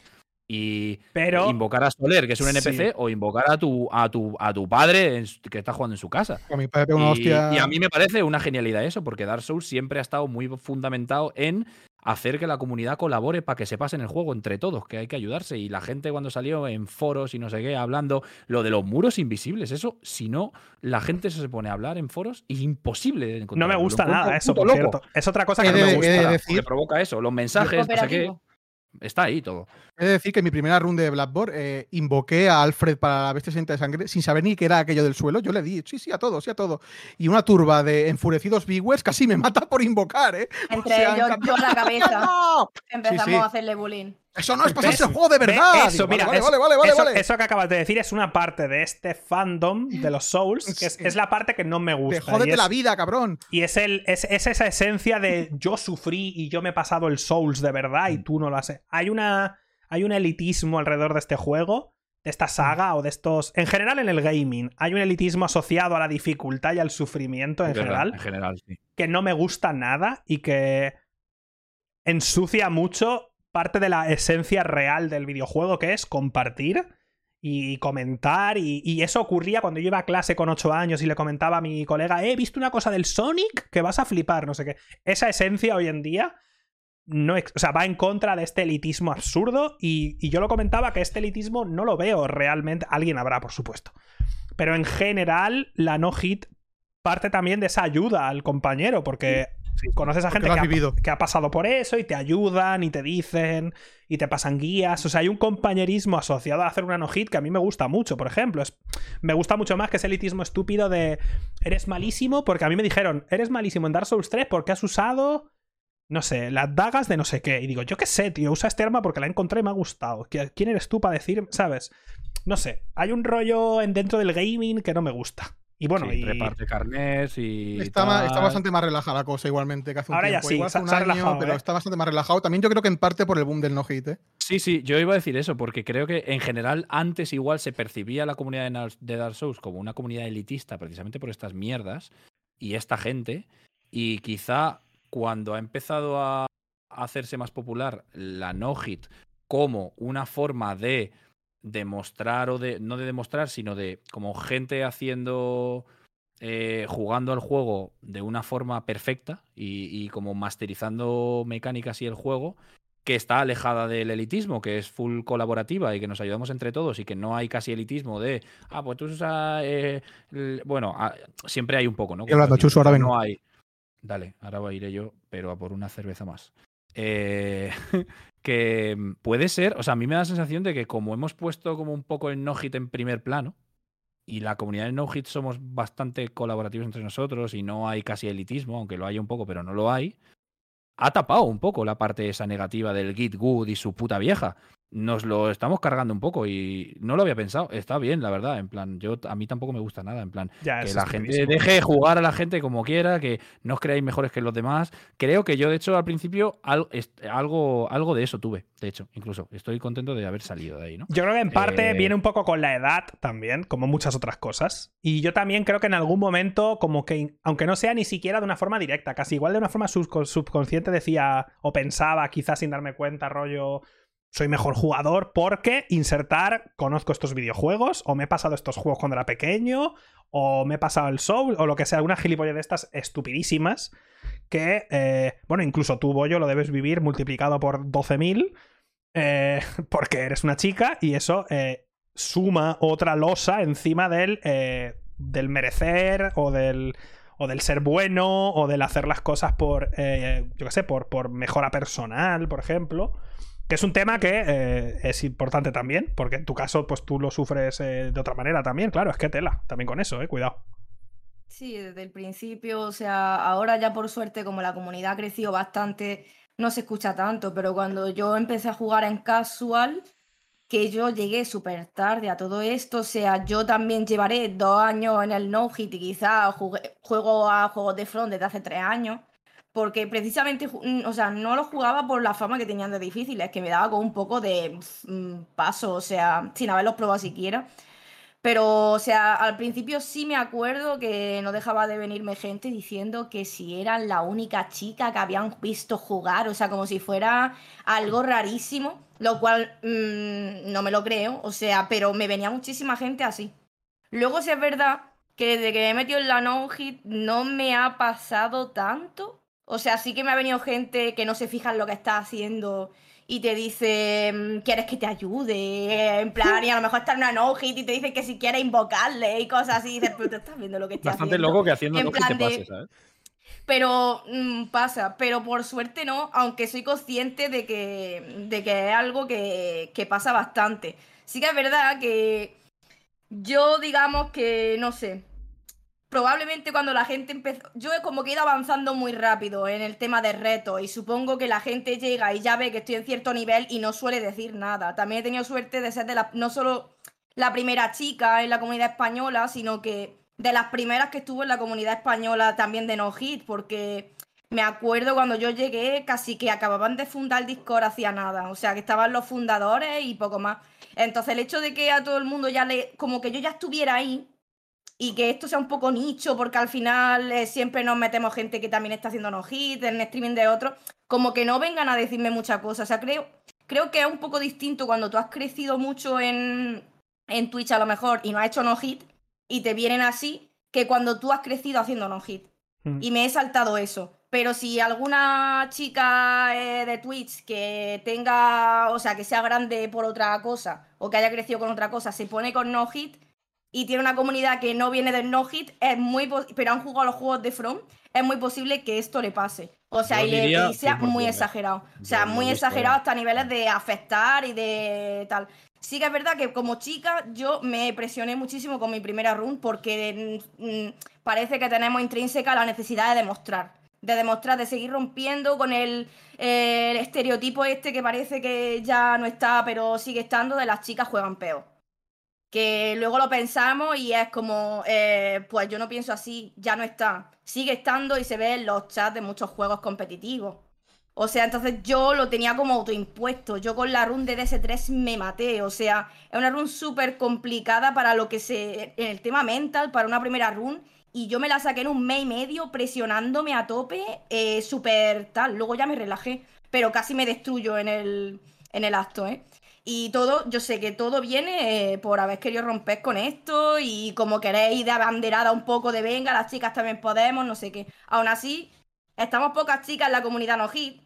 Y invocar a Soler, que es un NPC, o invocar a tu, a tu, a tu padre que está jugando en su casa. A mi padre una y, hostia... y a mí me parece una genialidad eso, porque Dark Souls siempre ha estado muy fundamentado en hacer que la comunidad colabore para que se pase en el juego entre todos, que hay que ayudarse. Y la gente cuando salió en foros y no sé qué, hablando lo de los muros invisibles, eso, si no, la gente se pone a hablar en foros y es imposible de encontrar. No me gusta nada eso, por cierto. Es otra cosa que no me gusta. Decir... provoca eso, los mensajes, no sé qué. Está ahí todo. He de decir que en mi primera run de Blackboard eh, invoqué a Alfred para la bestia de sangre sin saber ni qué era aquello del suelo. Yo le di, sí, sí, a todo, sí, a todo. Y una turba de enfurecidos viewers casi me mata por invocar, ¿eh? Entre ellos, yo, la cabeza. Empezamos a hacerle bullying. Eso no es pasarse el juego de verdad. Eso, mira, vale, vale, vale, eso, eso, que acabas de decir es una parte de este fandom de los Souls, que es, la parte que no me gusta. Te jódete la vida, cabrón. Y es, el, es, esa esencia de yo sufrí y yo me he pasado el Souls de verdad y tú no lo has. Hay, una, hay un elitismo alrededor de este juego, de esta saga o de estos. En general, en el gaming, hay un elitismo asociado a la dificultad y al sufrimiento en general. En general, sí. Que no me gusta nada y que ensucia mucho parte de la esencia real del videojuego, que es compartir y comentar. Y, eso ocurría cuando yo iba a clase con 8 años y le comentaba a mi colega, eh, he visto una cosa del Sonic que vas a flipar, no sé qué. Esa esencia hoy en día no, o sea, va en contra de este elitismo absurdo y, yo lo comentaba que este elitismo no lo veo realmente, alguien habrá por supuesto, pero en general la no hit parte también de esa ayuda al compañero porque Conoces a gente que ha, pasado por eso y te ayudan y te dicen y te pasan guías. O sea, hay un compañerismo asociado a hacer una no-hit que a mí me gusta mucho, por ejemplo. me gusta mucho más que ese elitismo estúpido de eres malísimo porque a mí me dijeron, eres malísimo en Dark Souls 3 porque has usado, no sé, las dagas de no sé qué. Y digo, yo qué sé, tío, usa este arma porque la encontré y me ha gustado. ¿Quién eres tú para decir, sabes? No sé, hay un rollo en dentro del gaming que no me gusta. Y bueno, y... reparte carnés y. Está, bastante más relajada la cosa, igualmente, que hace un Ahora tiempo. Ya sí, Igual un año, pero ¿eh? está bastante más relajado. También yo creo que en parte por el boom del no-hit, ¿eh? Sí, sí, yo iba a decir eso, porque creo que en general antes igual se percibía la comunidad de Dark Souls como una comunidad elitista, precisamente por estas mierdas y esta gente. Y quizá cuando ha empezado a hacerse más popular la no-hit como una forma de demostrar o de, no de demostrar, sino de como gente haciendo, eh, jugando al juego de una forma perfecta y, como masterizando mecánicas y el juego, que está alejada del elitismo, que es full colaborativa y que nos ayudamos entre todos y que no hay casi elitismo de, ah, pues tú usas, eh, bueno, ah, siempre hay un poco, ¿no? hablando, Chuso, ahora No hay. Dale, ahora iré yo, pero a por una cerveza más. Eh, que mm, puede ser, o sea, a mí me da la sensación de que como hemos puesto como un poco el no-hit en primer plano, y la comunidad de no-hit somos bastante colaborativos entre nosotros y no hay casi elitismo, aunque lo haya un poco, pero no lo hay, ha tapado un poco la parte esa negativa del Git Good y su puta vieja nos lo estamos cargando un poco y no lo había pensado. Está bien, la verdad. En plan, yo a mí tampoco me gusta nada. En plan, que la gente deje jugar a la gente como quiera, que no os creáis mejores que los demás. Creo que yo, de hecho, al principio algo, algo de eso tuve. De hecho, incluso estoy contento de haber salido de ahí, ¿no? Yo creo que en parte eh, viene un poco con la edad también, como muchas otras cosas. Y yo también creo que en algún momento, como que, aunque no sea ni siquiera de una forma directa, casi igual de una forma subconsciente decía o pensaba, quizás sin darme cuenta, rollo soy mejor jugador porque insertar, conozco estos videojuegos, o me he pasado estos juegos cuando era pequeño, o me he pasado el Soul, o lo que sea, alguna gilipollas de estas estupidísimas, que, eh, bueno, incluso tú, Bollo, lo debes vivir multiplicado por 12.000, eh, porque eres una chica, y eso eh, suma otra losa encima del, del merecer, o del o del ser bueno, o del hacer las cosas por, yo qué sé, por, por mejora personal, por ejemplo. Que es un tema que eh, es importante también, porque en tu caso, pues tú lo sufres eh, de otra manera también, claro, es que tela, también con eso, eh, cuidado. Sí, desde el principio, o sea, ahora ya por suerte, como la comunidad ha crecido bastante, no se escucha tanto, pero cuando yo empecé a jugar en casual, que yo llegué súper tarde a todo esto, o sea, yo también llevaré dos años en el no-hit y quizás juego a juegos de front desde hace tres años porque precisamente, mm, o sea, no lo jugaba por la fama que tenían de difíciles, que me daba con un poco de mm, paso, o sea, sin haberlos probado siquiera. Pero, o sea, al principio sí me acuerdo que no dejaba de venirme gente diciendo que si eran la única chica que habían visto jugar, o sea, como si fuera algo rarísimo, lo cual mm, no me lo creo, o sea, pero me venía muchísima gente así. Luego, si es verdad que desde que me he metido en la no-hit no me ha pasado tanto. O sea, sí que me ha venido gente que no se fija en lo que está haciendo y te dice, mm, ¿quieres que te ayude? En plan, y a lo mejor está en una no-hit y te dice que si quieres invocarle y cosas así. Y dices, pero tú estás viendo lo que está Bastante loco que haciendo no-hit te pase, ¿sabes? Pero mm, pasa, pero por suerte no, aunque soy consciente de que, de que es algo que, que pasa bastante. Sí que es verdad que yo digamos que, no sé, probablemente cuando la gente empezó, yo he como que he ido avanzando muy rápido en el tema de retos y supongo que la gente llega y ya ve que estoy en cierto nivel y no suele decir nada. También he tenido suerte de ser de la, no solo la primera chica en la comunidad española, sino que de las primeras que estuvo en la comunidad española también de No Hit, porque me acuerdo cuando yo llegué casi que acababan de fundar el Discord hacía nada, o sea que estaban los fundadores y poco más. Entonces el hecho de que a todo el mundo ya le, como que yo ya estuviera ahí, y que esto sea un poco nicho, porque al final eh, siempre nos metemos gente que también está haciendo no hits, en streaming de otros, como que no vengan a decirme muchas cosas. O sea, creo, creo que es un poco distinto cuando tú has crecido mucho en, en Twitch a lo mejor y no has hecho no hit y te vienen así, que cuando tú has crecido haciendo no hit. Mm. Y me he saltado eso. Pero si alguna chica eh, de Twitch que tenga, o sea, que sea grande por otra cosa o que haya crecido con otra cosa, se pone con no hit, y tiene una comunidad que no viene del no hit, es muy pero han jugado los juegos de From, es muy posible que esto le pase. O sea, y, sea muy exagerado. O sea, muy exagerado hasta niveles de afectar y de tal. Sí que es verdad que como chica yo me presioné muchísimo con mi primera run porque mm, mm, parece que tenemos intrínseca la necesidad de demostrar. De demostrar, de seguir rompiendo con el, el estereotipo este que parece que ya no está, pero sigue estando, de las chicas juegan peor que luego lo pensamos y es como, eh, pues yo no pienso así, ya no está. Sigue estando y se ve en los chats de muchos juegos competitivos. O sea, entonces yo lo tenía como autoimpuesto. Yo con la run de DS3 me maté. O sea, es una run súper complicada para lo que se. En el tema mental, para una primera run. Y yo me la saqué en un mes y medio presionándome a tope, eh, súper tal. Luego ya me relajé. Pero casi me destruyo en el, en el acto, ¿eh? Y todo, yo sé que todo viene eh, por haber querido romper con esto y como queréis de abanderada un poco de venga, las chicas también podemos, no sé qué. Aún así, estamos pocas chicas en la comunidad no hit.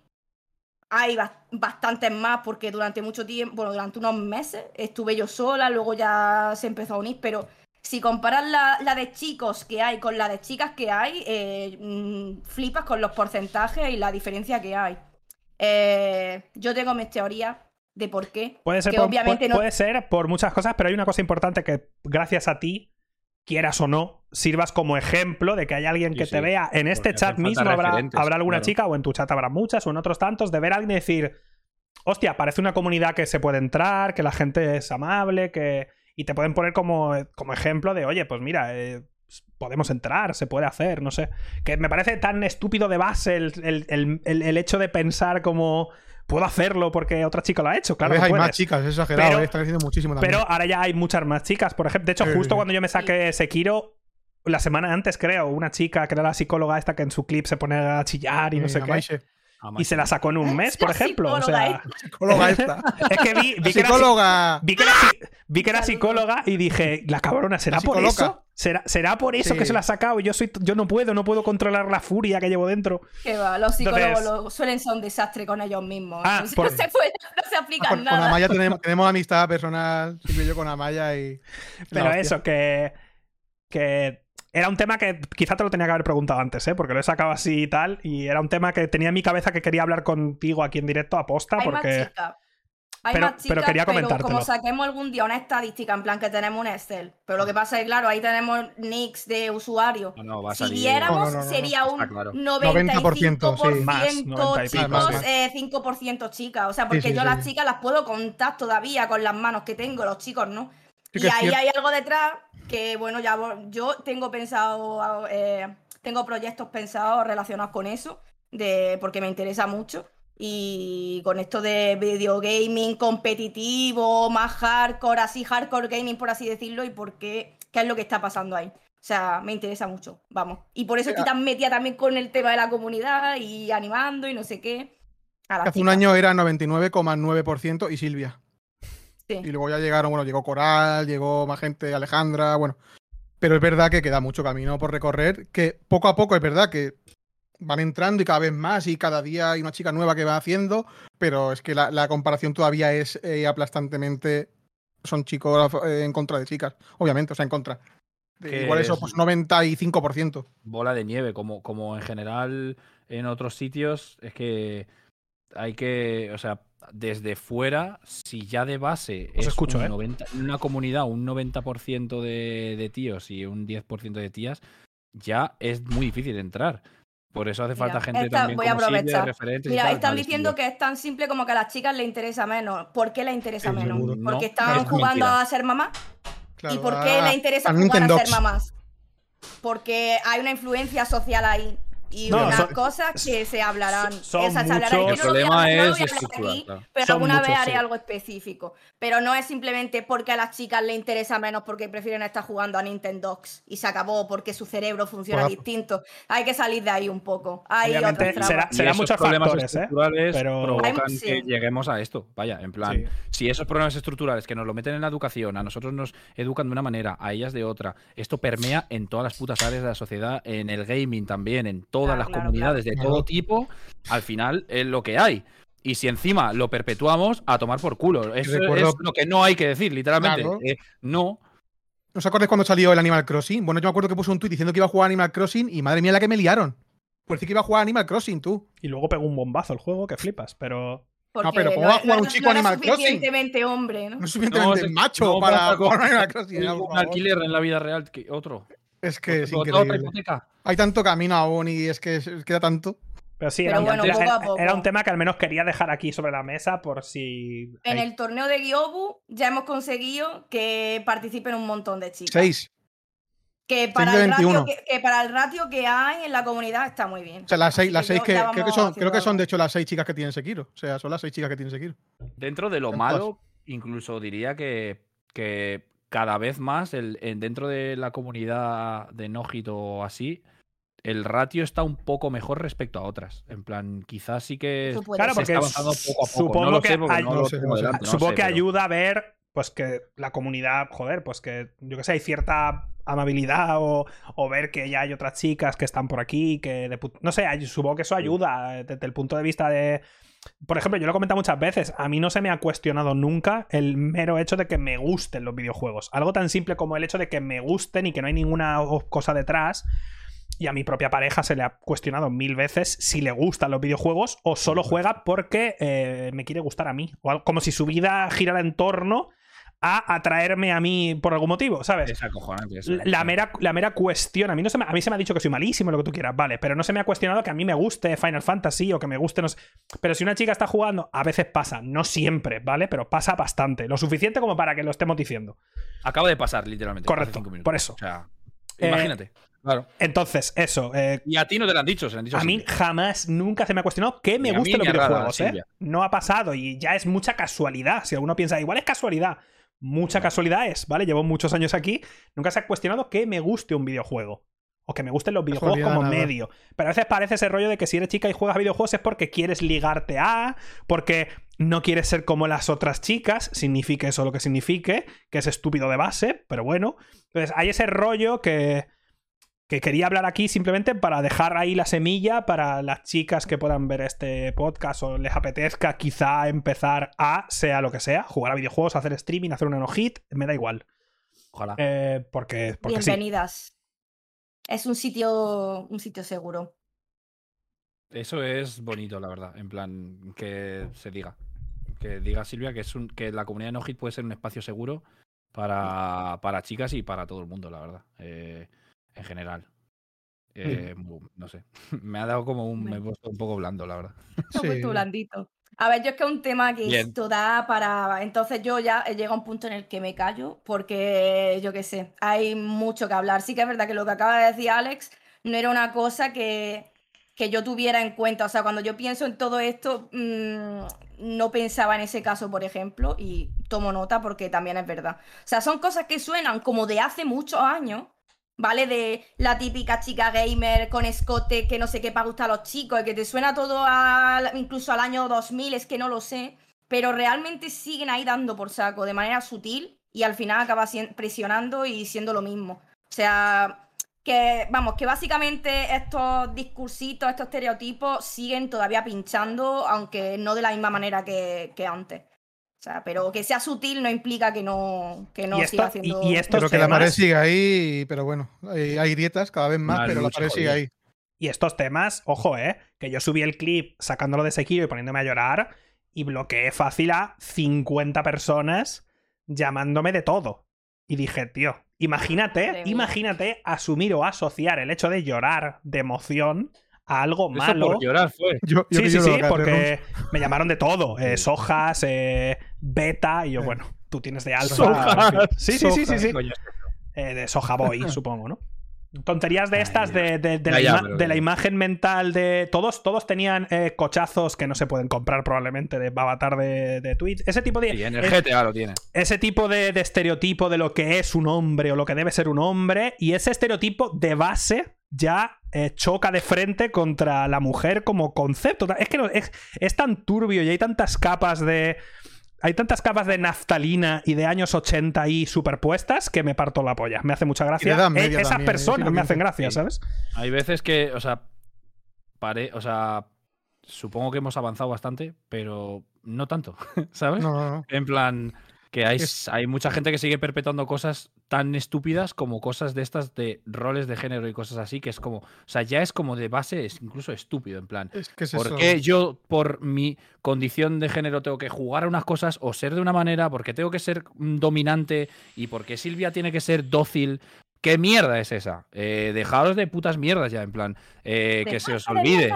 Hay bastantes más porque durante mucho tiempo, bueno, durante unos meses estuve yo sola, luego ya se empezó a unir, pero si comparas la, de chicos que hay con la de chicas que hay, eh, mm, flipas con los porcentajes y la diferencia que hay. Eh, yo tengo mis teorías de por qué. Puede ser, por, puede ser por muchas cosas, pero hay una cosa importante que gracias a ti, quieras o no, sirvas como ejemplo de que hay alguien que te vea. En este chat mismo habrá, habrá alguna chica, o en tu chat habrá muchas, o en otros tantos, de ver a alguien y decir, hostia, parece una comunidad que se puede entrar, que la gente es amable, que... Y te pueden poner como, como ejemplo de, oye, pues mira, eh, podemos entrar, se puede hacer, no sé. Que me parece tan estúpido de base el hecho de pensar como puedo hacerlo porque otra chica lo ha hecho, claro. hay más chicas, es exagerado, pero, eh, está creciendo muchísimo también. Pero ahora ya hay muchas más chicas, por ejemplo. De hecho, justo cuando yo me saqué Sekiro, la semana antes, creo, una chica que era la psicóloga esta que en su clip se pone a chillar y no sé qué. Y se la sacó en un mes, por ejemplo. O sea, psicóloga esta. Es que vi, vi que psicóloga. vi, que era, vi que era psicóloga y dije, la cabrona, ¿será por eso? ¿Será, ¿Será por eso que se la ha sacado? Yo soy, yo no puedo, no puedo controlar la furia que llevo dentro. Que va, los psicólogos suelen ser un desastre con ellos mismos. Ah, no, se puede, no se aplican nada. Con Amaya tenemos, tenemos amistad personal, siempre yo con Amaya y. Pero eso, que. que era un tema que quizá te lo tenía que haber preguntado antes, ¿eh? porque lo he sacado así y tal. Y era un tema que tenía en mi cabeza que quería hablar contigo aquí en directo a posta. porque... Hay pero, más chicas, pero quería comentártelo. como saquemos algún día una estadística, en plan que tenemos un Excel. Pero lo que pasa es que, claro, ahí tenemos nicks de usuario. si viéramos, sería un 95% chicos, 5% chicas. O sea, porque yo las chicas las puedo contar todavía con las manos que tengo, los chicos no. y ahí hay algo detrás que, bueno, ya yo tengo pensado, eh, tengo proyectos pensados relacionados con eso, de, porque me interesa mucho. Y con esto de video gaming competitivo, más hardcore, así hardcore gaming por así decirlo, y por qué, qué es lo que está pasando ahí. O sea, me interesa mucho, vamos. Y por eso estoy tan metida también con el tema de la comunidad y animando y no sé qué. Hace un año era 99,9% y Silvia. Sí. Y luego ya llegaron, bueno, llegó Coral, llegó más gente, Alejandra, bueno. Pero es verdad que queda mucho camino por recorrer, que poco a poco es verdad que van entrando y cada vez más y cada día hay una chica nueva que va haciendo, pero es que la, comparación todavía es eh, aplastantemente... Son chicos eh, en contra de chicas, obviamente, o sea, en contra. Igual eso, pues 95%. Bola de nieve, como, como en general en otros sitios, es que hay que, o sea, desde fuera, si ya de base es escucho, un 90, ¿eh? una comunidad un 90% de, de tíos y un 10% de tías, ya es muy difícil entrar. Por eso hace falta gente también voy a aprovechar. Mira, están diciendo que es tan simple como que a las chicas les interesa menos. ¿Por qué les interesa menos? ¿Porque están jugando a ser mamá? ¿Y por qué le interesa jugar a ser mamás? Porque hay una influencia social ahí y unas cosas que se hablarán. Son, se hablarán. el problema es estructural. Pero alguna vez haré algo específico. Pero no es simplemente porque a las chicas les interesa menos porque prefieren estar jugando a Nintendo y se acabó porque su cerebro funciona distinto. Hay que salir de ahí un poco. Hay será, será muchos problemas ¿eh? estructurales pero... provocan que lleguemos a esto. Vaya, en plan, si esos problemas estructurales que nos lo meten en la educación, a nosotros nos educan de una manera, a ellas de otra, esto permea en todas las putas áreas de la sociedad, en el gaming también, en todas las comunidades de todo tipo, al final es lo que hay. Y si encima lo perpetuamos, a tomar por culo. Eso es lo que no hay que decir, literalmente. Eh, no. ¿No os acordáis cuando salió el Animal Crossing? Bueno, yo me acuerdo que puse un tweet diciendo que iba a jugar Animal Crossing y madre mía la que me liaron. Por decir que iba a jugar Animal Crossing, tú. Y luego pegó un bombazo el juego que flipas, pero. no, pero ¿cómo va a jugar un chico Animal Crossing? No es suficientemente hombre, ¿no? No es suficientemente macho para jugar Animal Crossing. Un alquiler en la vida real que otro. Es que es increíble. Hay tanto camino aún y es que queda tanto. Pero sí, era, un, tema que al menos quería dejar aquí sobre la mesa por si. En el torneo de Gyobu ya hemos conseguido que participen un montón de chicas. Seis. Que para, el ratio que, para el ratio que hay en la comunidad está muy bien. O sea, las seis, las seis que, creo, que son, creo que son de hecho las seis chicas que tienen Sekiro. O sea, son las seis chicas que tienen Sekiro. Dentro de lo malo, incluso diría que, que cada vez más el, dentro de la comunidad de Nojit o así, el ratio está un poco mejor respecto a otras. En plan, quizás sí que claro, porque está avanzando poco a poco. Supongo que, supongo que ayuda a ver pues que la comunidad, joder, pues que yo que sé, hay cierta amabilidad o, o, ver que ya hay otras chicas que están por aquí, que no sé, supongo que eso ayuda desde el punto de vista de por ejemplo, yo lo he comentado muchas veces, a mí no se me ha cuestionado nunca el mero hecho de que me gusten los videojuegos. Algo tan simple como el hecho de que me gusten y que no hay ninguna cosa detrás. Y a mi propia pareja se le ha cuestionado mil veces si le gustan los videojuegos o solo juega porque eh, me quiere gustar a mí. O como si su vida girara en torno a atraerme a mí por algún motivo, ¿sabes? Es la, mera, la mera cuestión, a mí, no se me, a mí se me ha dicho que soy malísimo, lo que tú quieras, vale, pero no se me ha cuestionado que a mí me guste Final Fantasy o que me guste, no sé. Pero si una chica está jugando, a veces pasa, no siempre, ¿vale? Pero pasa bastante, lo suficiente como para que lo estemos diciendo. Acaba de pasar, literalmente. Correcto, por eso. O sea, imagínate. Claro. Entonces, eso. Eh, y a ti no te lo han dicho, se lo han dicho A mí jamás, nunca se me ha cuestionado que me gusten los videojuegos, ¿eh? No ha pasado y ya es mucha casualidad. Si alguno piensa, igual es casualidad mucha casualidad es, ¿vale? Llevo muchos años aquí, nunca se ha cuestionado que me guste un videojuego. O que me gusten los videojuegos como medio. Pero a veces parece ese rollo de que si eres chica y juegas videojuegos es porque quieres ligarte a, porque no quieres ser como las otras chicas, signifique eso lo que signifique, que es estúpido de base, pero bueno. Entonces hay ese rollo que, que quería hablar aquí simplemente para dejar ahí la semilla para las chicas que puedan ver este podcast o les apetezca quizá empezar a, sea lo que sea, jugar a videojuegos, hacer streaming, hacer un no-hit, me da igual. Ojalá. Eh, porque, Bienvenidas. Es un sitio, un sitio seguro. Eso es bonito, la verdad. En plan, que se diga. Que diga Silvia que, es un, que la comunidad de no-hit puede ser un espacio seguro para, para chicas y para todo el mundo, la verdad. Eh, en general. Eh, no sé. Me ha dado como un. Me he puesto un poco blando, la verdad. Sí. blandito. A ver, yo es que es un tema que esto da para. Entonces yo ya he llegado a un punto en el que me callo, porque yo qué sé, hay mucho que hablar. Sí que es verdad que lo que acaba de decir Alex no era una cosa que, que yo tuviera en cuenta. O sea, cuando yo pienso en todo esto, mm, no pensaba en ese caso, por ejemplo, y tomo nota porque también es verdad. O sea, son cosas que suenan como de hace muchos años, ¿vale? De la típica chica gamer con escote que no sé qué para gustar a los chicos, que te suena todo incluso al año 2000, es que no lo sé, pero realmente siguen ahí dando por saco de manera sutil y al final acaba presionando y siendo lo mismo. O sea, que vamos, que básicamente estos discursitos, estos estereotipos siguen todavía pinchando, aunque no de la misma manera que, antes. O sea, pero que sea sutil no implica que no, que no siga haciendo. Y, pero que la pared sigue ahí, pero bueno, hay, dietas cada vez más, pero la pared sigue ahí. Y estos temas, ojo, eh, que yo subí el clip sacándolo de Sekiro y poniéndome a llorar y bloqueé fácil a 50 personas llamándome de todo. Y dije, tío, imagínate, imagínate asumir o asociar el hecho de llorar de emoción a algo malo. Por llorar fue. sí, sí, sí, porque me llamaron de todo. Eh, sojas, eh, beta, y yo, bueno, tú tienes de alfa. Sí, sí, sí, sí, sí. Eh, de Soja Boy, supongo, ¿no? Tonterías de estas, de, la, imagen mental de. Todos, todos tenían eh, cochazos que no se pueden comprar probablemente de avatar de, de Twitch. Ese tipo de. Sí, en el GTA lo tiene. Ese tipo de, estereotipo de lo que es un hombre o lo que debe ser un hombre. Y ese estereotipo de base ya eh, choca de frente contra la mujer como concepto. Es que es, es tan turbio y hay tantas capas de hay tantas capas de naftalina y de años 80 ahí superpuestas que me parto la polla. Me hace mucha gracia. Eh, esas ¿eh? personas me hacen gracia, ¿sabes? Hay veces que, o sea, pare, o sea, supongo que hemos avanzado bastante, pero no tanto, ¿sabes? En plan, que hay, hay mucha gente que sigue perpetuando cosas tan estúpidas como cosas de estas de roles de género y cosas así, que es como, o sea, ya es como de base, es incluso estúpido, en plan. Es que ¿Por qué yo, por mi condición de género, tengo que jugar a unas cosas o ser de una manera? porque tengo que ser dominante? ¿Y porque Silvia tiene que ser dócil? ¿Qué mierda es esa? Eh, dejaros de putas mierdas ya, en plan, eh, que se os olvide.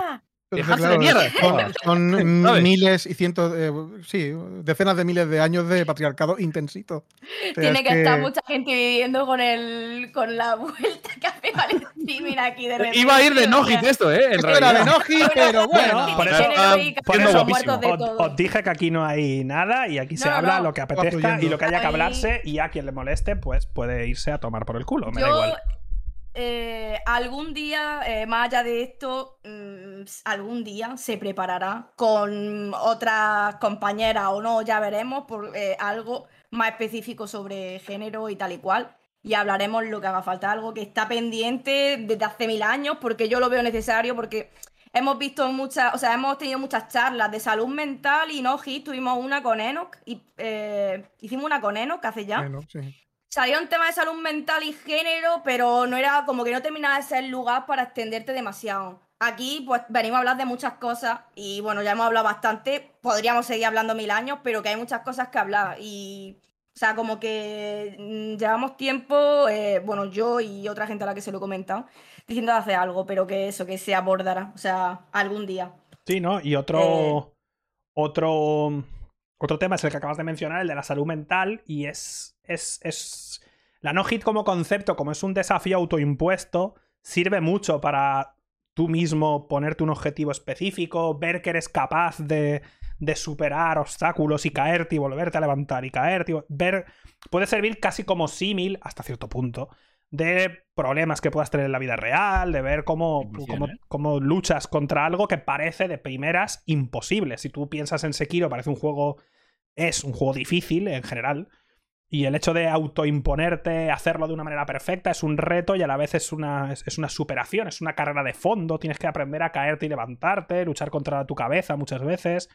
Son, miles y cientos, sí, decenas de miles de años de patriarcado intensito. Tiene que, estar mucha gente viviendo con el con la vuelta que hace Valentín aquí de repente. Iba a ir de Nojit esto, ¿eh? En era de Nojit, pero bueno. os, dije que aquí no hay nada y aquí se habla lo que apetezca y lo que haya que hablarse y a quien le moleste, pues puede irse a tomar por el culo. Me da igual. Eh, algún día, eh, más allá de esto, mm, algún día se preparará con otras compañeras o no, ya veremos, por eh, algo más específico sobre género y tal y cual. Y hablaremos lo que haga falta, algo que está pendiente desde hace mil años, porque yo lo veo necesario, porque hemos visto muchas, o sea, hemos tenido muchas charlas de salud mental y no, tuvimos una con Enoch, y, hicimos una con Enoch hace ya. Salía un tema de salud mental y género, pero no era como que no terminaba de ser lugar para extenderte demasiado. Aquí, pues, venimos a hablar de muchas cosas y, bueno, ya hemos hablado bastante. Podríamos seguir hablando mil años, pero que hay muchas cosas que hablar. Y, o sea, como que mm, llevamos tiempo, eh, bueno, yo y otra gente a la que se lo he comentado, diciendo hacer algo, pero que eso, que se abordará, o sea, algún día. Sí, ¿no? Y otro. Eh, otro. Otro tema es el que acabas de mencionar, el de la salud mental, y es es, La no-hit como concepto, como es un desafío autoimpuesto, sirve mucho para tú mismo ponerte un objetivo específico, ver que eres capaz de, de superar obstáculos y caerte y volverte a levantar y caerte. ver, puede servir casi como símil, hasta cierto punto, de problemas que puedas tener en la vida real, de ver cómo, cómo, cómo, luchas contra algo que parece de primeras imposible. Si tú piensas en Sekiro, parece un juego. Es un juego difícil en general. Y el hecho de autoimponerte, hacerlo de una manera perfecta, es un reto y a la vez es una, es, una superación, es una carrera de fondo. Tienes que aprender a caerte y levantarte, luchar contra tu cabeza muchas veces.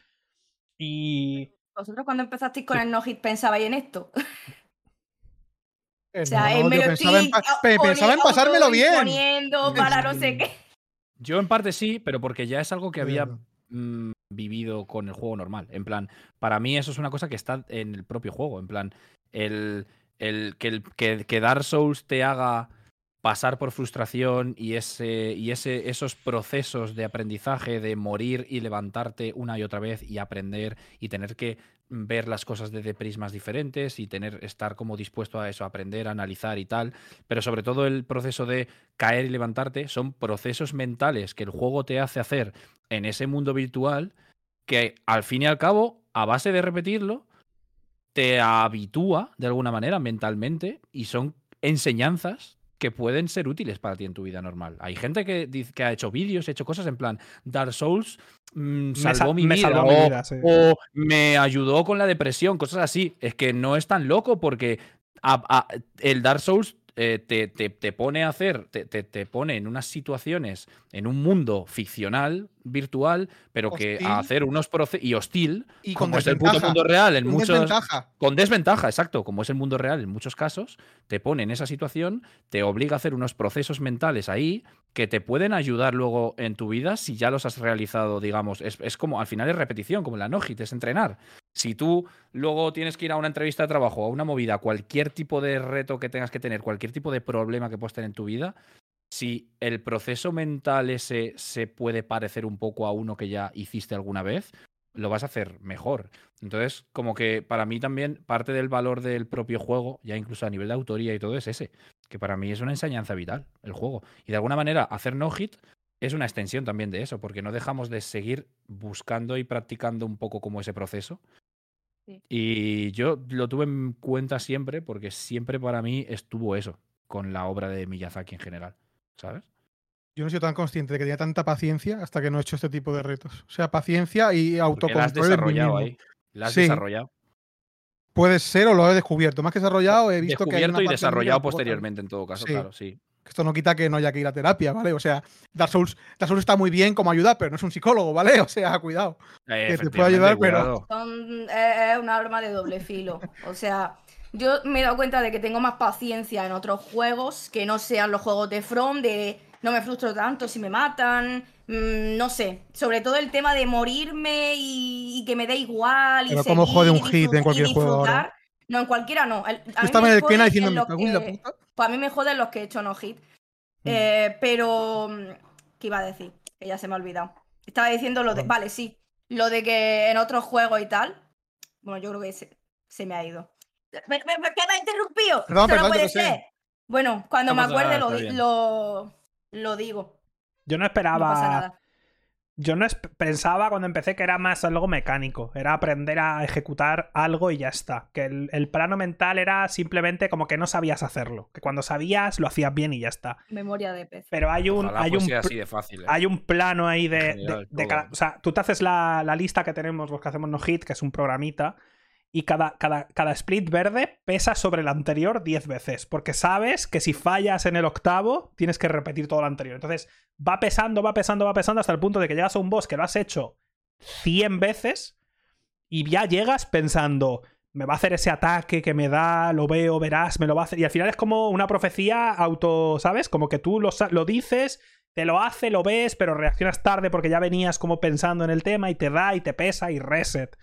Y. ¿Vosotros cuando empezasteis con el no-hit pensabais en esto? o sea, en pensaba, en, pensaba en pasármelo bien. Para no sé qué. Yo en parte sí, pero porque ya es algo que había mm, vivido con el juego normal. En plan, para mí eso es una cosa que está en el propio juego. En plan, el, que, el que, Dark Souls te haga pasar por frustración y, ese, y ese, esos procesos de aprendizaje, de morir y levantarte una y otra vez y aprender y tener que ver las cosas desde prismas diferentes y tener estar como dispuesto a eso, aprender, analizar y tal, pero sobre todo el proceso de caer y levantarte son procesos mentales que el juego te hace hacer en ese mundo virtual que al fin y al cabo, a base de repetirlo, te habitúa de alguna manera mentalmente y son enseñanzas que pueden ser útiles para ti en tu vida normal. Hay gente que, que ha hecho vídeos, ha hecho cosas en plan Dark Souls mm, salvó, mi, vida, o, me ayudó con la depresión, cosas así. Es que no es tan loco porque el Dark Souls eh, te, te, pone a hacer, te, te, pone en unas situaciones, en un mundo ficcional, virtual, pero que a hacer unos procesos y hostil, y como es el puto mundo real en muchos desventaja. con desventaja, exacto, como es el mundo real en muchos casos, te pone en esa situación, te obliga a hacer unos procesos mentales ahí que te pueden ayudar luego en tu vida si ya los has realizado, digamos, es, es como al final es repetición, como la Nogit, es entrenar. Si tú luego tienes que ir a una entrevista de trabajo, a una movida, cualquier tipo de reto que tengas que tener, cualquier tipo de problema que puedas tener en tu vida, si el proceso mental ese se puede parecer un poco a uno que ya hiciste alguna vez, lo vas a hacer mejor. Entonces, como que para mí también parte del valor del propio juego, ya incluso a nivel de autoría y todo, es ese, que para mí es una enseñanza vital, el juego. Y de alguna manera, hacer no-hit es una extensión también de eso, porque no dejamos de seguir buscando y practicando un poco como ese proceso y yo lo tuve en cuenta siempre porque siempre para mí estuvo eso con la obra de Miyazaki en general, ¿sabes? Yo no he sido tan consciente de que tenía tanta paciencia hasta que no he hecho este tipo de retos. O sea, paciencia y autocontrol. La has desarrollado ahí. La has desarrollado. Puede ser o lo he descubierto. Más que desarrollado, he visto que. Descubierto y desarrollado posteriormente, en todo caso, claro, sí. Esto no quita que no haya que ir a terapia, ¿vale? O sea, Dark Souls, Dark Souls está muy bien como ayuda, pero no es un psicólogo, ¿vale? O sea, cuidado. que te puede ayudar, pero. es un arma de doble filo. O sea, yo me he dado cuenta de que tengo más paciencia en otros juegos que no sean los juegos de From, de no me frustro tanto si me matan. Mm, no sé, sobre todo el tema de morirme y, que me dé igual. Pero como jode un hit en cualquier juego. No, en cualquiera no. Estaba en el pena diciendo la puta. Pues a mí me joden los que he hecho no hit. Mm. Eh, pero. ¿Qué iba a decir? Que ya se me ha olvidado. Estaba diciendo lo de. Vale, sí. Lo de que en otros juegos y tal. Bueno, yo creo que se, me ha ido. ¿Qué me ha interrumpido? Perdón, no puede ser. Bueno, cuando me acuerde lo, lo, digo. Yo no esperaba. Yo no pensaba cuando empecé que era más algo mecánico, era aprender a ejecutar algo y ya está. Que el, plano mental era simplemente como que no sabías hacerlo, que cuando sabías lo hacías bien y ya está. Memoria de pez. Pero hay un, hay un, ¿eh? hay un plano ahí de, o sea, tú te haces la, la, lista que tenemos los que hacemos no hit, que es un programita, y cada, cada, cada, split verde pesa sobre el anterior 10 veces, porque sabes que si fallas en el octavo, tienes que repetir todo lo anterior. Entonces, va pesando, va pesando, va pesando hasta el punto de que llegas a un boss que lo has hecho 100 veces y ya llegas pensando, me va a hacer ese ataque que me da, lo veo, verás, me lo va a hacer. Y al final es como una profecía auto, ¿sabes? Como que tú lo, lo dices, te lo hace, lo ves, pero reaccionas tarde porque ya venías como pensando en el tema y te da y te pesa y reset.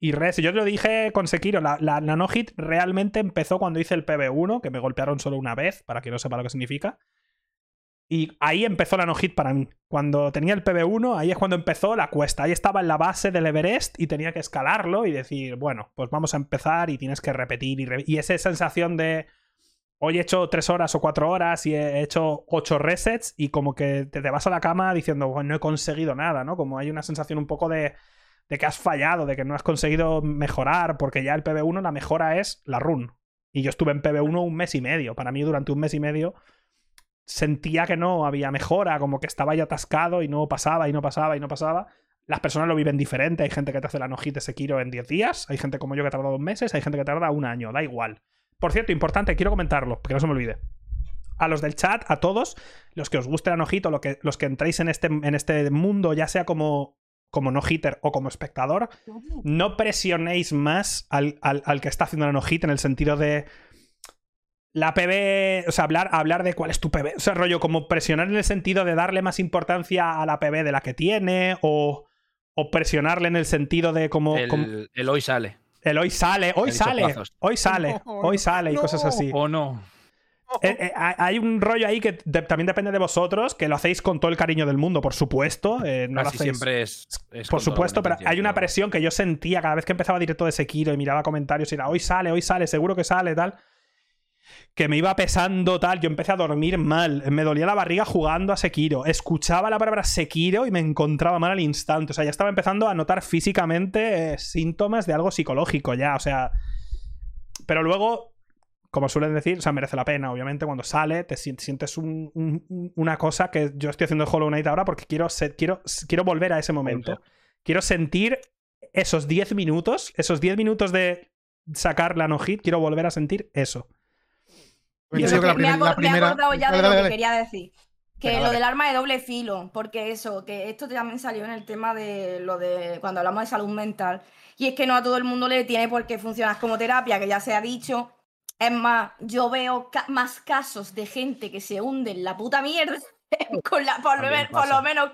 Y res, yo te lo dije con Sekiro, la, la, no-hit realmente empezó cuando hice el PB1, que me golpearon solo una vez, para que no sepa lo que significa. Y ahí empezó la no-hit para mí. Cuando tenía el PB1, ahí es cuando empezó la cuesta. Ahí estaba en la base del Everest y tenía que escalarlo y decir, bueno, pues vamos a empezar y tienes que repetir. Y, y esa sensación de, hoy he hecho tres horas o cuatro horas y he hecho ocho resets y como que te, te vas a la cama diciendo, bueno, no he conseguido nada, ¿no? Como hay una sensación un poco de de que has fallado, de que no has conseguido mejorar, porque ya el PB1 la mejora es la run. Y yo estuve en PB1 un mes y medio. Para mí, durante un mes y medio, sentía que no había mejora, como que estaba ya atascado y no pasaba y no pasaba y no pasaba. Las personas lo viven diferente. Hay gente que te hace la nojita Sekiro en 10 días. Hay gente como yo que tarda dos meses. Hay gente que tarda un año. Da igual. Por cierto, importante, quiero comentarlo, porque no se me olvide. A los del chat, a todos, los que os guste la nojito, lo que, los que entráis en este, en este mundo, ya sea como como no hitter o como espectador, no presionéis más al, que está haciendo la no hit en el sentido de la PB, o sea, hablar, hablar de cuál es tu PB, o sea, rollo como presionar en el sentido de darle más importancia a la PB de la que tiene o, o presionarle en el sentido de como el, el hoy sale. El hoy sale, hoy sale, hoy sale, hoy sale y cosas así. O no. Eh, eh, hay un rollo ahí que también depende de vosotros, que lo hacéis con todo el cariño del mundo, por supuesto. Eh, no siempre es. por supuesto, pero hay una presión que yo sentía cada vez que empezaba directo de Sekiro y miraba comentarios y era hoy sale, hoy sale, seguro que sale, tal. Que me iba pesando tal, yo empecé a dormir mal, me dolía la barriga jugando a Sekiro, escuchaba la palabra Sekiro y me encontraba mal al instante, o sea, ya estaba empezando a notar físicamente síntomas de algo psicológico ya, o sea, pero luego como suelen decir, o sea, merece la pena, obviamente, cuando sale, te sientes una cosa que yo estoy haciendo de Hollow Knight ahora porque quiero, quiero, quiero volver a ese momento. Quiero sentir esos 10 minutos, esos 10 minutos de sacar la no-hit, quiero volver a sentir eso. Y eso que me, he acordado ya de lo que quería decir. Que lo del arma de doble filo, porque eso, que esto también salió en el tema de lo de cuando hablamos de salud mental. Y es que no a todo el mundo le tiene por qué funcionar como terapia, que ya se ha dicho, es más, yo veo más casos de gente que se hunde en la puta mierda, con la, por, lo, menos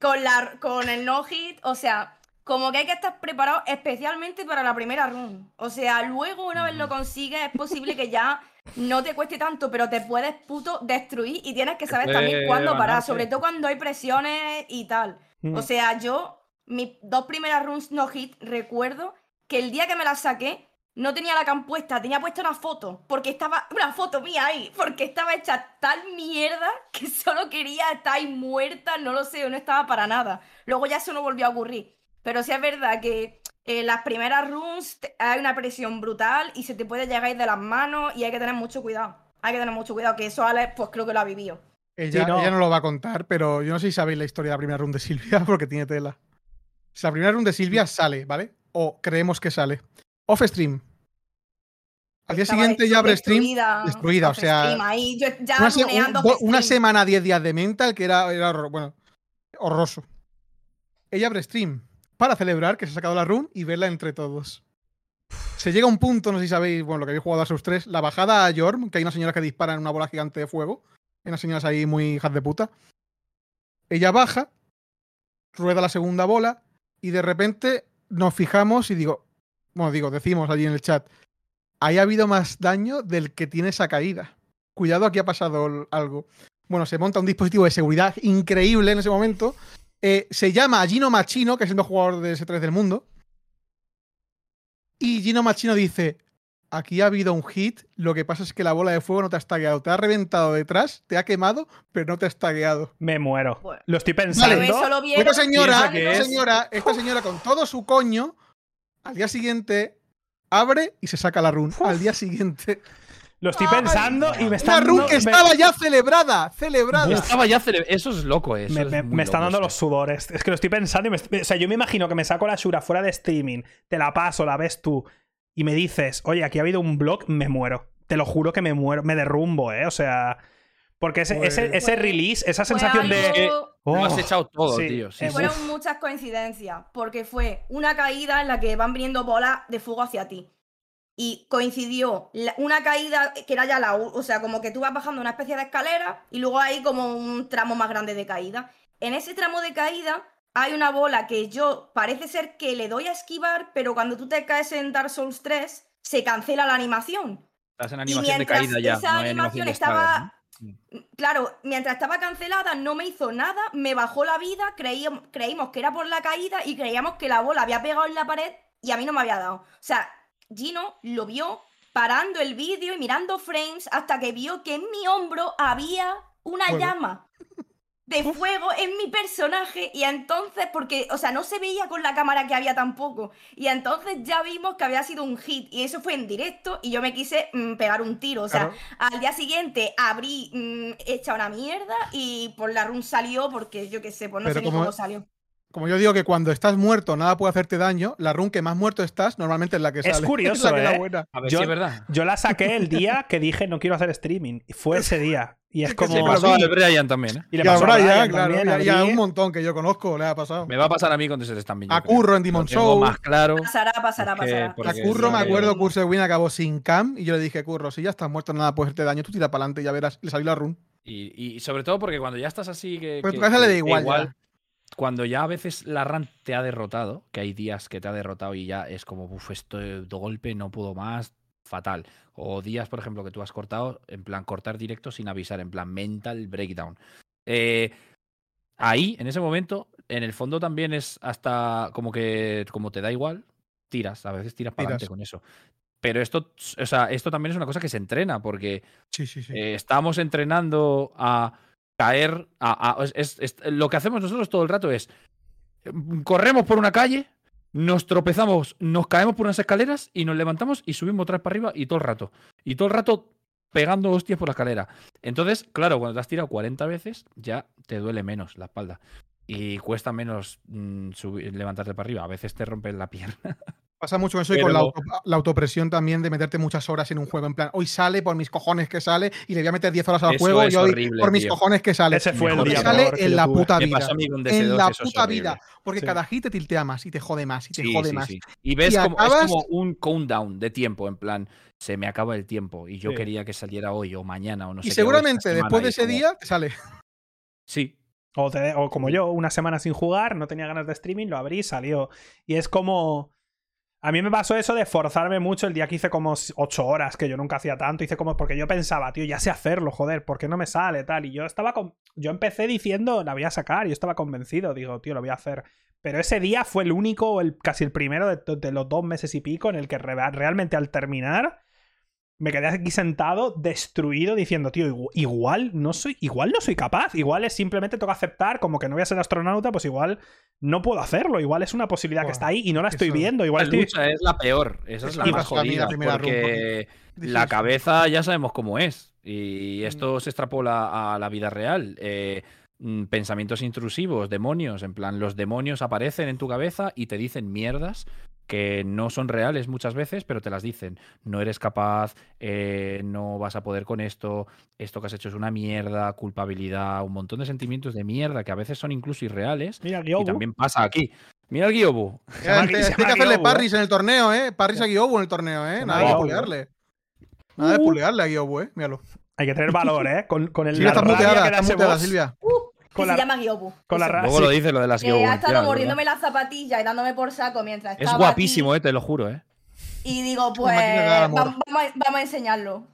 con, la, con el no-hit. O sea, como que hay que estar preparado especialmente para la primera run. O sea, luego una vez lo consigues es posible que ya no te cueste tanto, pero te puedes puto destruir y tienes que saber también cuándo parar, sobre todo cuando hay presiones y tal. O sea, yo, mis dos primeras runs no-hit, recuerdo que el día que me las saqué, no tenía la cam puesta, tenía puesta una foto, porque estaba, una foto mía ahí, porque estaba hecha tal mierda que solo quería estar ahí muerta, no lo sé, no estaba para nada. Luego ya eso no volvió a ocurrir. Pero sí es verdad que en eh, las primeras runs hay una presión brutal y se te puede llegar de las manos y hay que tener mucho cuidado. Hay que tener mucho cuidado, que eso Alex pues creo que lo ha vivido. Ella no. no lo va a contar, pero yo no sé si sabéis la historia de la primera run de Silvia, porque tiene tela. Si la primera run de Silvia sale, ¿vale? O creemos que sale. Off stream. Al día siguiente ya abre stream destruida, o sea, una, semana, 10 días de mental que era, era bueno, horroroso. Ella abre stream para celebrar que se ha sacado la run y verla entre todos. Se llega a un punto, no sé si sabéis, bueno, lo que habéis jugado a sus tres, la bajada a Yorm, que hay una señora que dispara en una bola gigante de fuego. Hay unas señoras ahí muy hijas de puta. Ella baja, rueda la segunda bola y de repente nos fijamos y digo, bueno, digo, decimos allí en el chat, haya habido más daño del que tiene esa caída. Cuidado, aquí ha pasado algo. Bueno, se monta un dispositivo de seguridad increíble en ese momento. Eh, se llama Gino Machino, que es el mejor jugador de S3 del mundo. Y Gino Machino dice: Aquí ha habido un hit. Lo que pasa es que la bola de fuego no te ha estagueado. Te ha reventado detrás, te ha quemado, pero no te ha estagueado. Me muero. Lo estoy pensando. esta señora, esta señora, esta señora con todo su coño, al día siguiente abre y se saca la run al día siguiente. Lo estoy pensando y me está Una run que estaba ya celebrada, celebrada. Estaba ya Eso es loco, eso. Me, están dando los sudores. Es que lo estoy pensando y me... O sea, yo me imagino que me saco la Shura fuera de streaming, te la paso, la ves tú y me dices, oye, aquí ha habido un blog, me muero. Te lo juro que me muero, me derrumbo, ¿eh? O sea. Porque ese, ese, pues release, esa sensación de. Oh, has echado todo, tío. Fueron muchas coincidencias, porque fue una caída en la que van viniendo bolas de fuego hacia ti. Y coincidió una caída que era ya la. O sea, como que tú vas bajando una especie de escalera y luego hay como un tramo más grande de caída. En ese tramo de caída hay una bola que yo parece ser que le doy a esquivar, pero cuando tú te caes en Dark Souls 3, se cancela la animación. Estás en animación de caída ya. Esa animación, estaba. Claro, mientras estaba cancelada no me hizo nada, me bajó la vida, creímos que era por la caída y creíamos que la bola había pegado en la pared y a mí no me había dado. O sea, Gino lo vio parando el vídeo y mirando frames hasta que vio que en mi hombro había una llama de fuego en mi personaje y entonces, porque, o sea, no se veía con la cámara que había tampoco, y entonces ya vimos que había sido un hit y eso fue en directo y yo me quise mm, pegar un tiro, o sea, al día siguiente abrí mm, hecha una mierda y por la run salió porque yo qué sé, pues no sé ni cómo salió como yo digo que cuando estás muerto nada puede hacerte daño, la run que más muerto estás normalmente es la que sale. Es curioso, es ¿eh? buena. A ver yo, si es verdad. Yo la saqué el día que dije no quiero hacer streaming. Y fue ese día. Y es como. Le pasó a Brian también. ¿eh? Y, le pasó a Brian, claro. y a un montón que yo conozco le ha pasado. Me va a pasar a mí cuando se están A Curro en Demon Show. más claro. Pasará, pasará, pasará. A Curro me acuerdo, Curse Win acabó sin cam. Y yo le dije, Curro, si ya estás muerto, nada puede hacerte daño. Tú tira para adelante y ya verás. Le salió la run. Y, sobre todo porque cuando ya estás así. Que, pues tu casa le da igual cuando ya a veces la RAN te ha derrotado, que hay días que te ha derrotado y ya es como, uff, esto de golpe no puedo más, fatal. O días, por ejemplo, que tú has cortado, en plan cortar directo sin avisar, en plan mental breakdown. Eh, ahí, en ese momento, en el fondo también es hasta como que como te da igual, tiras, a veces tiras para adelante con eso. Pero esto, o sea, esto también es una cosa que se entrena, porque eh, estamos entrenando a caer. A, es, lo que hacemos nosotros todo el rato es. Mm, corremos por una calle, nos tropezamos, nos caemos por unas escaleras y nos levantamos y subimos otra vez para arriba y todo el rato. Y todo el rato pegando hostias por la escalera. Entonces, claro, cuando te has tirado 40 veces, ya te duele menos la espalda. Y cuesta menos mm, levantarte para arriba. A veces te rompes la pierna. Pasa mucho eso y con la, autopresión también de meterte muchas horas en un juego. En plan, hoy sale por mis cojones que sale y le voy a meter 10 horas al juego y hoy por mis cojones que sale. Ese fue el día sale en la puta vida. En la puta vida. Porque cada hit te tiltea más y te jode más y te jode más. Y ves como, es como un countdown de tiempo. En plan, se me acaba el tiempo y yo quería que saliera hoy o mañana o no sé. Y seguramente después de ese día te sale. Sí, o, o, como yo, una semana sin jugar, no tenía ganas de streaming, lo abrí y salió. Y es como. A mí me pasó eso de forzarme mucho el día que hice como ocho horas, que yo nunca hacía tanto. Hice como. Porque yo pensaba, tío, ya sé hacerlo, joder, ¿por qué no me sale tal? Y yo estaba con. Yo empecé diciendo, la voy a sacar, yo estaba convencido, digo, tío, lo voy a hacer. Pero ese día fue el único, el, casi el primero de los dos meses y pico, en el que realmente al terminar me quedé aquí sentado, destruido, diciendo, tío, igual no soy, igual no soy capaz, igual es simplemente toca aceptar, como que no voy a ser astronauta, pues igual no puedo hacerlo, igual es una posibilidad que está ahí y no la estoy viendo. Igual la lucha es la peor, esa es la más jodida, porque la cabeza ya sabemos cómo es y mm. esto se extrapola a la vida real. Eh, mm, pensamientos intrusivos, demonios, en plan, los demonios aparecen en tu cabeza y te dicen mierdas que no son reales muchas veces, pero te las dicen. No eres capaz, eh, no vas a poder con esto, esto que has hecho es una mierda, culpabilidad, un montón de sentimientos de mierda que a veces son incluso irreales. Mira, y también pasa aquí. Mira el Guiobu. Hay que hacerle parris ¿eh? en el torneo, ¿eh? Parris a Guiobu en el torneo, ¿eh? Nada de pulearle. Nada de pulearle a Guiobu, ¿eh? Míralo. Hay que tener valor, ¿eh? Con, con el. Sí, está muteada, está muteada, Silvia. Uh se llama Gyobu. Con la Luego lo dice lo de las Gyobu. ha estado mordiéndome la zapatilla y dándome por saco mientras Es guapísimo, eh, te lo juro, eh. Y digo, pues vamos, a, enseñarlo.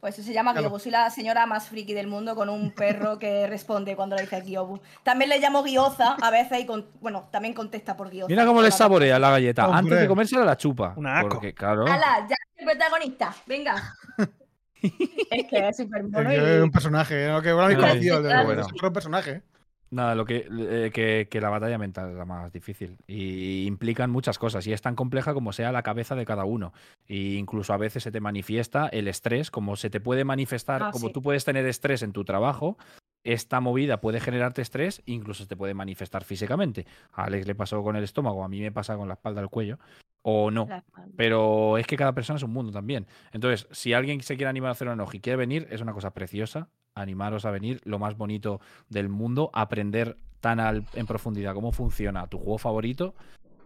Pues se llama Gyobu. Soy la señora más friki del mundo con un perro que responde cuando le dice Gyobu. También le llamo Gyoza a veces y bueno, también contesta por Gyoza. Mira cómo le saborea la galleta. Antes de comérsela la chupa. Una Porque, claro. ¡Hala! Ya el protagonista. Venga. es que es súper mono. Es un personaje, ¿no? que bueno, conocido, bueno. es un personaje. Nada, lo eh, que, que, la batalla mental es la más difícil. Y implican muchas cosas. Y es tan compleja como sea la cabeza de cada uno. E incluso a veces se te manifiesta el estrés, como se te puede manifestar, ah, como tú puedes tener estrés en tu trabajo, esta movida puede generarte estrés, incluso se te puede manifestar físicamente. A Alex le pasó con el estómago, a mí me pasa con la espalda, el cuello o no. Pero es que cada persona es un mundo también. Entonces, si alguien se quiere animar a hacer un enojo y quiere venir, es una cosa preciosa. Animaros a venir, lo más bonito del mundo, aprender tan en profundidad cómo funciona tu juego favorito,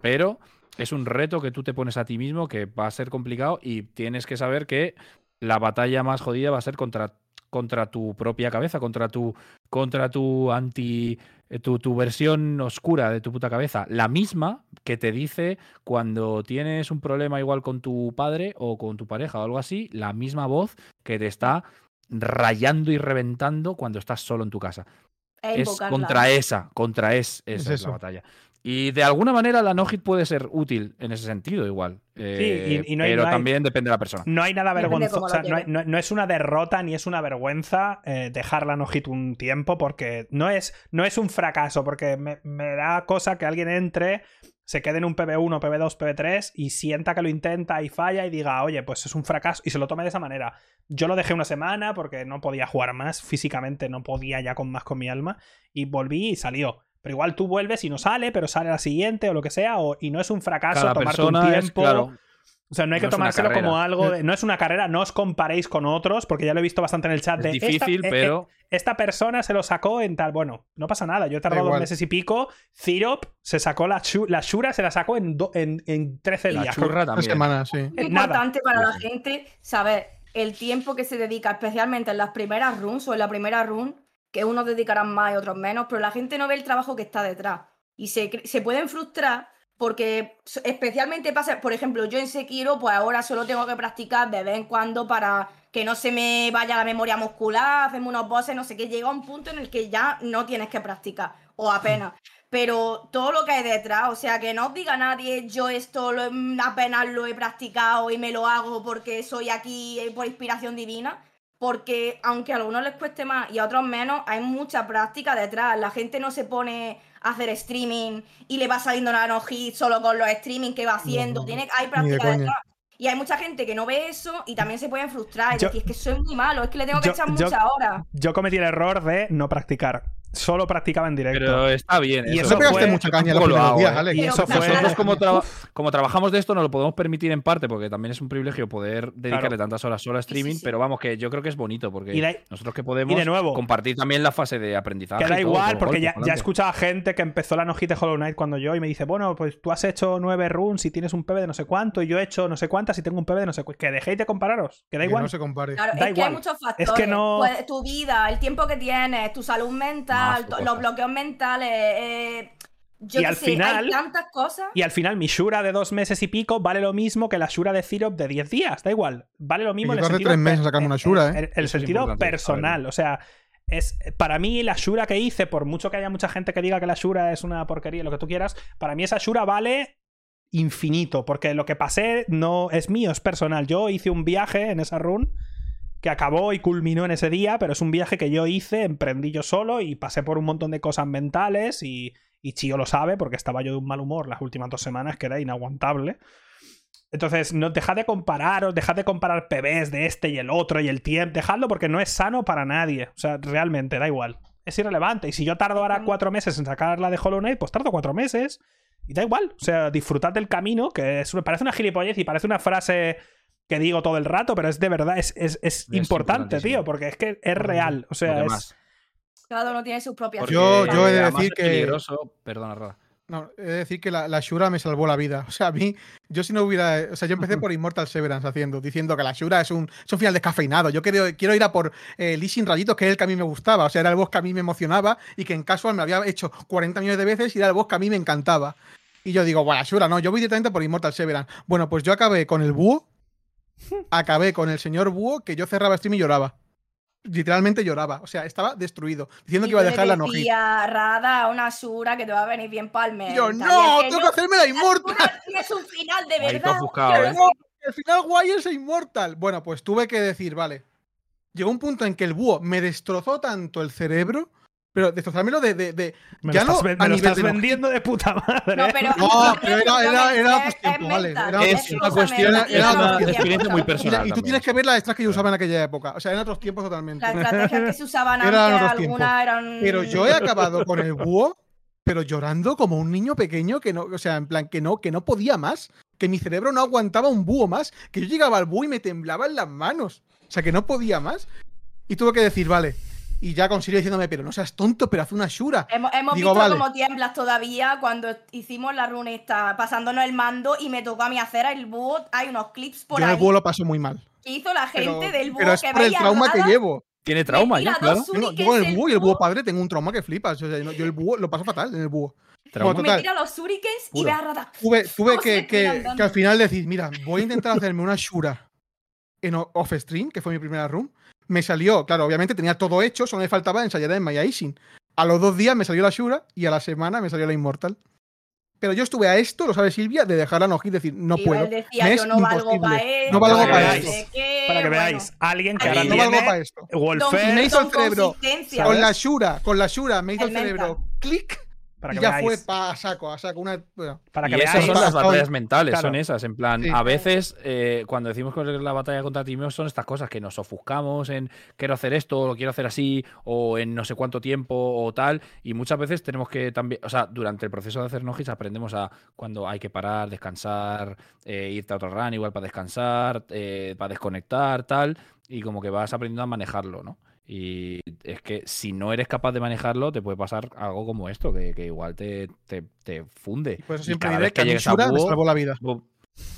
pero es un reto que tú te pones a ti mismo que va a ser complicado y tienes que saber que la batalla más jodida va a ser contra, contra tu propia cabeza, contra tu, contra tu anti tu, tu, versión oscura de tu puta cabeza, la misma que te dice cuando tienes un problema igual con tu padre o con tu pareja o algo así, la misma voz que te está rayando y reventando cuando estás solo en tu casa. Es contra esa, contra es, esa es, la batalla. Y de alguna manera la no-hit puede ser útil en ese sentido, igual. Eh, pero también depende de la persona. No hay nada vergonzoso. no, es una derrota ni es una vergüenza eh, dejar la no-hit un tiempo, porque no es, no es un fracaso, porque me, me, da cosa que alguien entre, se quede en un PB1, PB2, PB3 y sienta que lo intenta y falla y diga, oye, pues es un fracaso y se lo tome de esa manera. Yo lo dejé una semana porque no podía jugar más, físicamente no podía ya con más con mi alma, y volví y salió pero igual tú vuelves y no sale, pero sale la siguiente o lo que sea, o, y no es un fracaso tomarte un tiempo. O sea, no hay que tomárselo como algo. no es una carrera, no os comparéis con otros, porque ya lo he visto bastante en el chat. Es difícil, eh, pero. Eh, esta persona se lo sacó en tal. Bueno, no pasa nada. Yo he tardado dos meses y pico. Cirop se sacó la, la Shura, se la sacó en, en, en 13 días. La churra también. Semanas, sí. Es importante para la gente saber el tiempo que se dedica, especialmente en las primeras runs o en la primera run, que unos dedicarán más y otros menos, pero la gente no ve el trabajo que está detrás. Y se, se pueden frustrar porque especialmente pasa, por ejemplo, yo en Sekiro, pues ahora solo tengo que practicar de vez en cuando para que no se me vaya la memoria muscular, hacerme unos bosses, no sé qué, llega un punto en el que ya no tienes que practicar, o apenas. Pero todo lo que hay detrás, o sea, que no os diga nadie, yo esto lo, apenas lo he practicado y me lo hago porque soy aquí por inspiración divina, porque aunque a algunos les cueste más y a otros menos, hay mucha práctica detrás. La gente no se pone hacer streaming y le va saliendo una no hit solo con los streaming que va haciendo. Tiene, hay práctica de Y hay mucha gente que no ve eso y también se pueden frustrar y decir, es que soy muy malo, es que le tengo que echar muchas horas. Yo cometí el error de no practicar solo practicaba en directo. Pero está bien. Y eso, pegaste mucha caña los primeros días, Y eso fue... Nosotros como, como, trabajamos de esto nos lo podemos permitir en parte porque también es un privilegio poder dedicarle tantas horas solo a streaming, pero vamos que yo creo que es bonito porque nosotros que podemos compartir también la fase de aprendizaje. Que da igual porque ya, ya he escuchado a gente que empezó la nojita de Hollow Knight cuando yo y me dice, bueno, pues tú has hecho nueve runs y tienes un PB de no sé cuánto y yo he hecho no sé cuántas y tengo un PB de no sé cuánto. Que dejéis de compararos, que da igual. no se compare. Claro, es que hay muchos factores. Es que no... Pues, tu vida, el tiempo que tienes, tu salud mental, los bloqueos mentales. Eh, yo y al final, hay tantas cosas. Y al final, mi Shura de dos meses y pico vale lo mismo que la Shura de Zero de 10 días. Da igual. Vale lo mismo. en el sentido tres meses sacar una Shura, ¿eh? El, sentido personal. O sea, es para mí la Shura que hice, por mucho que haya mucha gente que diga que la Shura es una porquería, lo que tú quieras, para mí esa Shura vale infinito. Porque lo que pasé no es mío, es personal. Yo hice un viaje en esa run que acabó y culminó en ese día, pero es un viaje que yo hice, emprendí yo solo y pasé por un montón de cosas mentales y, y Chío lo sabe porque estaba yo de un mal humor las últimas dos semanas que era inaguantable. Entonces, no, dejad de compararos, dejad de comparar PBs de este y el otro y el tiempo, dejadlo porque no es sano para nadie. O sea, realmente, da igual. Es irrelevante. Y si yo tardo ahora cuatro meses en sacar la de Hollow Knight, pues tardo cuatro meses. Y da igual. O sea, disfrutad del camino, que es, parece una gilipollez y parece una frase que digo todo el rato, pero es de verdad, es, es, importante, tío, porque es que es real. O sea, es. Cada uno tiene sus propias Yo, yo he de decir que. Perdona, No, he de decir que la, Shura me salvó la vida. O sea, a mí, yo si no hubiera. O sea, yo empecé por Immortal Severance haciendo, diciendo que la Shura es un, es un final descafeinado. Yo quiero, quiero ir a por eh, Lee Rayitos, que es el que a mí me gustaba. O sea, era el boss que a mí me emocionaba y que en casual me había hecho 40 millones de veces y era el boss que a mí me encantaba. Y yo digo, bueno, Shura, no, yo voy directamente por Immortal Severance. Bueno, pues yo acabé con el búho acabé con el señor Búho que yo cerraba stream y lloraba. Literalmente lloraba. O sea, estaba destruido. Diciendo que iba a dejar la nojita. Rada, una sura que te va a venir bien palme. Yo, no, tengo que hacerme la inmortal. Es un final de verdad. ¿eh? el final guay es inmortal. Bueno, pues tuve que decir, vale. Llegó un punto en que el búho me destrozó tanto el cerebro pero destrozármelo de, de, de me ya lo estás, no me lo estás vendiendo de puta madre. No, pero, no, pero era, era, vale. Era es una cuestión, era, una experiencia muy personal. Y, tú tienes que ver las extras que yo usaba en aquella época. O sea, en otros tiempos totalmente. Las estrategias que se usaban antes, algunas eran. Pero yo he acabado con el búho, pero llorando como un niño pequeño que no, o sea, en plan, que no, que no podía más. Que mi cerebro no aguantaba un búho más. Que yo llegaba al búho y me temblaban las manos. O sea, que no podía más. Y tuve que decir, vale, y ya consigo diciéndome, pero no seas tonto, pero haz una shura. Hemos, visto como tiemblas todavía cuando hicimos la runesta pasándonos el mando y me tocó a mí hacer el búho. Hay unos clips por yo ahí. el búho lo paso muy mal. ¿Qué hizo la gente del búho? Pero es por el trauma que llevo. Tiene trauma ya, claro. Yo, con el búho y el búho padre tengo un trauma que flipas. yo el búho lo paso fatal en el búho. me tira los shurikens y ve a Rada. Tuve, tuve que, que, que, al final decir, mira, voy a intentar hacerme una shura en off stream, que fue mi primera room me salió, claro, obviamente tenía todo hecho, solo me faltaba ensayar en My Icing. A los dos días me salió la Shura y a la semana me salió la Immortal. Pero yo estuve a esto, lo sabe Silvia, de dejar la Nojit y decir, no puedo. Decía, yo no valgo para esto. No valgo para esto. para que veáis, alguien que ahora no valgo para esto. Me hizo el cerebro, con la Shura, con la Shura, me hizo el, cerebro, clic, y ya fue a saco, a saco. Una, Para que y esas son las batallas mentales, son esas. En plan, a veces eh, cuando decimos que la batalla contra Timeo son estas cosas que nos ofuscamos en quiero hacer esto, o lo quiero hacer así, o en no sé cuánto tiempo, o tal. Y muchas veces tenemos que también, o sea, durante el proceso de hacer nojis aprendemos a cuando hay que parar, descansar, eh, irte a otro run igual para descansar, eh, para desconectar, tal. Y como que vas aprendiendo a manejarlo, ¿no? Y es que si no eres capaz de manejarlo, te puede pasar algo como esto, que, igual te, te, funde. Pues siempre diré que, a me salvó la vida.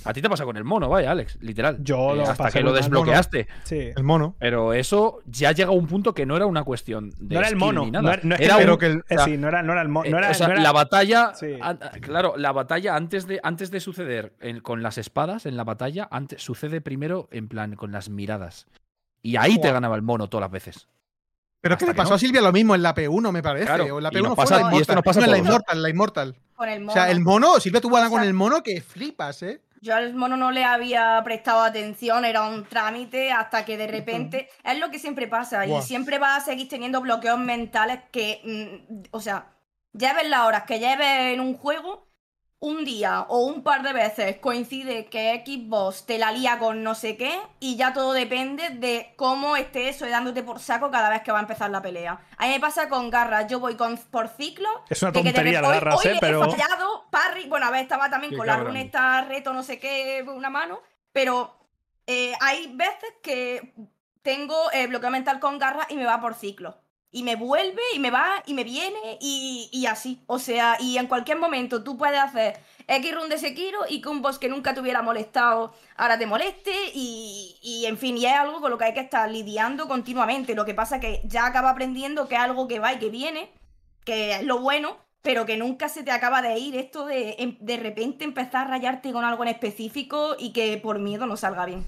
A ti te pasa con el mono, vaya, Alex, literal. Yo lo eh, hasta que lo desbloqueaste. Sí. El mono. Pero eso ya llega a un punto que no era una cuestión de. No era el mono. ni nada. No, no es que Era un- que el- o sea, sí, no era, no era el mono. No era, o sea, no era- la batalla, Sí. claro, la batalla antes de, antes de suceder en- con las espadas, en la batalla, antes, sucede primero en plan con las miradas. Y ahí te ganaba el mono todas las veces. Pero es que le que pasó no. a Silvia lo mismo en la P1, me parece. Claro, o en la y P1 nos fue pasa- la y esto nos pasa No, en la. Immortal, la Immortal. Con el mono. O sea, el mono, Silvia tuvo algo con el mono que flipas, ¿eh? Yo al mono no le había prestado atención, era un trámite hasta que de repente. Es lo que siempre pasa, y siempre vas a seguir teniendo bloqueos mentales que. mm, o sea, lleves las horas que lleves en un juego, un día o un par de veces coincide que Xbox te la lía con no sé qué, y ya todo depende de cómo esté eso dándote por saco cada vez que va a empezar la pelea. A mí me pasa con garras, yo voy con, por ciclo Es una tontería garras, hoy ¿eh? Pero. he fallado, parry, bueno, a ver, estaba también Qué con la cabrón. runeta reto, no sé qué, una mano, pero eh, hay veces que tengo eh, bloqueo mental con garras y me va por ciclo. Y me vuelve, y me va, y me viene, y, y así. O sea, y en cualquier momento tú puedes hacer X run de Sekiro y boss que nunca te hubiera molestado ahora te moleste, y, y en fin, y es algo con lo que hay que estar lidiando continuamente. Lo que pasa es que ya acaba aprendiendo que es algo que va y que viene, que es lo bueno, pero que nunca se te acaba de ir esto de em- de repente empezar a rayarte con algo en específico y que por miedo no salga bien.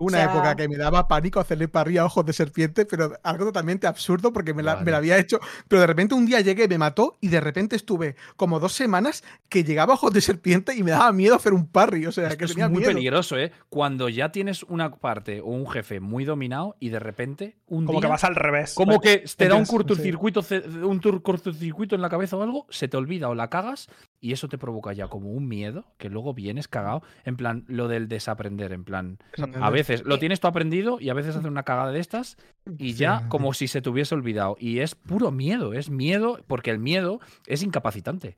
Una O sea- época que me daba pánico hacerle parrilla a ojos de serpiente, pero algo totalmente absurdo porque me la, me la había hecho. Pero de repente un día llegué, me mató y de repente estuve como dos semanas que llegaba a ojos de serpiente y me daba miedo hacer un parry. O sea, Esto que es tenía muy miedo. peligroso, ¿eh? Cuando ya tienes una parte o un jefe muy dominado y de repente un Como día, que vas al revés. como que te da un cortocircuito, un cortocircuito en la cabeza o algo, se te olvida o la cagas y eso te provoca ya como un miedo que luego vienes cagado. En plan, lo del desaprender, en plan, a veces lo tienes tú aprendido y a veces haces una cagada de estas y ya como si se te hubiese olvidado. Y es puro miedo, es miedo porque el miedo es incapacitante.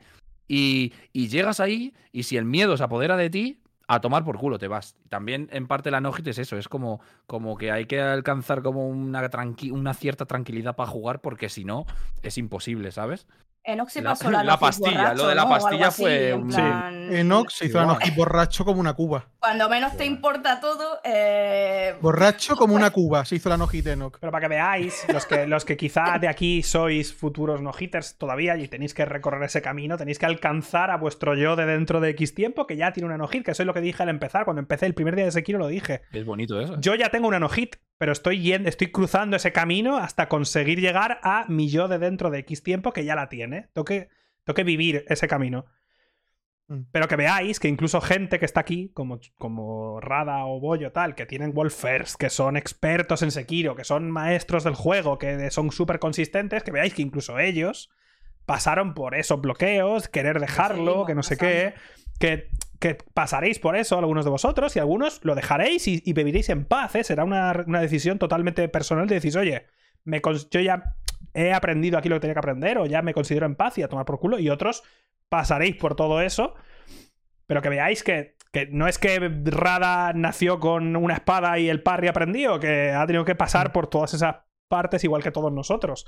Y, y llegas ahí y si el miedo se apodera de ti, a tomar por culo te vas. También en parte la Nogit es eso, es como, como que hay que alcanzar como una, tranqui- una cierta tranquilidad para jugar porque si no es imposible, ¿sabes? Enoch se pasó la, la pastilla, borracho, lo de la pastilla así, fue en un- Sí. plan, Enoch se hizo. Nojit borracho como una cuba. Cuando menos te importa todo, eh, Borracho como una cuba se hizo la Nojit Enoch. Pero para que veáis, los que, los que quizá de aquí sois futuros no-hitters todavía y tenéis que recorrer ese camino, tenéis que alcanzar a vuestro yo de dentro de X tiempo que ya tiene una no-hit, que eso es lo que dije al empezar. Cuando empecé el primer día de Sekiro lo dije. Es bonito eso. Yo ya tengo una no-hit, pero estoy, yendo, estoy cruzando ese camino hasta conseguir llegar a mi yo de dentro de X tiempo que ya la tiene. Tengo que, tengo que vivir ese camino. Mm. Pero que veáis que incluso gente que está aquí, como, como Rada o Bollo, tal, que tienen Wolfers, que son expertos en Sekiro, que son maestros del juego, que son súper consistentes, que veáis que incluso ellos pasaron por esos bloqueos, querer dejarlo, que no sé qué, que, que pasaréis por eso algunos de vosotros y algunos lo dejaréis y, y viviréis en paz, ¿eh? Será una, una decisión totalmente personal de decir, oye, me yo ya he aprendido aquí lo que tenía que aprender o ya me considero en paz y a tomar por culo y otros pasaréis por todo eso, pero que veáis que, que no es que Rada nació con una espada y el parry aprendió, que ha tenido que pasar por todas esas partes igual que todos nosotros.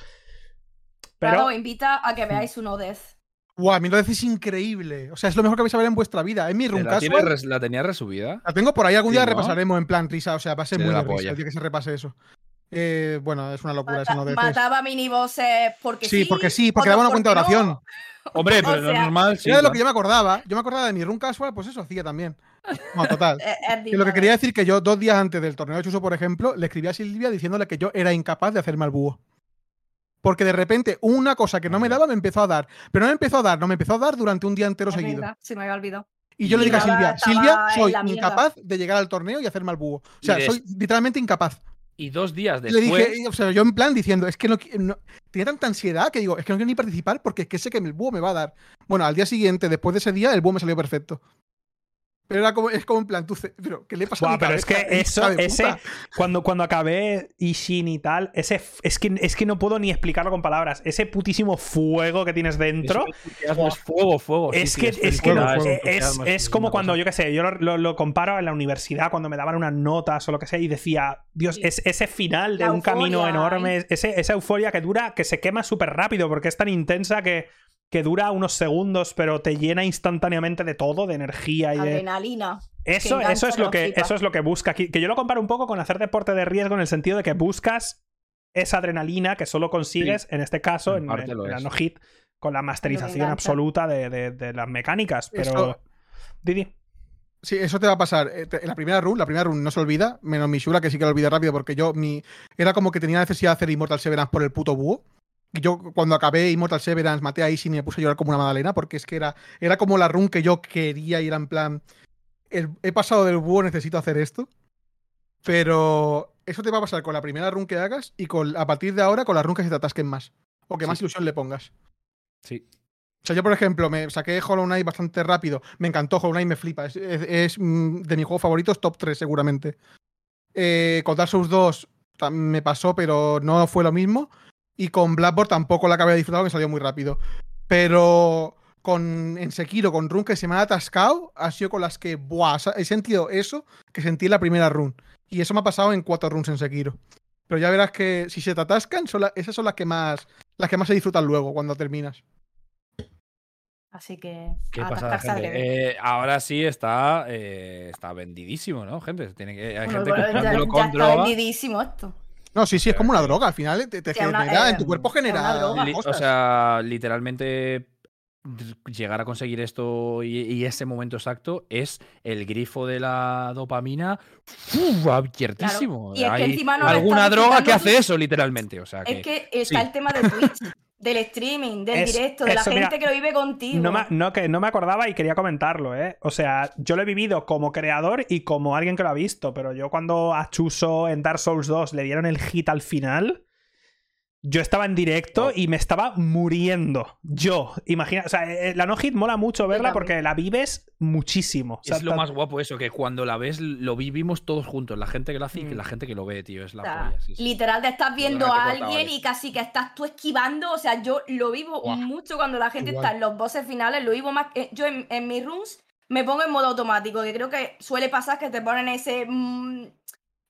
Pero Claro, invita a que veáis un Odez. Guau, a mí lo decís increíble. O sea, es lo mejor que vais a ver en vuestra vida. Es mi run ¿La, tiene casual. res- la tenía resubida? La tengo por ahí, algún Sí, día ¿no? repasaremos en plan risa. O sea, va a ser Sí, muy la de risa día que se repase eso. Eh, bueno, es una locura eso, no mataba minibosses porque sí. Sí, porque sí, porque daba una cuenta de no. oración. Hombre, pero sea, normal. sí, Era de lo que yo me acordaba. Yo me acordaba de mi run casual, pues eso hacía también. No, total. Lo que quería decir que yo, dos días antes del torneo de Chuso, por ejemplo, le escribí a Silvia diciéndole que yo era incapaz de hacerme al búho. Porque de repente una cosa que no me daba me empezó a dar. Pero no me empezó a dar, no me empezó a dar durante un día entero Es seguido. verdad, se me había olvidado. Y yo le dije a Silvia, Silvia, soy la mierda". incapaz de llegar al torneo y hacerme al búho. O sea, soy literalmente incapaz. Y dos días Y le después. dije, o sea, yo en plan diciendo, es que no, no- tenía tanta ansiedad que digo, es que no quiero ni participar porque es que sé que el búho me va a dar. Bueno, al día siguiente, después de ese día, el búho me salió perfecto. Pero era como, es como en plan, tú, pero ¿qué le pasa a Buah, mi pero es que eso, ese, cuando, cuando acabé Ishin y tal, ese, es que, es que no puedo ni explicarlo con palabras. Ese putísimo fuego que tienes dentro. Es fuego, fuego. Es sí, que, es, que felicidad, no- fuego, es, es es como cuando, cosa. yo qué sé, yo lo, lo- lo comparo en la universidad, cuando me daban unas notas o lo que sea, y decía, Dios, Sí. es ese final de La un camino enorme, ese, esa euforia que dura, que se quema súper rápido, porque es tan intensa que, que dura unos segundos, pero te llena instantáneamente de todo, de energía y de, Adrenalina. Eso, eso, es lo que, eso es lo que busca aquí. Que yo lo comparo un poco con hacer deporte de riesgo en el sentido de que buscas esa adrenalina que solo consigues, en este caso, en, la no hit, con la masterización absoluta de, las mecánicas. Pero. Didi. Sí, eso te va a pasar. En eh, la primera run, la primera run no se olvida, menos mi Shura, que sí que lo olvida rápido, porque yo mi. Era como que tenía necesidad de hacer Immortal Severance por el puto búho. Y yo cuando acabé Immortal Severance maté a Isin y me puse a llorar como una magdalena, porque es que era, era como la run que yo quería ir en plan. he pasado del búho, necesito hacer esto. Pero eso te va a pasar con la primera run que hagas y con, a partir de ahora con las run que se te atasquen más. O que más ilusión le pongas. Sí. O sea, yo, por ejemplo, me saqué Hollow Knight bastante rápido. Me encantó, Hollow Knight me flipa. Es, mm, de mis juegos favoritos, top 3 seguramente. Eh, con Dark Souls 2 me pasó, pero no fue lo mismo. Y con Blackboard tampoco la acabé de disfrutar, me salió muy rápido. Pero con en Sekiro, con run que se me ha atascado, ha sido con las que, buah, he sentido eso que sentí en la primera run. Y eso me ha pasado en cuatro runs en Sekiro. Pero ya verás que si se te atascan, esas son las que más las que más se disfrutan luego cuando terminas. Así que. ¿Qué pasa, eh, ahora sí está, eh, está vendidísimo, ¿no, gente? Tiene que, hay gente ya, con está vendidísimo esto. No, sí, sí, es como una droga. Al final te, genera, en tu cuerpo genera. O sea, literalmente llegar a conseguir esto y, ese momento exacto es el grifo de la dopamina abiertísimo. Y es que encima no alguna droga que hace eso, literalmente. O sea, es que está el tema de Twitch del streaming, del directo, de la gente que lo vive contigo. No me, no, que no me acordaba y quería comentarlo, ¿eh? O sea, yo lo he vivido como creador y como alguien que lo ha visto, pero yo cuando a Chuso en Dark Souls 2 le dieron el hit al final, yo estaba en directo y me estaba muriendo. Yo, imagina, o sea, eh, la no hit mola mucho verla porque la vives muchísimo. es lo más guapo eso, que cuando la ves lo vivimos todos juntos, la gente que lo hace y mm. la gente que lo ve, tío, es la Literal, te estás viendo a alguien y casi que estás tú esquivando, o sea, yo lo vivo mucho cuando la gente está en los bosses finales, lo vivo más, yo en, en mis runs me pongo en modo automático, que creo que suele pasar que te ponen ese, mm,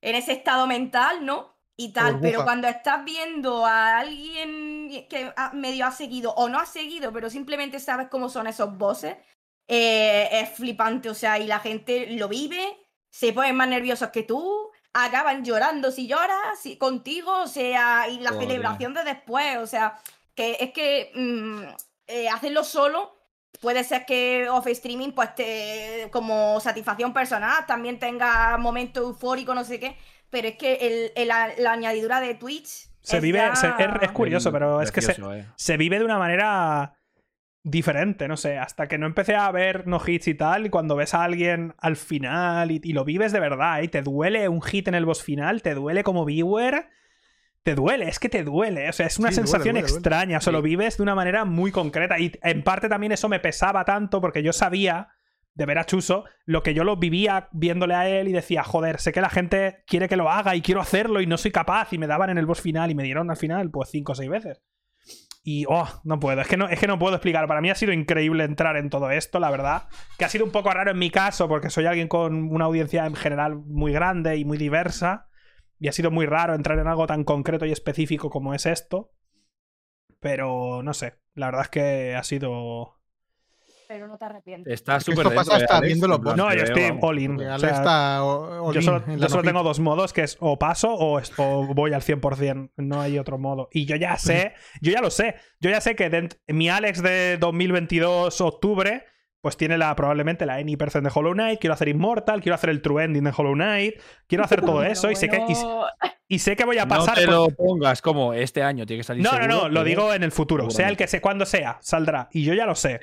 en ese estado mental, ¿no? Y tal, pero cuando estás viendo a alguien que medio ha seguido o no ha seguido, pero simplemente sabes cómo son esos bosses, eh, es flipante, o sea, y la gente lo vive, se ponen más nerviosos que tú, acaban llorando si lloras si, contigo, o sea, y la celebración de después, o sea, que es que mm, eh, hacerlo solo puede ser que off streaming pues te, como satisfacción personal también tenga momento eufórico no sé qué pero es que la, añadidura de Twitch. Se vive, es, curioso, pero es que eh. se, vive de una manera diferente, no sé, hasta que no empecé a ver no hits y tal, y cuando ves a alguien al final y, lo vives de verdad, y te duele un hit en el boss final, te duele como viewer, te duele, es que te duele, o sea, es una sensación extraña, solo vives de una manera muy concreta, y en parte también eso me pesaba tanto porque yo sabía de ver Chuso, lo que yo lo vivía viéndole a él y decía, joder, sé que la gente quiere que lo haga y quiero hacerlo y no soy capaz y me daban en el boss final y me dieron al final pues cinco o seis veces. Y, oh, no puedo, es que no, es que no puedo explicar. Para mí ha sido increíble entrar en todo esto, la verdad. Que ha sido un poco raro en mi caso porque soy alguien con una audiencia en general muy grande y muy diversa. Y ha sido muy raro entrar en algo tan concreto y específico como es esto. Pero no sé, la verdad es que ha sido pero no te arrepientes. Está súper Esto pasa hasta viendo los No, yo estoy all in. O sea, yo solo, tengo dos modos, que es o paso o, voy al 100%. No hay otro modo. Y yo ya sé, yo ya lo sé. Yo ya sé que mi Alex de 2022 octubre pues tiene la, probablemente la Any% de Hollow Knight, quiero hacer Immortal, quiero hacer el True Ending de Hollow Knight, quiero hacer todo eso y, sé que, y, sé que voy a pasar... No te lo pongas como este año tiene que salir No, no, no, lo digo en el futuro, sea el que sé cuándo sea, saldrá. Y yo ya lo sé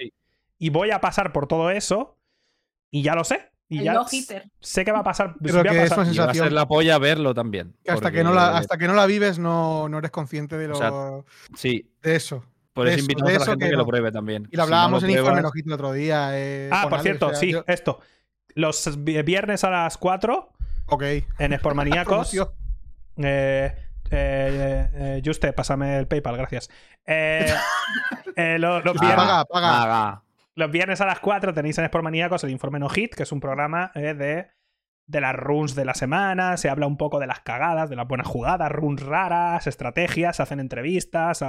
y voy a pasar por todo eso y ya lo sé. Y ya sé que va a pasar. Creo que es una sensación. va a ser la polla verlo también. hasta, que no la, hasta que no la vives no, no eres consciente de lo. sí. De eso. Por eso invitamos a la gente que, lo pruebe también. Y lo hablábamos en Informe el otro día. Eh, ah, por cierto, sí, esto. Los viernes a las 4. Ok. En Sportmaníacos. eh, eh, eh, Juste, pásame el PayPal, gracias. Eh, eh los, viernes, paga, paga. Los viernes a las 4 tenéis en Sportmaníacos el informe No Hit, que es un programa eh, de, de las runs de la semana. Se habla un poco de las cagadas, de las buenas jugadas, runs raras, estrategias, se hacen entrevistas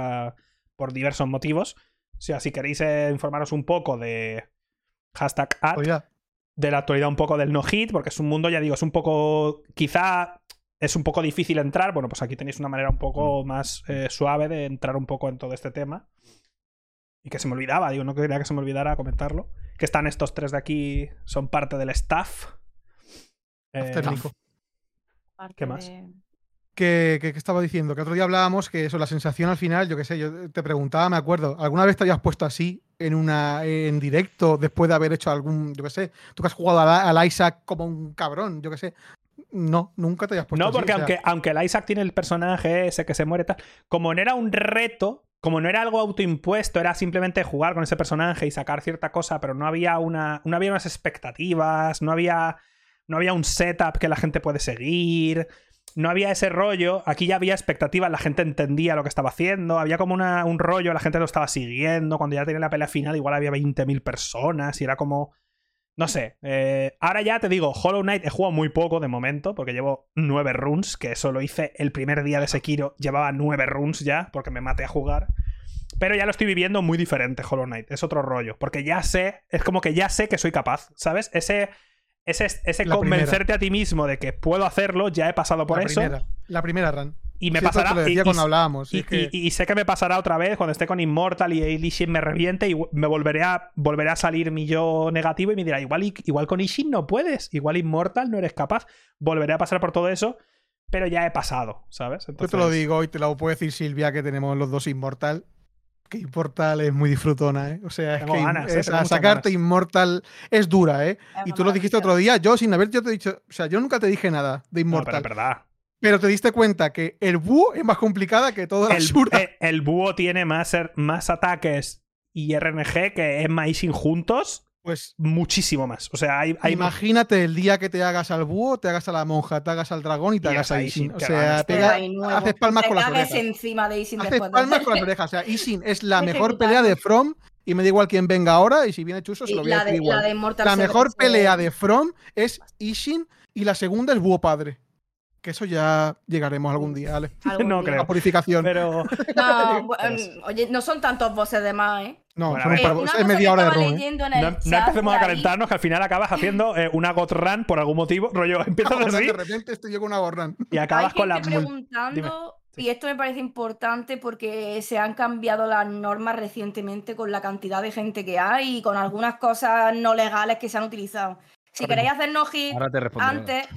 por diversos motivos. O sea, si queréis eh, informaros un poco de hashtag ad, de la actualidad un poco del no-hit, porque es un mundo, ya digo, es un poco. Quizá es un poco difícil entrar. Bueno, pues aquí tenéis una manera un poco mm. más eh, suave de entrar un poco en todo este tema. Y que se me olvidaba, digo, no quería que se me olvidara comentarlo. Que están estos tres de aquí, son parte del staff. Eh, ¿Qué más? Que, estaba diciendo, que otro día hablábamos que eso, la sensación al final, yo qué sé, yo te preguntaba, me acuerdo, ¿alguna vez te habías puesto así en una en directo después de haber hecho algún, yo qué sé, tú que has jugado al, Isaac como un cabrón, yo qué sé? No, nunca te habías puesto No, porque aunque, aunque el Isaac tiene el personaje ese que se muere tal, como no era un reto, como no era algo autoimpuesto, era simplemente jugar con ese personaje y sacar cierta cosa, pero no había una. no había unas expectativas, no había. no había un setup que la gente puede seguir no había ese rollo. Aquí ya había expectativas, la gente entendía lo que estaba haciendo. Había como un rollo, la gente lo estaba siguiendo. Cuando ya tenía la pelea final, igual había 20.000 personas y era como. No sé. Eh, ahora ya te digo, Hollow Knight he jugado muy poco de momento, porque llevo 9 runs, que eso lo hice el primer día de Sekiro. Llevaba 9 runs ya, porque me maté a jugar. Pero ya lo estoy viviendo muy diferente, Hollow Knight. Es otro rollo. Porque ya sé, es como que ya sé que soy capaz, ¿sabes? Ese ese, ese convencerte a ti mismo de que puedo hacerlo, ya he pasado por eso. la primera run. Y me pasará. y, cuando hablábamos. Y, sé que me pasará otra vez cuando esté con Immortal y Ishin me reviente y me volveré a, volveré a salir mi yo negativo y me dirá, igual, igual con Ishin no puedes, igual Immortal no eres capaz. Volveré a pasar por todo eso, pero ya he pasado, ¿sabes? Yo te lo digo y te lo puede decir Silvia que tenemos los dos Immortal que Immortal es muy disfrutona, ¿eh? O sea, es que ¿eh? sacarte Immortal es dura, ¿eh? y tú lo dijiste otro día, yo sin haber yo te he dicho, o sea, yo nunca te dije nada de Immortal. pero verdad. Pero te diste cuenta que el búho es más complicada que todo el, eh, el búho tiene más, er, más ataques y RNG que Emma y Sin juntos pues muchísimo más. O sea, hay, Imagínate el día que te hagas al búho, te hagas a la monja, te hagas al dragón y te hagas a Isin. O sea, haces palmas con las orejas. encima de Isin haces palmas con las orejas. O sea, Isin es la mejor pelea de From y me da igual quién venga ahora y si viene Chuso se lo voy a decir igual. La, mejor pelea de From es Ishin y la segunda es Búho Padre. Que eso ya llegaremos algún día, ¿vale? no creo. La purificación. Pero... No, oye, no son tantos bosses de más, ¿eh? No, es media hora de. ¿eh? No, empecemos a calentarnos, que al final acabas haciendo eh, una God Run por algún motivo. Rollo, empiezas así. De repente estoy yo con una God Run. Y acabas con la. preguntando, y esto me parece importante porque se han cambiado las normas recientemente con la cantidad de gente que hay y con algunas cosas no legales que se han utilizado. Si queréis hacer no hit antes,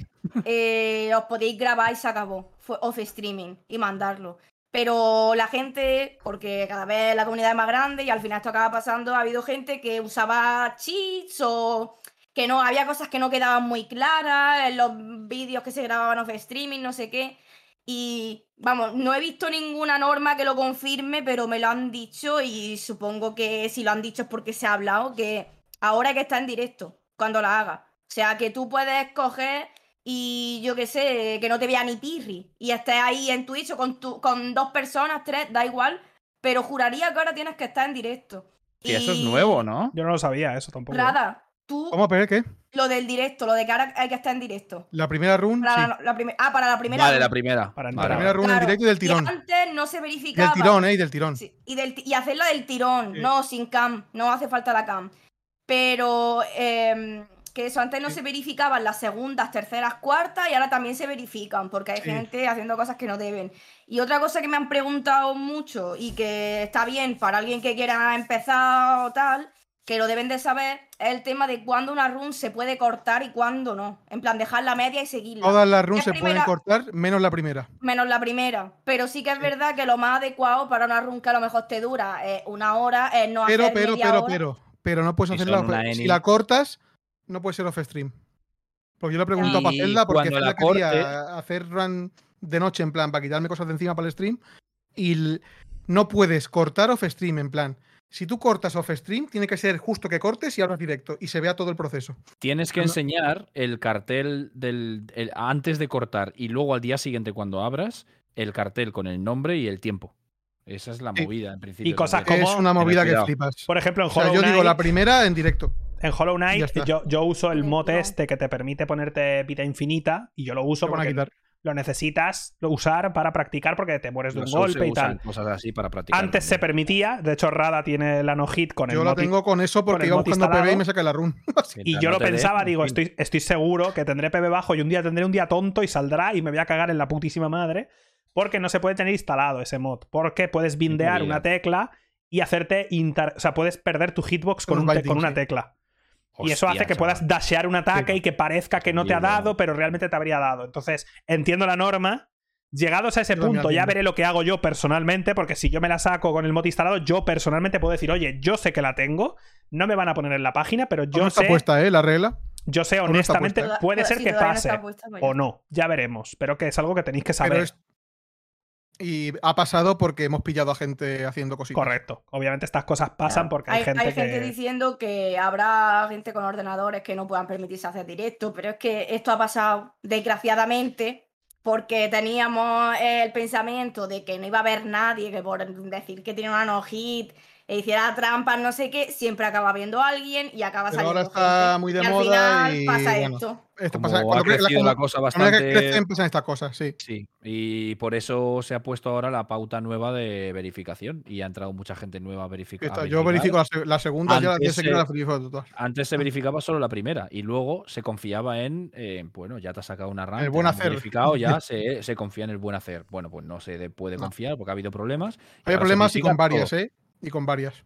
eh, os podéis grabar y se acabó. Fue off streaming y mandarlo. Pero la gente, porque cada vez la comunidad es más grande y al final esto acaba pasando, ha habido gente que usaba cheats o que no, había cosas que no quedaban muy claras en los vídeos que se grababan off streaming, no sé qué. Y vamos, no he visto ninguna norma que lo confirme, pero me lo han dicho y supongo que si lo han dicho es porque se ha hablado, que ahora que está en directo, cuando la haga. O sea, que tú puedes coger y yo qué sé, que no te vea ni pirri y estés ahí en Twitch o con, tu, con dos personas, tres, da igual, pero juraría que ahora tienes que estar en directo. Y, eso es nuevo, ¿no? Yo no lo sabía, eso tampoco. Nada, tú... ¿Cómo, pero qué? Lo del directo, lo de que ahora hay que estar en directo. La primera run, para la, ah, para la primera Vale, la primera. Para la primera run en directo y del tirón. Y antes no se verificaba. Del tirón, ¿eh? Y del tirón. y, del, y hacerla del tirón, no sin cam, no hace falta la cam. Pero... Eh, que eso antes no se verificaban las segundas, terceras, cuartas y ahora también se verifican porque hay gente haciendo cosas que no deben. Y otra cosa que me han preguntado mucho y que está bien para alguien que quiera empezar o tal, que lo deben de saber, es el tema de cuándo una run se puede cortar y cuándo no. En plan, dejar la media y seguirla. Todas las runs se pueden cortar, menos la primera. Menos la primera. Pero sí que es verdad que lo más adecuado para una run que a lo mejor te dura una hora es no pero, hacer pero, media pero, hora. pero, pero no puedes hacerla. Si la cortas, no puede ser off stream. Porque yo le pregunto a Zelda porque Zelda quería hacer run de noche en plan para quitarme cosas de encima para el stream y no puedes cortar off stream en plan. Si tú cortas off stream, tiene que ser justo que cortes y abras directo y se vea todo el proceso. Tienes que enseñar el cartel del antes de cortar y luego al día siguiente cuando abras el cartel con el nombre y el tiempo. Esa es la movida en principio. Y cosas como es una movida que flipas. Por ejemplo, en Hollow Yo digo la primera en directo. En Hollow Knight yo, yo, uso el mod este que te permite ponerte vida infinita y yo lo uso porque lo necesitas usar para practicar porque te mueres de un golpe y tal. Cosas así para practicar. Antes se permitía, de hecho Rada tiene la no hit con yo el Yo lo tengo con eso porque iba buscando PB y me saca la run. y yo lo pensaba, digo, estoy, estoy seguro que tendré PB bajo y un día tendré un día tonto y saldrá y me voy a cagar en la putísima madre porque no se puede tener instalado ese mod. Porque puedes bindear una tecla y hacerte. O sea, puedes perder tu hitbox con, con una tecla. Y eso hace que puedas dashear un ataque y que parezca que no te ha dado, pero realmente te habría dado. Entonces, entiendo la norma. Llegados a ese punto, ya veré lo que hago yo personalmente, porque si yo me la saco con el mod instalado, yo personalmente puedo decir, oye, yo sé que la tengo, no me van a poner en la página, pero yo no sé. está puesta, ¿eh? La regla. Yo sé, honestamente, puede ser que pase o no, ya veremos, pero que es algo que tenéis que saber. Y ha pasado porque hemos pillado a gente haciendo cositas. Correcto. Obviamente estas cosas pasan porque hay, gente hay gente diciendo que habrá gente con ordenadores que no puedan permitirse hacer directo, pero es que esto ha pasado desgraciadamente porque teníamos el pensamiento de que no iba a haber nadie que por decir que tiene una no-hit e hiciera trampas, no sé qué, siempre acaba viendo a alguien y acaba Pero saliendo. Ahora está muy de moda al final pasa esto. Esto pasa, ha crecido la, cosa bastante. empiezan estas cosas, sí. Sí, y por eso se ha puesto ahora la pauta nueva de verificación y ha entrado mucha gente nueva a verificar. Yo verifico la, segunda, ya la se, la verifico Antes se verificaba solo la primera y luego se confiaba en, eh, bueno, ya te has sacado una RAM, el buen hacer. verificado, ya se, se, confía en el buen hacer. Bueno, pues no se puede confiar porque ha habido problemas. Hay problemas y con varias, ¿eh? Y con varias.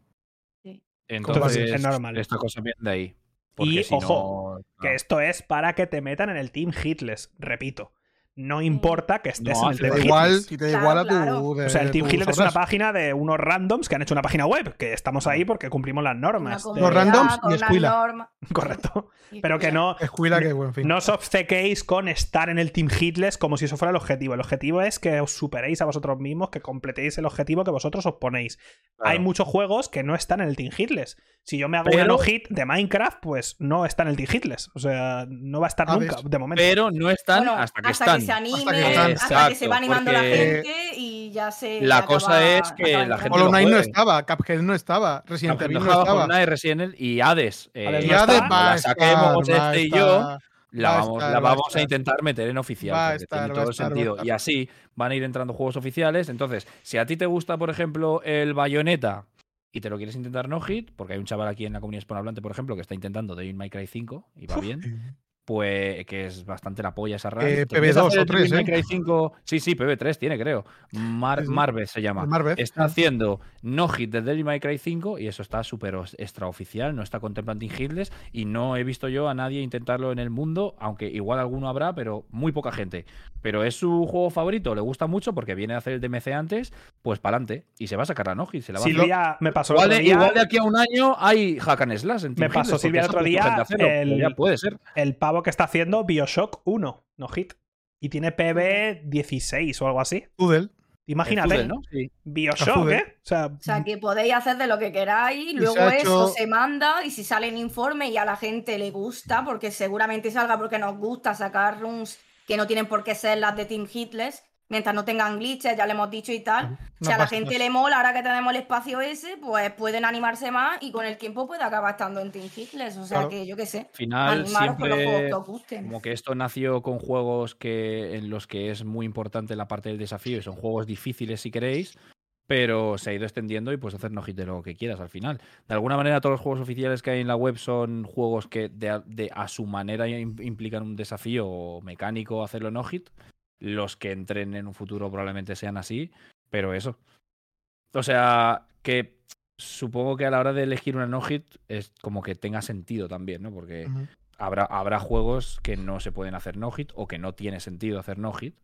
Entonces, es normal. esta cosa viene de ahí. Y ojo, que esto es para que te metan en el team hitless, repito. No importa que estés en el Team igual, te da igual a tu. o sea, el Team Hitless es una página de unos randoms que han hecho una página web, que estamos ahí porque cumplimos las normas. Los randoms y Escuila. Correcto. Pero que no. Que, buen fin. No os obcequéis con estar en el Team Hitless como si eso fuera el objetivo. El objetivo es que os superéis a vosotros mismos, que completéis el objetivo que vosotros os ponéis. Hay muchos juegos que no están en el Team Hitless. Si yo me hago un hit de Minecraft, pues no está en el Team Hitless. O sea, no va a estar nunca, de momento. Pero no están hasta que están se anime, hasta que, se va animando la gente y ya se. La cosa es que la gente. Hollow Knight no estaba, Cuphead no estaba, Resident Evil no estaba. Knight, Resident y Hades. Eh, y Hades va la saquemos este y yo. La vamos, la vamos a, intentar meter en oficial, tiene todo el sentido. Y así van a ir entrando juegos oficiales. Entonces, si a ti te gusta, por ejemplo, el Bayonetta y te lo quieres intentar no hit, porque hay un chaval aquí en la comunidad hispanohablante, por ejemplo, que está intentando Devil May Cry 5 y va bien pues que es bastante la polla esa rara. Eh, PB2 o 3, ¿eh? 5, sí, sí, PB3 tiene, creo. Mar se llama. Está haciendo no hit de Devil May Cry 5 y eso está súper extraoficial, no está contemplando hitless y no he visto yo a nadie intentarlo en el mundo, aunque igual alguno habrá, pero muy poca gente. Pero es su juego favorito, le gusta mucho porque viene a hacer el DMC antes, pues para adelante y se va a sacar a no hit. Se la va Silvia, me pasó igual, otro día, igual de aquí a un año hay hack and slash en Me pasó Silvia el otro día, el, ya puede ser. El que está haciendo Bioshock 1, no hit. Y tiene PB 16 o algo así. Imagínate, ¿no? Bioshock, ¿eh? O sea, que podéis hacer de lo que queráis, luego eso se manda y si sale en informe y a la gente le gusta, porque seguramente salga porque nos gusta sacar runs que no tienen por qué ser las de Team Hitless, mientras no tengan glitches, ya le hemos dicho y tal. si a la gente le mola, ahora que tenemos el espacio ese, pues pueden animarse más y con el tiempo puede acabar estando en Team Hitless. O sea que yo qué sé. Final, siempre, Como que esto nació con juegos que, en los que es muy importante la parte del desafío y son juegos difíciles si queréis. Pero se ha ido extendiendo y puedes hacer no hit de lo que quieras al final. De alguna manera, todos los juegos oficiales que hay en la web son juegos que de, a su manera implican un desafío mecánico hacerlo no hit los que entren en un futuro probablemente sean así, pero eso. O sea, que supongo que a la hora de elegir una no-hit es como que tenga sentido también, ¿no? Porque habrá, habrá juegos que no se pueden hacer no-hit o que no tiene sentido hacer no-hit.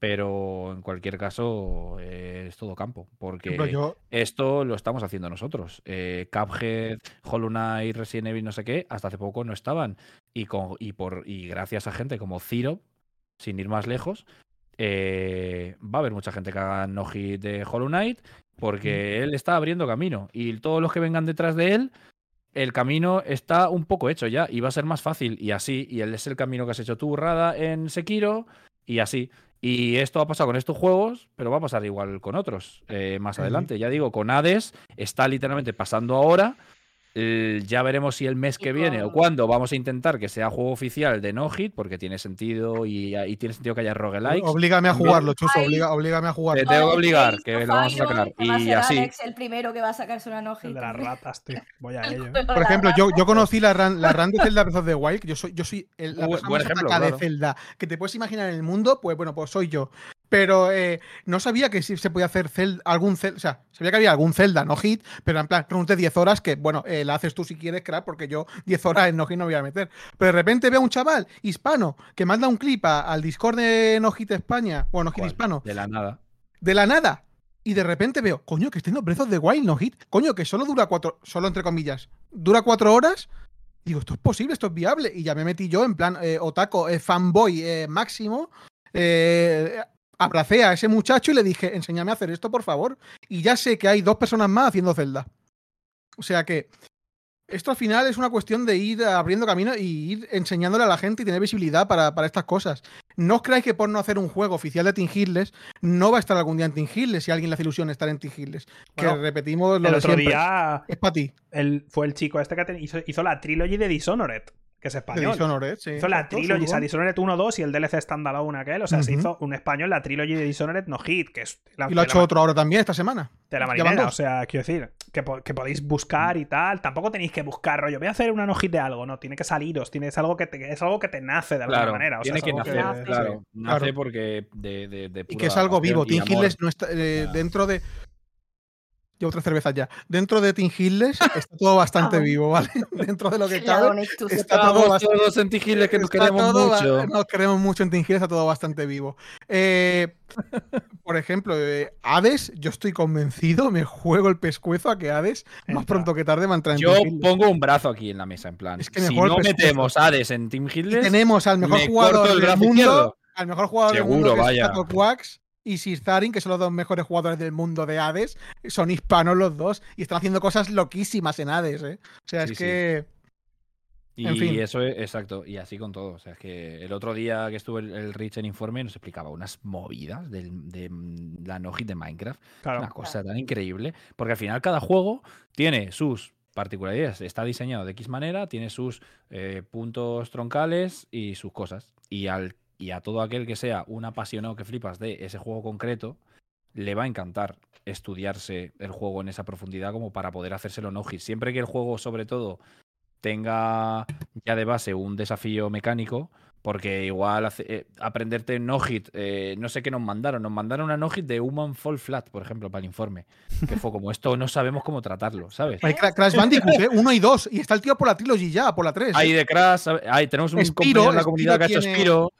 Pero en cualquier caso es todo campo, porque esto lo estamos haciendo nosotros. Eh, Cuphead, Hollow Knight, Resident Evil, no sé qué, hasta hace poco no estaban. Y, con, y, por, y gracias a gente como Zero, sin ir más lejos, eh, va a haber mucha gente que haga no hit de Hollow Knight porque él está abriendo camino y todos los que vengan detrás de él, el camino está un poco hecho ya y va a ser más fácil y así, y él es el camino que has hecho tú, Rada, en Sekiro y así. Y esto ha pasado con estos juegos, pero va a pasar igual con otros eh, más adelante. Ya digo, con Hades está literalmente pasando ahora ya veremos si el mes que viene o cuándo vamos a intentar que sea juego oficial de No Hit, porque tiene sentido y, tiene sentido que haya roguelikes. Oblígame a jugarlo, Chuso, oblígame a jugarlo. Te tengo que obligar, que lo vamos a sacar. Y así. Alex el primero que va a sacarse una No Hit. El de las ratas, tío. Voy a ello. Por ejemplo, yo, yo conocí la run, la de Zelda Breath of the Wild. Yo soy, yo soy el, la persona más ejemplo, de Zelda que te puedes imaginar en el mundo. Pues bueno, pues soy yo. Pero eh, no sabía que si se podía hacer algún Zelda. O sea, sabía que había algún Zelda no hit, pero en plan, pregunté 10 horas que, bueno, eh, la haces tú si quieres, crack, porque yo 10 horas en no hit no voy a meter. Pero de repente veo a un chaval hispano que manda un clip al Discord de No Hit España, o No Hit Hispano. De la nada. De la nada. Y de repente veo, coño, que estoy en Breath de Wild no hit. Coño, que solo dura cuatro, solo entre comillas, dura cuatro horas. Digo, esto es posible, esto es viable. Y ya me metí yo en plan eh, otaco, eh, fanboy máximo. Abracé a ese muchacho y le dije, enséñame a hacer esto, por favor. Y ya sé que hay dos personas más haciendo Zelda. O sea que esto al final es una cuestión de ir abriendo camino y ir enseñándole a la gente y tener visibilidad para, estas cosas. No os creáis que por no hacer un juego oficial de Team no va a estar algún día en Team si alguien le hace ilusión estar en Team que repetimos lo el de otro día es para ti. fue el chico este que hizo, hizo la trilogy de Dishonored que es español. Dishonored, sí. Hizo la trilogy, o sea, Dishonored 1, 2 y el DLC Standalone aquel. O sea, se hizo un español, la trilogy de Dishonored no hit. Que es y lo ha hecho otro ahora también esta semana. De la marinera, o sea, quiero decir, que, podéis buscar y tal. Tampoco tenéis que buscar, rollo, voy a hacer una no hit de algo, no, tiene que saliros, tiene, es, algo que te, es algo que te nace de alguna manera. tiene que nacer, claro. Nace porque de, de, Y que es algo vivo. Team no está eh, dentro de Llevo tres cervezas ya. Dentro de Team está todo bastante vivo, ¿vale? Dentro de lo que cabe. Está todo bastante, todos en Team que nos queremos mucho. Nos queremos mucho en Team está todo bastante vivo. Eh, por ejemplo, eh, Hades, yo estoy convencido, me juego el pescuezo a que Hades, más pronto que tarde, va a entrar en Yo pongo un brazo aquí en la mesa, en plan. Es que si no metemos Hades en Team Hiddleston. Tenemos al mejor jugador del mundo. Al mejor jugador del mundo, que vaya. es y Zarin, que son los dos mejores jugadores del mundo de Hades, son hispanos los dos y están haciendo cosas loquísimas en Hades, ¿eh? O sea, es que... Y eso es exacto, y así con todo. O sea, es que el otro día que estuvo el, Rich en informe nos explicaba unas movidas de, la no de Minecraft. Una cosa tan increíble. Porque al final cada juego tiene sus particularidades. Está diseñado de X manera, tiene sus eh, puntos troncales y sus cosas. Y al y a todo aquel que sea un apasionado que flipas de ese juego concreto, le va a encantar estudiarse el juego en esa profundidad como para poder hacérselo no hit. Siempre que el juego, sobre todo, tenga ya de base un desafío mecánico, porque igual eh, aprenderte no hit, eh, no sé qué nos mandaron, nos mandaron una no hit de Human Fall Flat, por ejemplo, para el informe, que fue como esto no sabemos cómo tratarlo, ¿sabes? Hay Crash Bandicoot, ¿eh? uno y dos, y está el tío por la trilogy ya, por la tres. Hay de Crash, hay, tenemos un compañero en la comunidad que ha hecho Spiro,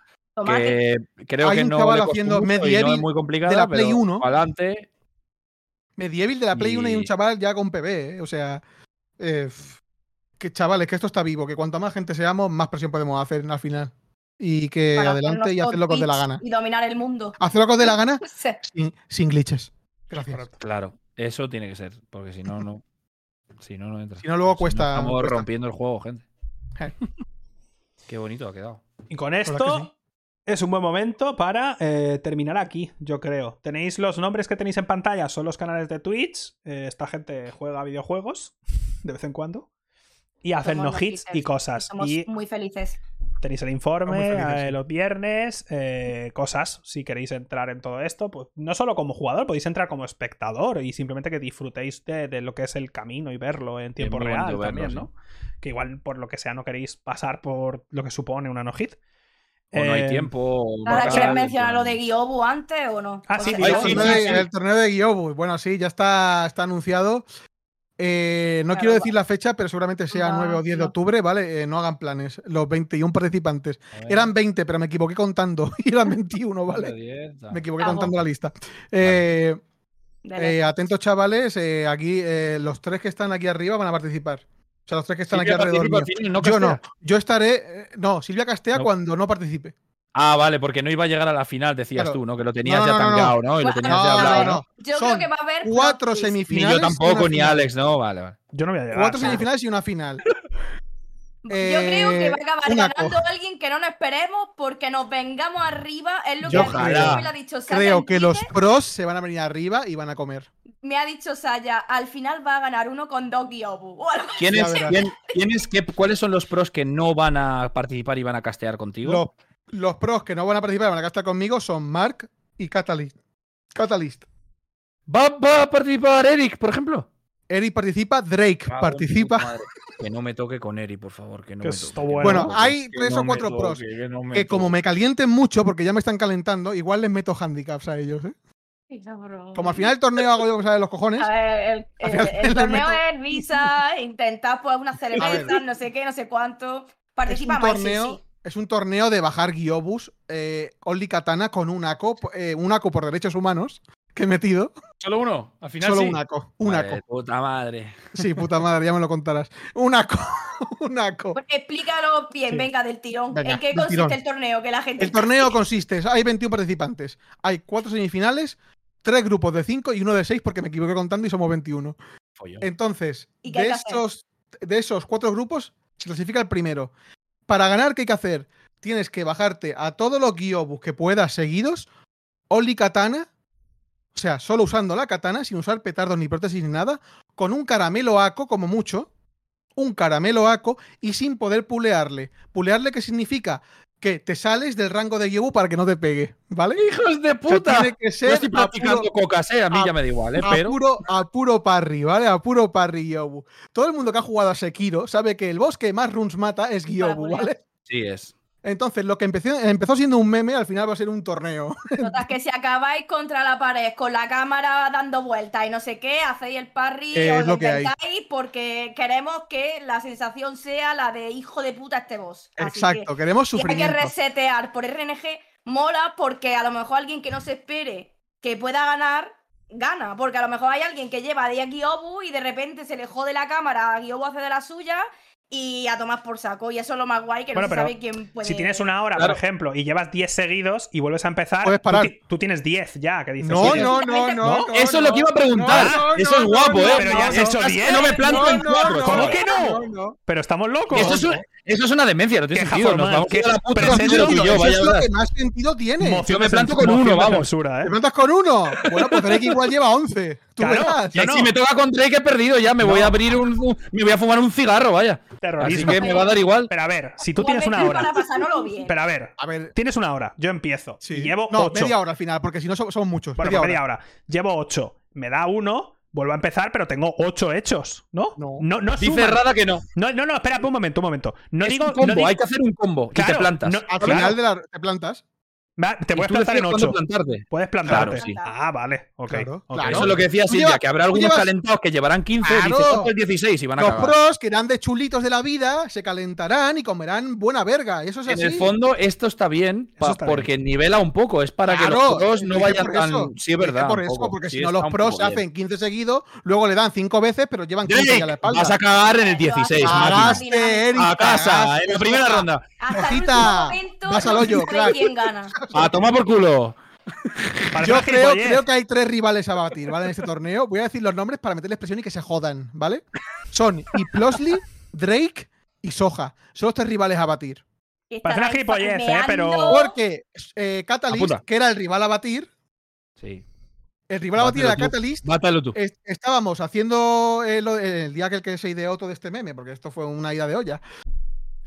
que creo que no chaval haciendo Medieval muy complicada, de la Play 1. Adelante. Medieval de la Play 1 y un chaval ya con PB, ¿eh? o sea, eh, que chavales, que esto está vivo, que cuanto más gente seamos, más presión podemos hacer al final. Y que adelante y hacer lo que os dé la gana. Y dominar el mundo. Hacer lo que os dé la gana sin, glitches. Gracias. Claro, eso tiene que ser, porque si no, no. Si no, no entra. Si no, luego cuesta. estamos rompiendo el juego, gente. Qué bonito ha quedado. Y con esto es un buen momento para eh, terminar aquí, yo creo. Tenéis los nombres que tenéis en pantalla, son los canales de Twitch. Eh, esta gente juega videojuegos de vez en cuando. Y hacen no hits y cosas. Somos muy felices. Tenéis el informe eh, los viernes, cosas. Si queréis entrar en todo esto, pues no solo como jugador, podéis entrar como espectador y simplemente que disfrutéis de, lo que es el camino y verlo en tiempo real también, ¿no? Que igual por lo que sea no queréis pasar por lo que supone una no hit. O no hay eh, tiempo. ¿Quieres mencionar lo de Guiobu antes o no? Ah, sí, el, torneo de, Guiobu. Bueno, sí, ya está, está anunciado. Eh, no quiero decir la fecha, pero seguramente sea 9 o 10 de octubre, ¿vale? Eh, no hagan planes. Los 21 participantes. Eran 20, pero me equivoqué contando. y eran 21, ¿vale? me equivoqué contando la lista. atentos, chavales. aquí los tres que están aquí arriba van a participar. O sea, los tres que están aquí alrededor. yo no. Yo estaré. Eh, no, Silvia Castea cuando no participe. Ah, vale, porque no iba a llegar a la final, decías tú, ¿no? Que lo tenías ya tangado, ¿no? Y lo tenías ya hablado. No, Yo creo que va a haber. Cuatro semifinales. Ni yo tampoco, ni Alex, ¿no? Vale, vale. Yo no voy a llegar. Cuatro semifinales y una final. Yo creo que va a acabar ganando alguien que no nos esperemos porque nos vengamos arriba. Es lo que ha dicho Saya. Creo que los pros se van a venir arriba y van a comer. Me ha dicho Saya, al final va a ganar uno con Dog y Obu. ¿Quién es, ¿Cuáles son los pros que no van a participar y van a castear contigo? Los, pros que no van a participar y van a castear conmigo son Mark y Catalyst. Catalyst. ¿Va, ¿Va, a participar Eric, por ejemplo? Eric participa, Drake participa. Que no me toque con Eri, por favor. Que no me toque, bueno, hay tres o cuatro pros que, como me calienten mucho, porque ya me están calentando, igual les meto handicaps a ellos, ¿eh? Como al final del torneo hago yo de los cojones. A ver, el, torneo es visa, intentar pues una cerveza, no sé qué, no sé cuánto. Participa es un torneo, Es un torneo de bajar Giobus, eh, Only Katana con un ACO, eh, un ACO por derechos humanos que he metido. ¿Solo uno? Al final Solo un ACO. Un ACO. Puta madre. Sí, puta madre, ya me lo contarás. Un ACO. un ACO. Pues explícalo bien, venga, del tirón. ¿En qué consiste el torneo? Que la gente el torneo consiste, hay 21 participantes. Hay cuatro semifinales, tres grupos de cinco y uno de seis porque me equivoqué contando y somos 21. Entonces, de esos, de esos cuatro grupos se clasifica el primero. Para ganar, ¿qué hay que hacer? Tienes que bajarte a todos los Gyobus que puedas seguidos, Only Katana, o sea, solo usando la katana, sin usar petardos ni prótesis ni nada, con un caramelo aco como mucho, un caramelo aco y sin poder pulearle. ¿Pulearle qué significa? Que te sales del rango de Yobu para que no te pegue, ¿vale? ¡Hijos de puta! tiene que ser. Yo estoy practicando cocas, ¿eh? A mí ya me da igual, ¿eh? Pero. A puro, parry, ¿vale? A puro parry Yobu. Todo el mundo que ha jugado a Sekiro sabe que el boss que más runs mata es Gyobu, ¿vale? Sí, es. Entonces, lo que empezó, empezó siendo un meme, al final va a ser un torneo. Notas que si acabáis contra la pared con la cámara dando vueltas y no sé qué, hacéis el parry o lo, porque queremos que la sensación sea la de hijo de puta este boss. Exacto, queremos sufrir. hay que resetear por RNG, mola porque a lo mejor alguien que no se espere que pueda ganar, gana. Porque a lo mejor hay alguien que lleva de Giobu y de repente se le jode la cámara, Giobu hace de la suya y a tomar por saco. Y eso es lo más guay, que no se sabe quién puede. Si tienes una hora, por ejemplo, y llevas 10 seguidos y vuelves a empezar, Puedes parar. Tú, tienes 10 ya, que dices. No, no, no, no, Eso es lo que iba a preguntar. eso es guapo, ¿eh? Pero ya has hecho 10. No me planto en 4. ¿Cómo que no? Pero estamos locos. Eso es, eso es una demencia, no tiene sentido. Nos vamos a la puta Eso es lo que más sentido tiene. Yo me planto con uno, vamos. ¿Te plantas con uno? Bueno, pues Drake igual lleva 11. Tú verás. Si me toca con Drake he perdido ya. Me voy a abrir un. Me voy a fumar un cigarro, vaya. Así que me va a dar igual. Pero a ver, si tú tienes una hora. Pero a ver, a ver, tienes una hora. Yo empiezo. Y llevo. No, media hora al final, porque si no somos muchos. Bueno, media, hora. Llevo 8. Me da uno vuelvo a empezar, pero tengo ocho hechos, ¿no? No, no, no Dice Rada que no. No, no, no, espera un momento, un momento. No digo, un combo, no hay que hacer un combo y te plantas. Al final de la, te plantas. Te puedes plantar en 8. Puedes plantarte. Ah, vale. Ok. Claro, Eso es lo que decía Silvia, que habrá algunos calentados que llevarán 15, claro. 16 y van a Los pros que eran de chulitos de la vida se calentarán y comerán buena verga. Eso es así. En el fondo, esto está bien porque nivela un poco. Es para que los pros no vayan tan. Sí, es verdad. Por eso, porque si no, los pros hacen 15 seguidos, luego le dan 5 veces, pero llevan 15 a la espalda. Vas a cagar en el 16. A casa, en la primera ronda. Hasta vas al hoyo, ¿Quién gana? A tomar por culo. Yo creo, creo, que hay tres rivales a batir, ¿vale? En este torneo. Voy a decir los nombres para meterles presión y que se jodan, ¿vale? Son Iplosly, Drake y Soja. Son los tres rivales a batir. Parece una gilipollez, ¿eh? Pero. Porque eh, Catalyst, que era el rival a batir. Sí. El rival a batir era Catalyst. tú. estábamos haciendo el, el día que el que se ideó todo este meme, porque esto fue una ida de olla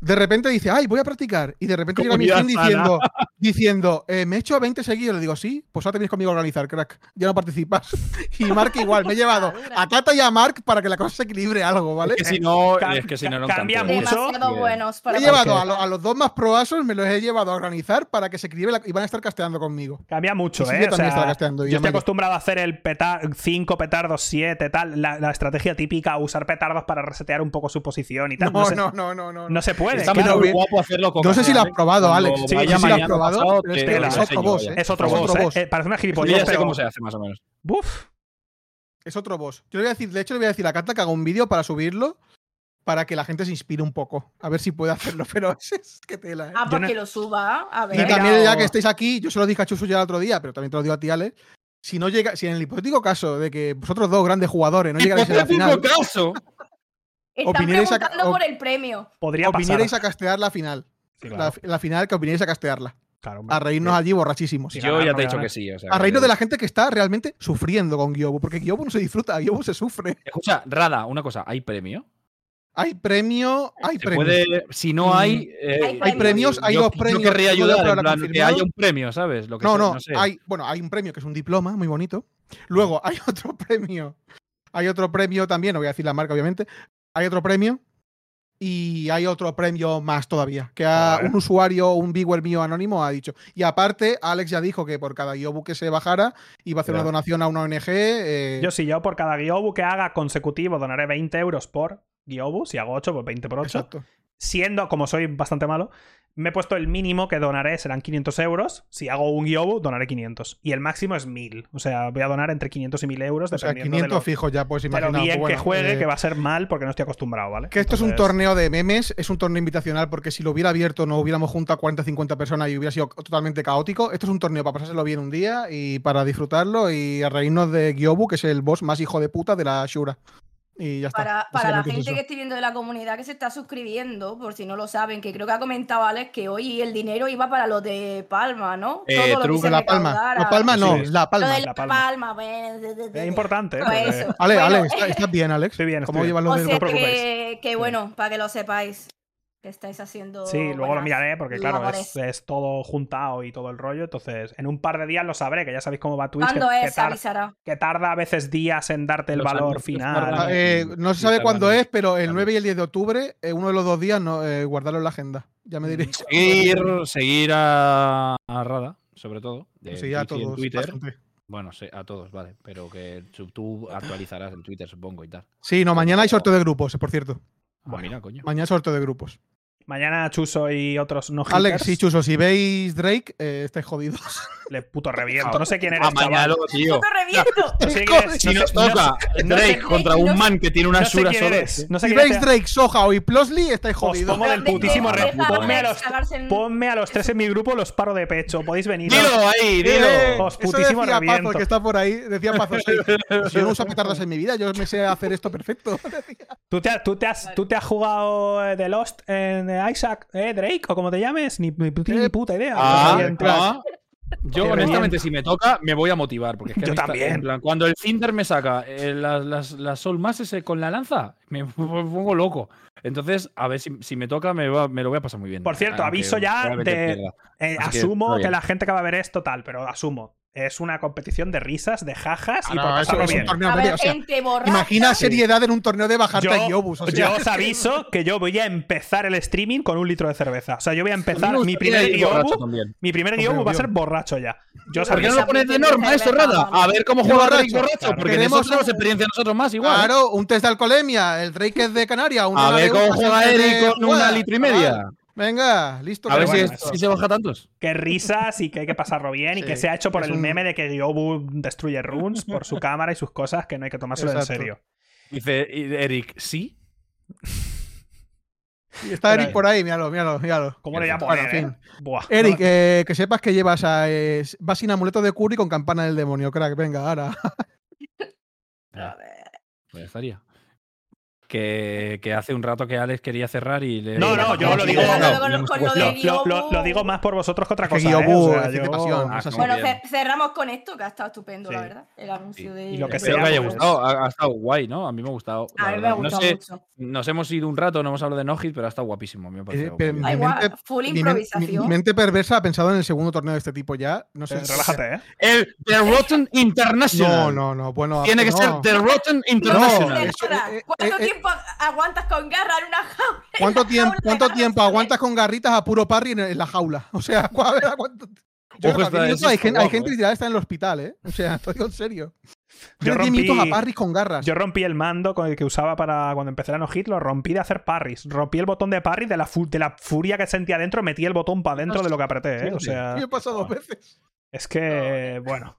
de repente dice, ay, voy a practicar. Y de repente llega mi fin diciendo, diciendo eh, me he hecho 20 seguidos. Le digo, sí, pues ahora tenéis conmigo a organizar, crack. Ya no participas. y Mark igual, me he llevado a Kata y a Mark para que la cosa se equilibre algo, ¿vale? Es que si no, es que si no, no cambia mucho. Buenos he llevado a, los dos más proasos, me los he llevado a organizar para que se equilibre y van a estar casteando conmigo. Cambia mucho, ¿eh? yo, estoy acostumbrado a hacer el petar 5 petardos, 7, tal. La, estrategia típica, usar petardos para resetear un poco su posición y tal. No, no, no, no, no. No se puede Está muy guapo hacerlo con No sé si lo has probado, Alex. Sí, ya si lo has probado. es, otro boss, ¿eh? Es otro boss. ¿eh? Parece una gilipollez. Ya sé cómo se hace, más o menos. Buf. Es otro boss. Yo le voy a decir, de hecho, le voy a decir a Carta que haga un vídeo para subirlo para que la gente se inspire un poco. A ver si puede hacerlo, pero es, que tela. ¿eh? Ah, para que lo suba. A ver. Y también, ya que estéis aquí, yo se lo dije a Chusu ya el otro día, pero también te lo digo a ti, Alex. Si no llega, si en el hipotético caso de que vosotros dos grandes jugadores no llegáis a la final. caso! Están preguntando por el premio. Podría opinierais a castear la final. la, final que opinierais a castearla. a reírnos allí borrachísimos. Yo ya te he dicho que sí. a reírnos de la gente que está realmente sufriendo con Gyobu, porque Gyobu no se disfruta, Gyobu se sufre. Escucha, Rada, una cosa, ¿hay premio? Hay premio, hay premio. si no hay. Mm. Eh, hay, premios, hay dos premios. Yo querría ayudar, que haya un premio, ¿sabes? no, no, hay, bueno, hay un premio que es un diploma muy bonito. Luego hay otro premio. Hay otro premio también, no voy a decir la marca, obviamente. Hay otro premio y hay otro premio más todavía, que un usuario, un viewer mío anónimo ha dicho. Y aparte, Alex ya dijo que por cada Gyobu que se bajara iba a hacer una donación a una ONG. Eh, yo sí, yo por cada Gyobu que haga consecutivo donaré 20 euros por Gyobu, si hago 8, pues 20 por 8. Siendo, como soy bastante malo, me he puesto el mínimo que donaré, serán 500 euros. Si hago un Gyobu, donaré 500. Y el máximo es 1000. O sea, voy a donar entre 500 y 1000 euros. O sea, 500 fijos ya, pues imaginar. bien que juegue, eh, que va a ser mal porque no estoy acostumbrado, ¿vale? Que esto es un torneo de memes, es un torneo invitacional porque si lo hubiera abierto no hubiéramos juntado 40 50 personas y hubiera sido totalmente caótico. Esto es un torneo para pasárselo bien un día y para disfrutarlo y a reírnos de Gyobu, que es el boss más hijo de puta de la Shura. Y ya está. Para, la gente que estoy viendo de la comunidad que se está suscribiendo, por si no lo saben, que creo que ha comentado Alex que hoy el dinero iba para lo de Palma, ¿no? Eh, Todo lo que se la Palma. La Palma no, la Palma. Lo de la, Palma. es importante. Pues Ale, Alex, ¿estás bien, Alex? Estoy bien. ¿Cómo llevas los de... que, que bueno, para que lo sepáis que estáis haciendo. Sí, luego lo miraré porque, claro, es, todo juntado y todo el rollo. Entonces, en un par de días lo sabré, que ya sabéis cómo va Twitch. ¿Cuándo que, es? avisará. Que tarda a veces días en darte el valor final. Eh, no se sabe cuándo es, pero el 9 y el 10 de octubre, eh, uno de los dos días, no, eh, guardarlo en la agenda. Ya me diréis. Seguir, seguir a, Rada, sobre todo. sí, a todos. Twitter. Bueno, sí, a todos, vale. Pero que tú actualizarás en Twitter, supongo, y tal. Sí, no, mañana hay sorteo de grupos, por cierto. Ah, coño. Mañana sorteo de grupos. Mañana Chuso y otros no Alex sí, Chuso, si veis Drake, eh, estáis jodidos. Le puto reviento. No sé quién eres, Amañalo, tío. ¡Puto reviento! si nos toca Drake contra un man que tiene una sura solo. No sé si veis Drake, Soja y Plosley, estáis jodidos. pongo del putísimo ponme, a los, ponme a los tres en mi grupo, los paro de pecho. Podéis venir. Dilo ahí, dilo. Os putísimo decía reviento. Pazo, que está por ahí. Decía Pazo, yo no uso petardas en mi vida, yo me sé hacer esto perfecto. ¿Tú te, tú te, has, ¿Tú te has jugado The eh, Lost en Isaac, eh, Drake, o como te llames? Ni, ni, ni puta idea. Ah, yo, honestamente, si me toca, me voy a motivar. Porque es que Yo también. cuando el Cinder me saca eh, las, las, las, Soul ese con la lanza, me pongo loco. Entonces, a ver si, me toca, me, me, lo voy a pasar muy bien. Por cierto, aviso ya de. Eh, asumo que, la gente que va a ver esto tal, pero asumo es una competición de risas, de jajas y ah, por bien. imagina seriedad en un torneo de bajarte a Yobus. yo os aviso que yo voy a empezar el streaming con un litro de cerveza. O sea, yo voy a empezar mi primer Gyobu. Mi primer Gyobu va a ser borracho ya. Yo ¿Por qué no lo pones de norma eso, Rada? A ver cómo juega Drake borracho. Porque tenemos experiencia nosotros más igual. Claro, un test de alcoholemia. El Drake es de Canarias. A ver cómo juega Eric con una litro y media. Venga, listo. A ver si, se baja tantos. Qué risas y que hay que pasarlo bien y que se ha hecho por el meme de que Yobu destruye runes por su cámara y sus cosas que no hay que tomárselo en serio. Dice Eric, ¿sí? está Eric por ahí, míralo, míralo, míralo. ¿Cómo le llamo? en fin. Eric, eh, que sepas que llevas a, eh, vas sin amuleto de curry con campana del demonio, crack. Venga, ahora. A ver. Pues estaría que, hace un rato que Alex quería cerrar y le. No, no, yo lo digo. Lo, digo más por vosotros que otra cosa. ¿eh? Bueno, cerramos con esto, que ha estado estupendo, la verdad. El anuncio de. Y lo que sea, que haya gustado. Ha, estado guay, ¿no? A mí me ha gustado. A mí me ha gustado no mucho. Nos hemos ido un rato, no hemos hablado de No Hit, pero ha estado guapísimo. Me eh, mi mente, full improvisación. Mi, mente perversa ha pensado en el segundo torneo de este tipo ya. No sé. Relájate, ¿eh? El The Rotten International. No, no, no. Bueno, Tiene que ser The Rotten International. ¿Cuánto tiempo? Aguantas con garra en una jaula? ¿Cuánto tiempo, ¿cuánto tiempo aguantas con garritas a puro parry en, la jaula? O sea, ¿cuánto? hay, gente, hay gente que está en el hospital, ¿eh? O sea, estoy en serio. Yo rompí, a parries con garras. Yo rompí el mando con el que usaba para cuando empecé a no hit, lo rompí de hacer parries. Rompí el botón de parry de la, de la furia que sentía dentro, metí el botón para dentro de lo que apreté, ¿eh? O sea. he pasado dos veces. Es que, bueno.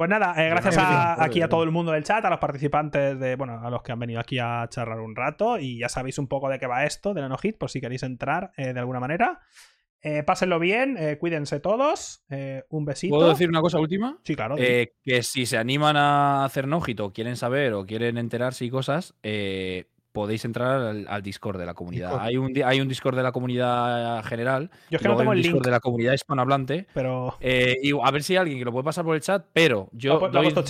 Pues nada, eh, gracias aquí a todo el mundo del chat, a los participantes de, bueno, a los que han venido aquí a charlar un rato y ya sabéis un poco de qué va esto de no hit por si queréis entrar eh, de alguna manera. Eh, pásenlo bien, cuídense todos. un besito. ¿Puedo decir una cosa última? Sí, claro. que si se animan a hacer no hit o quieren saber o quieren enterarse y cosas, podéis entrar al, Discord de la comunidad. Hay un, hay un Discord de la comunidad general. Yo es que no tengo el Discord de la comunidad hispanohablante. Pero... Eh, y a ver si hay alguien que lo puede pasar por el chat, pero yo. Lo, doy, lo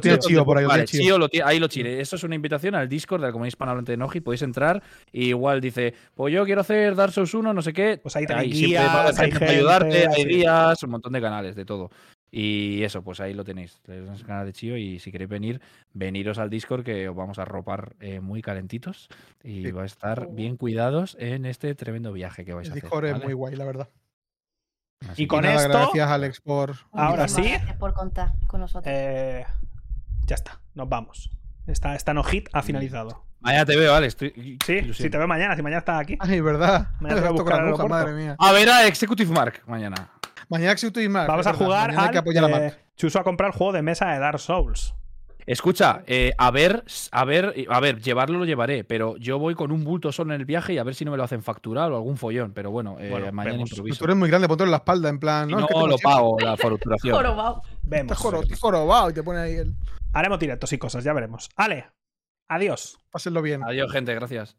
tiene chido por ahí. Vale, chío, lo ahí lo tiene. Esto es una invitación al Discord de la comunidad hispanohablante de Noji. Podéis entrar. Y igual dice, pues yo quiero hacer Dark Souls 1, no sé qué. Pues ahí guías, hay gente, ayudarte, hay guías, un montón de canales, de todo. Y eso, pues ahí lo tenéis. Tenéis el canal de Chío y si queréis venir, veniros al Discord que os vamos a ropar eh, muy calentitos y va a estar bien cuidados en este tremendo viaje que vais a hacer. El Discord es muy guay, la verdad. y con esto. Gracias, Alex, por. Ahora sí. Gracias por contar con nosotros. Eh, ya está, nos vamos. Esta, esta no hit ha finalizado. Mañana te veo, Alex. sí, si te veo mañana, si mañana estás aquí. Ay, verdad. Mañana te voy a buscar madre mía. A ver a Executive Mark mañana. Mañana Executive Mark. Vamos a jugar al, que apoyar eh, Chuso a comprar el juego de mesa de Dark Souls. Escucha, eh, a ver, a ver, a ver, llevarlo lo llevaré, pero yo voy con un bulto solo en el viaje y a ver si no me lo hacen facturar o algún follón. Pero bueno, eh, mañana improviso. Tú eres muy grande, ponte en la espalda, en plan. No, no lo pago, la facturación. jorobado. Vemos. Estás jorobado y te pone ahí el. Haremos directos y cosas, ya veremos. Ale, adiós. Pásenlo bien. Adiós, gente, gracias.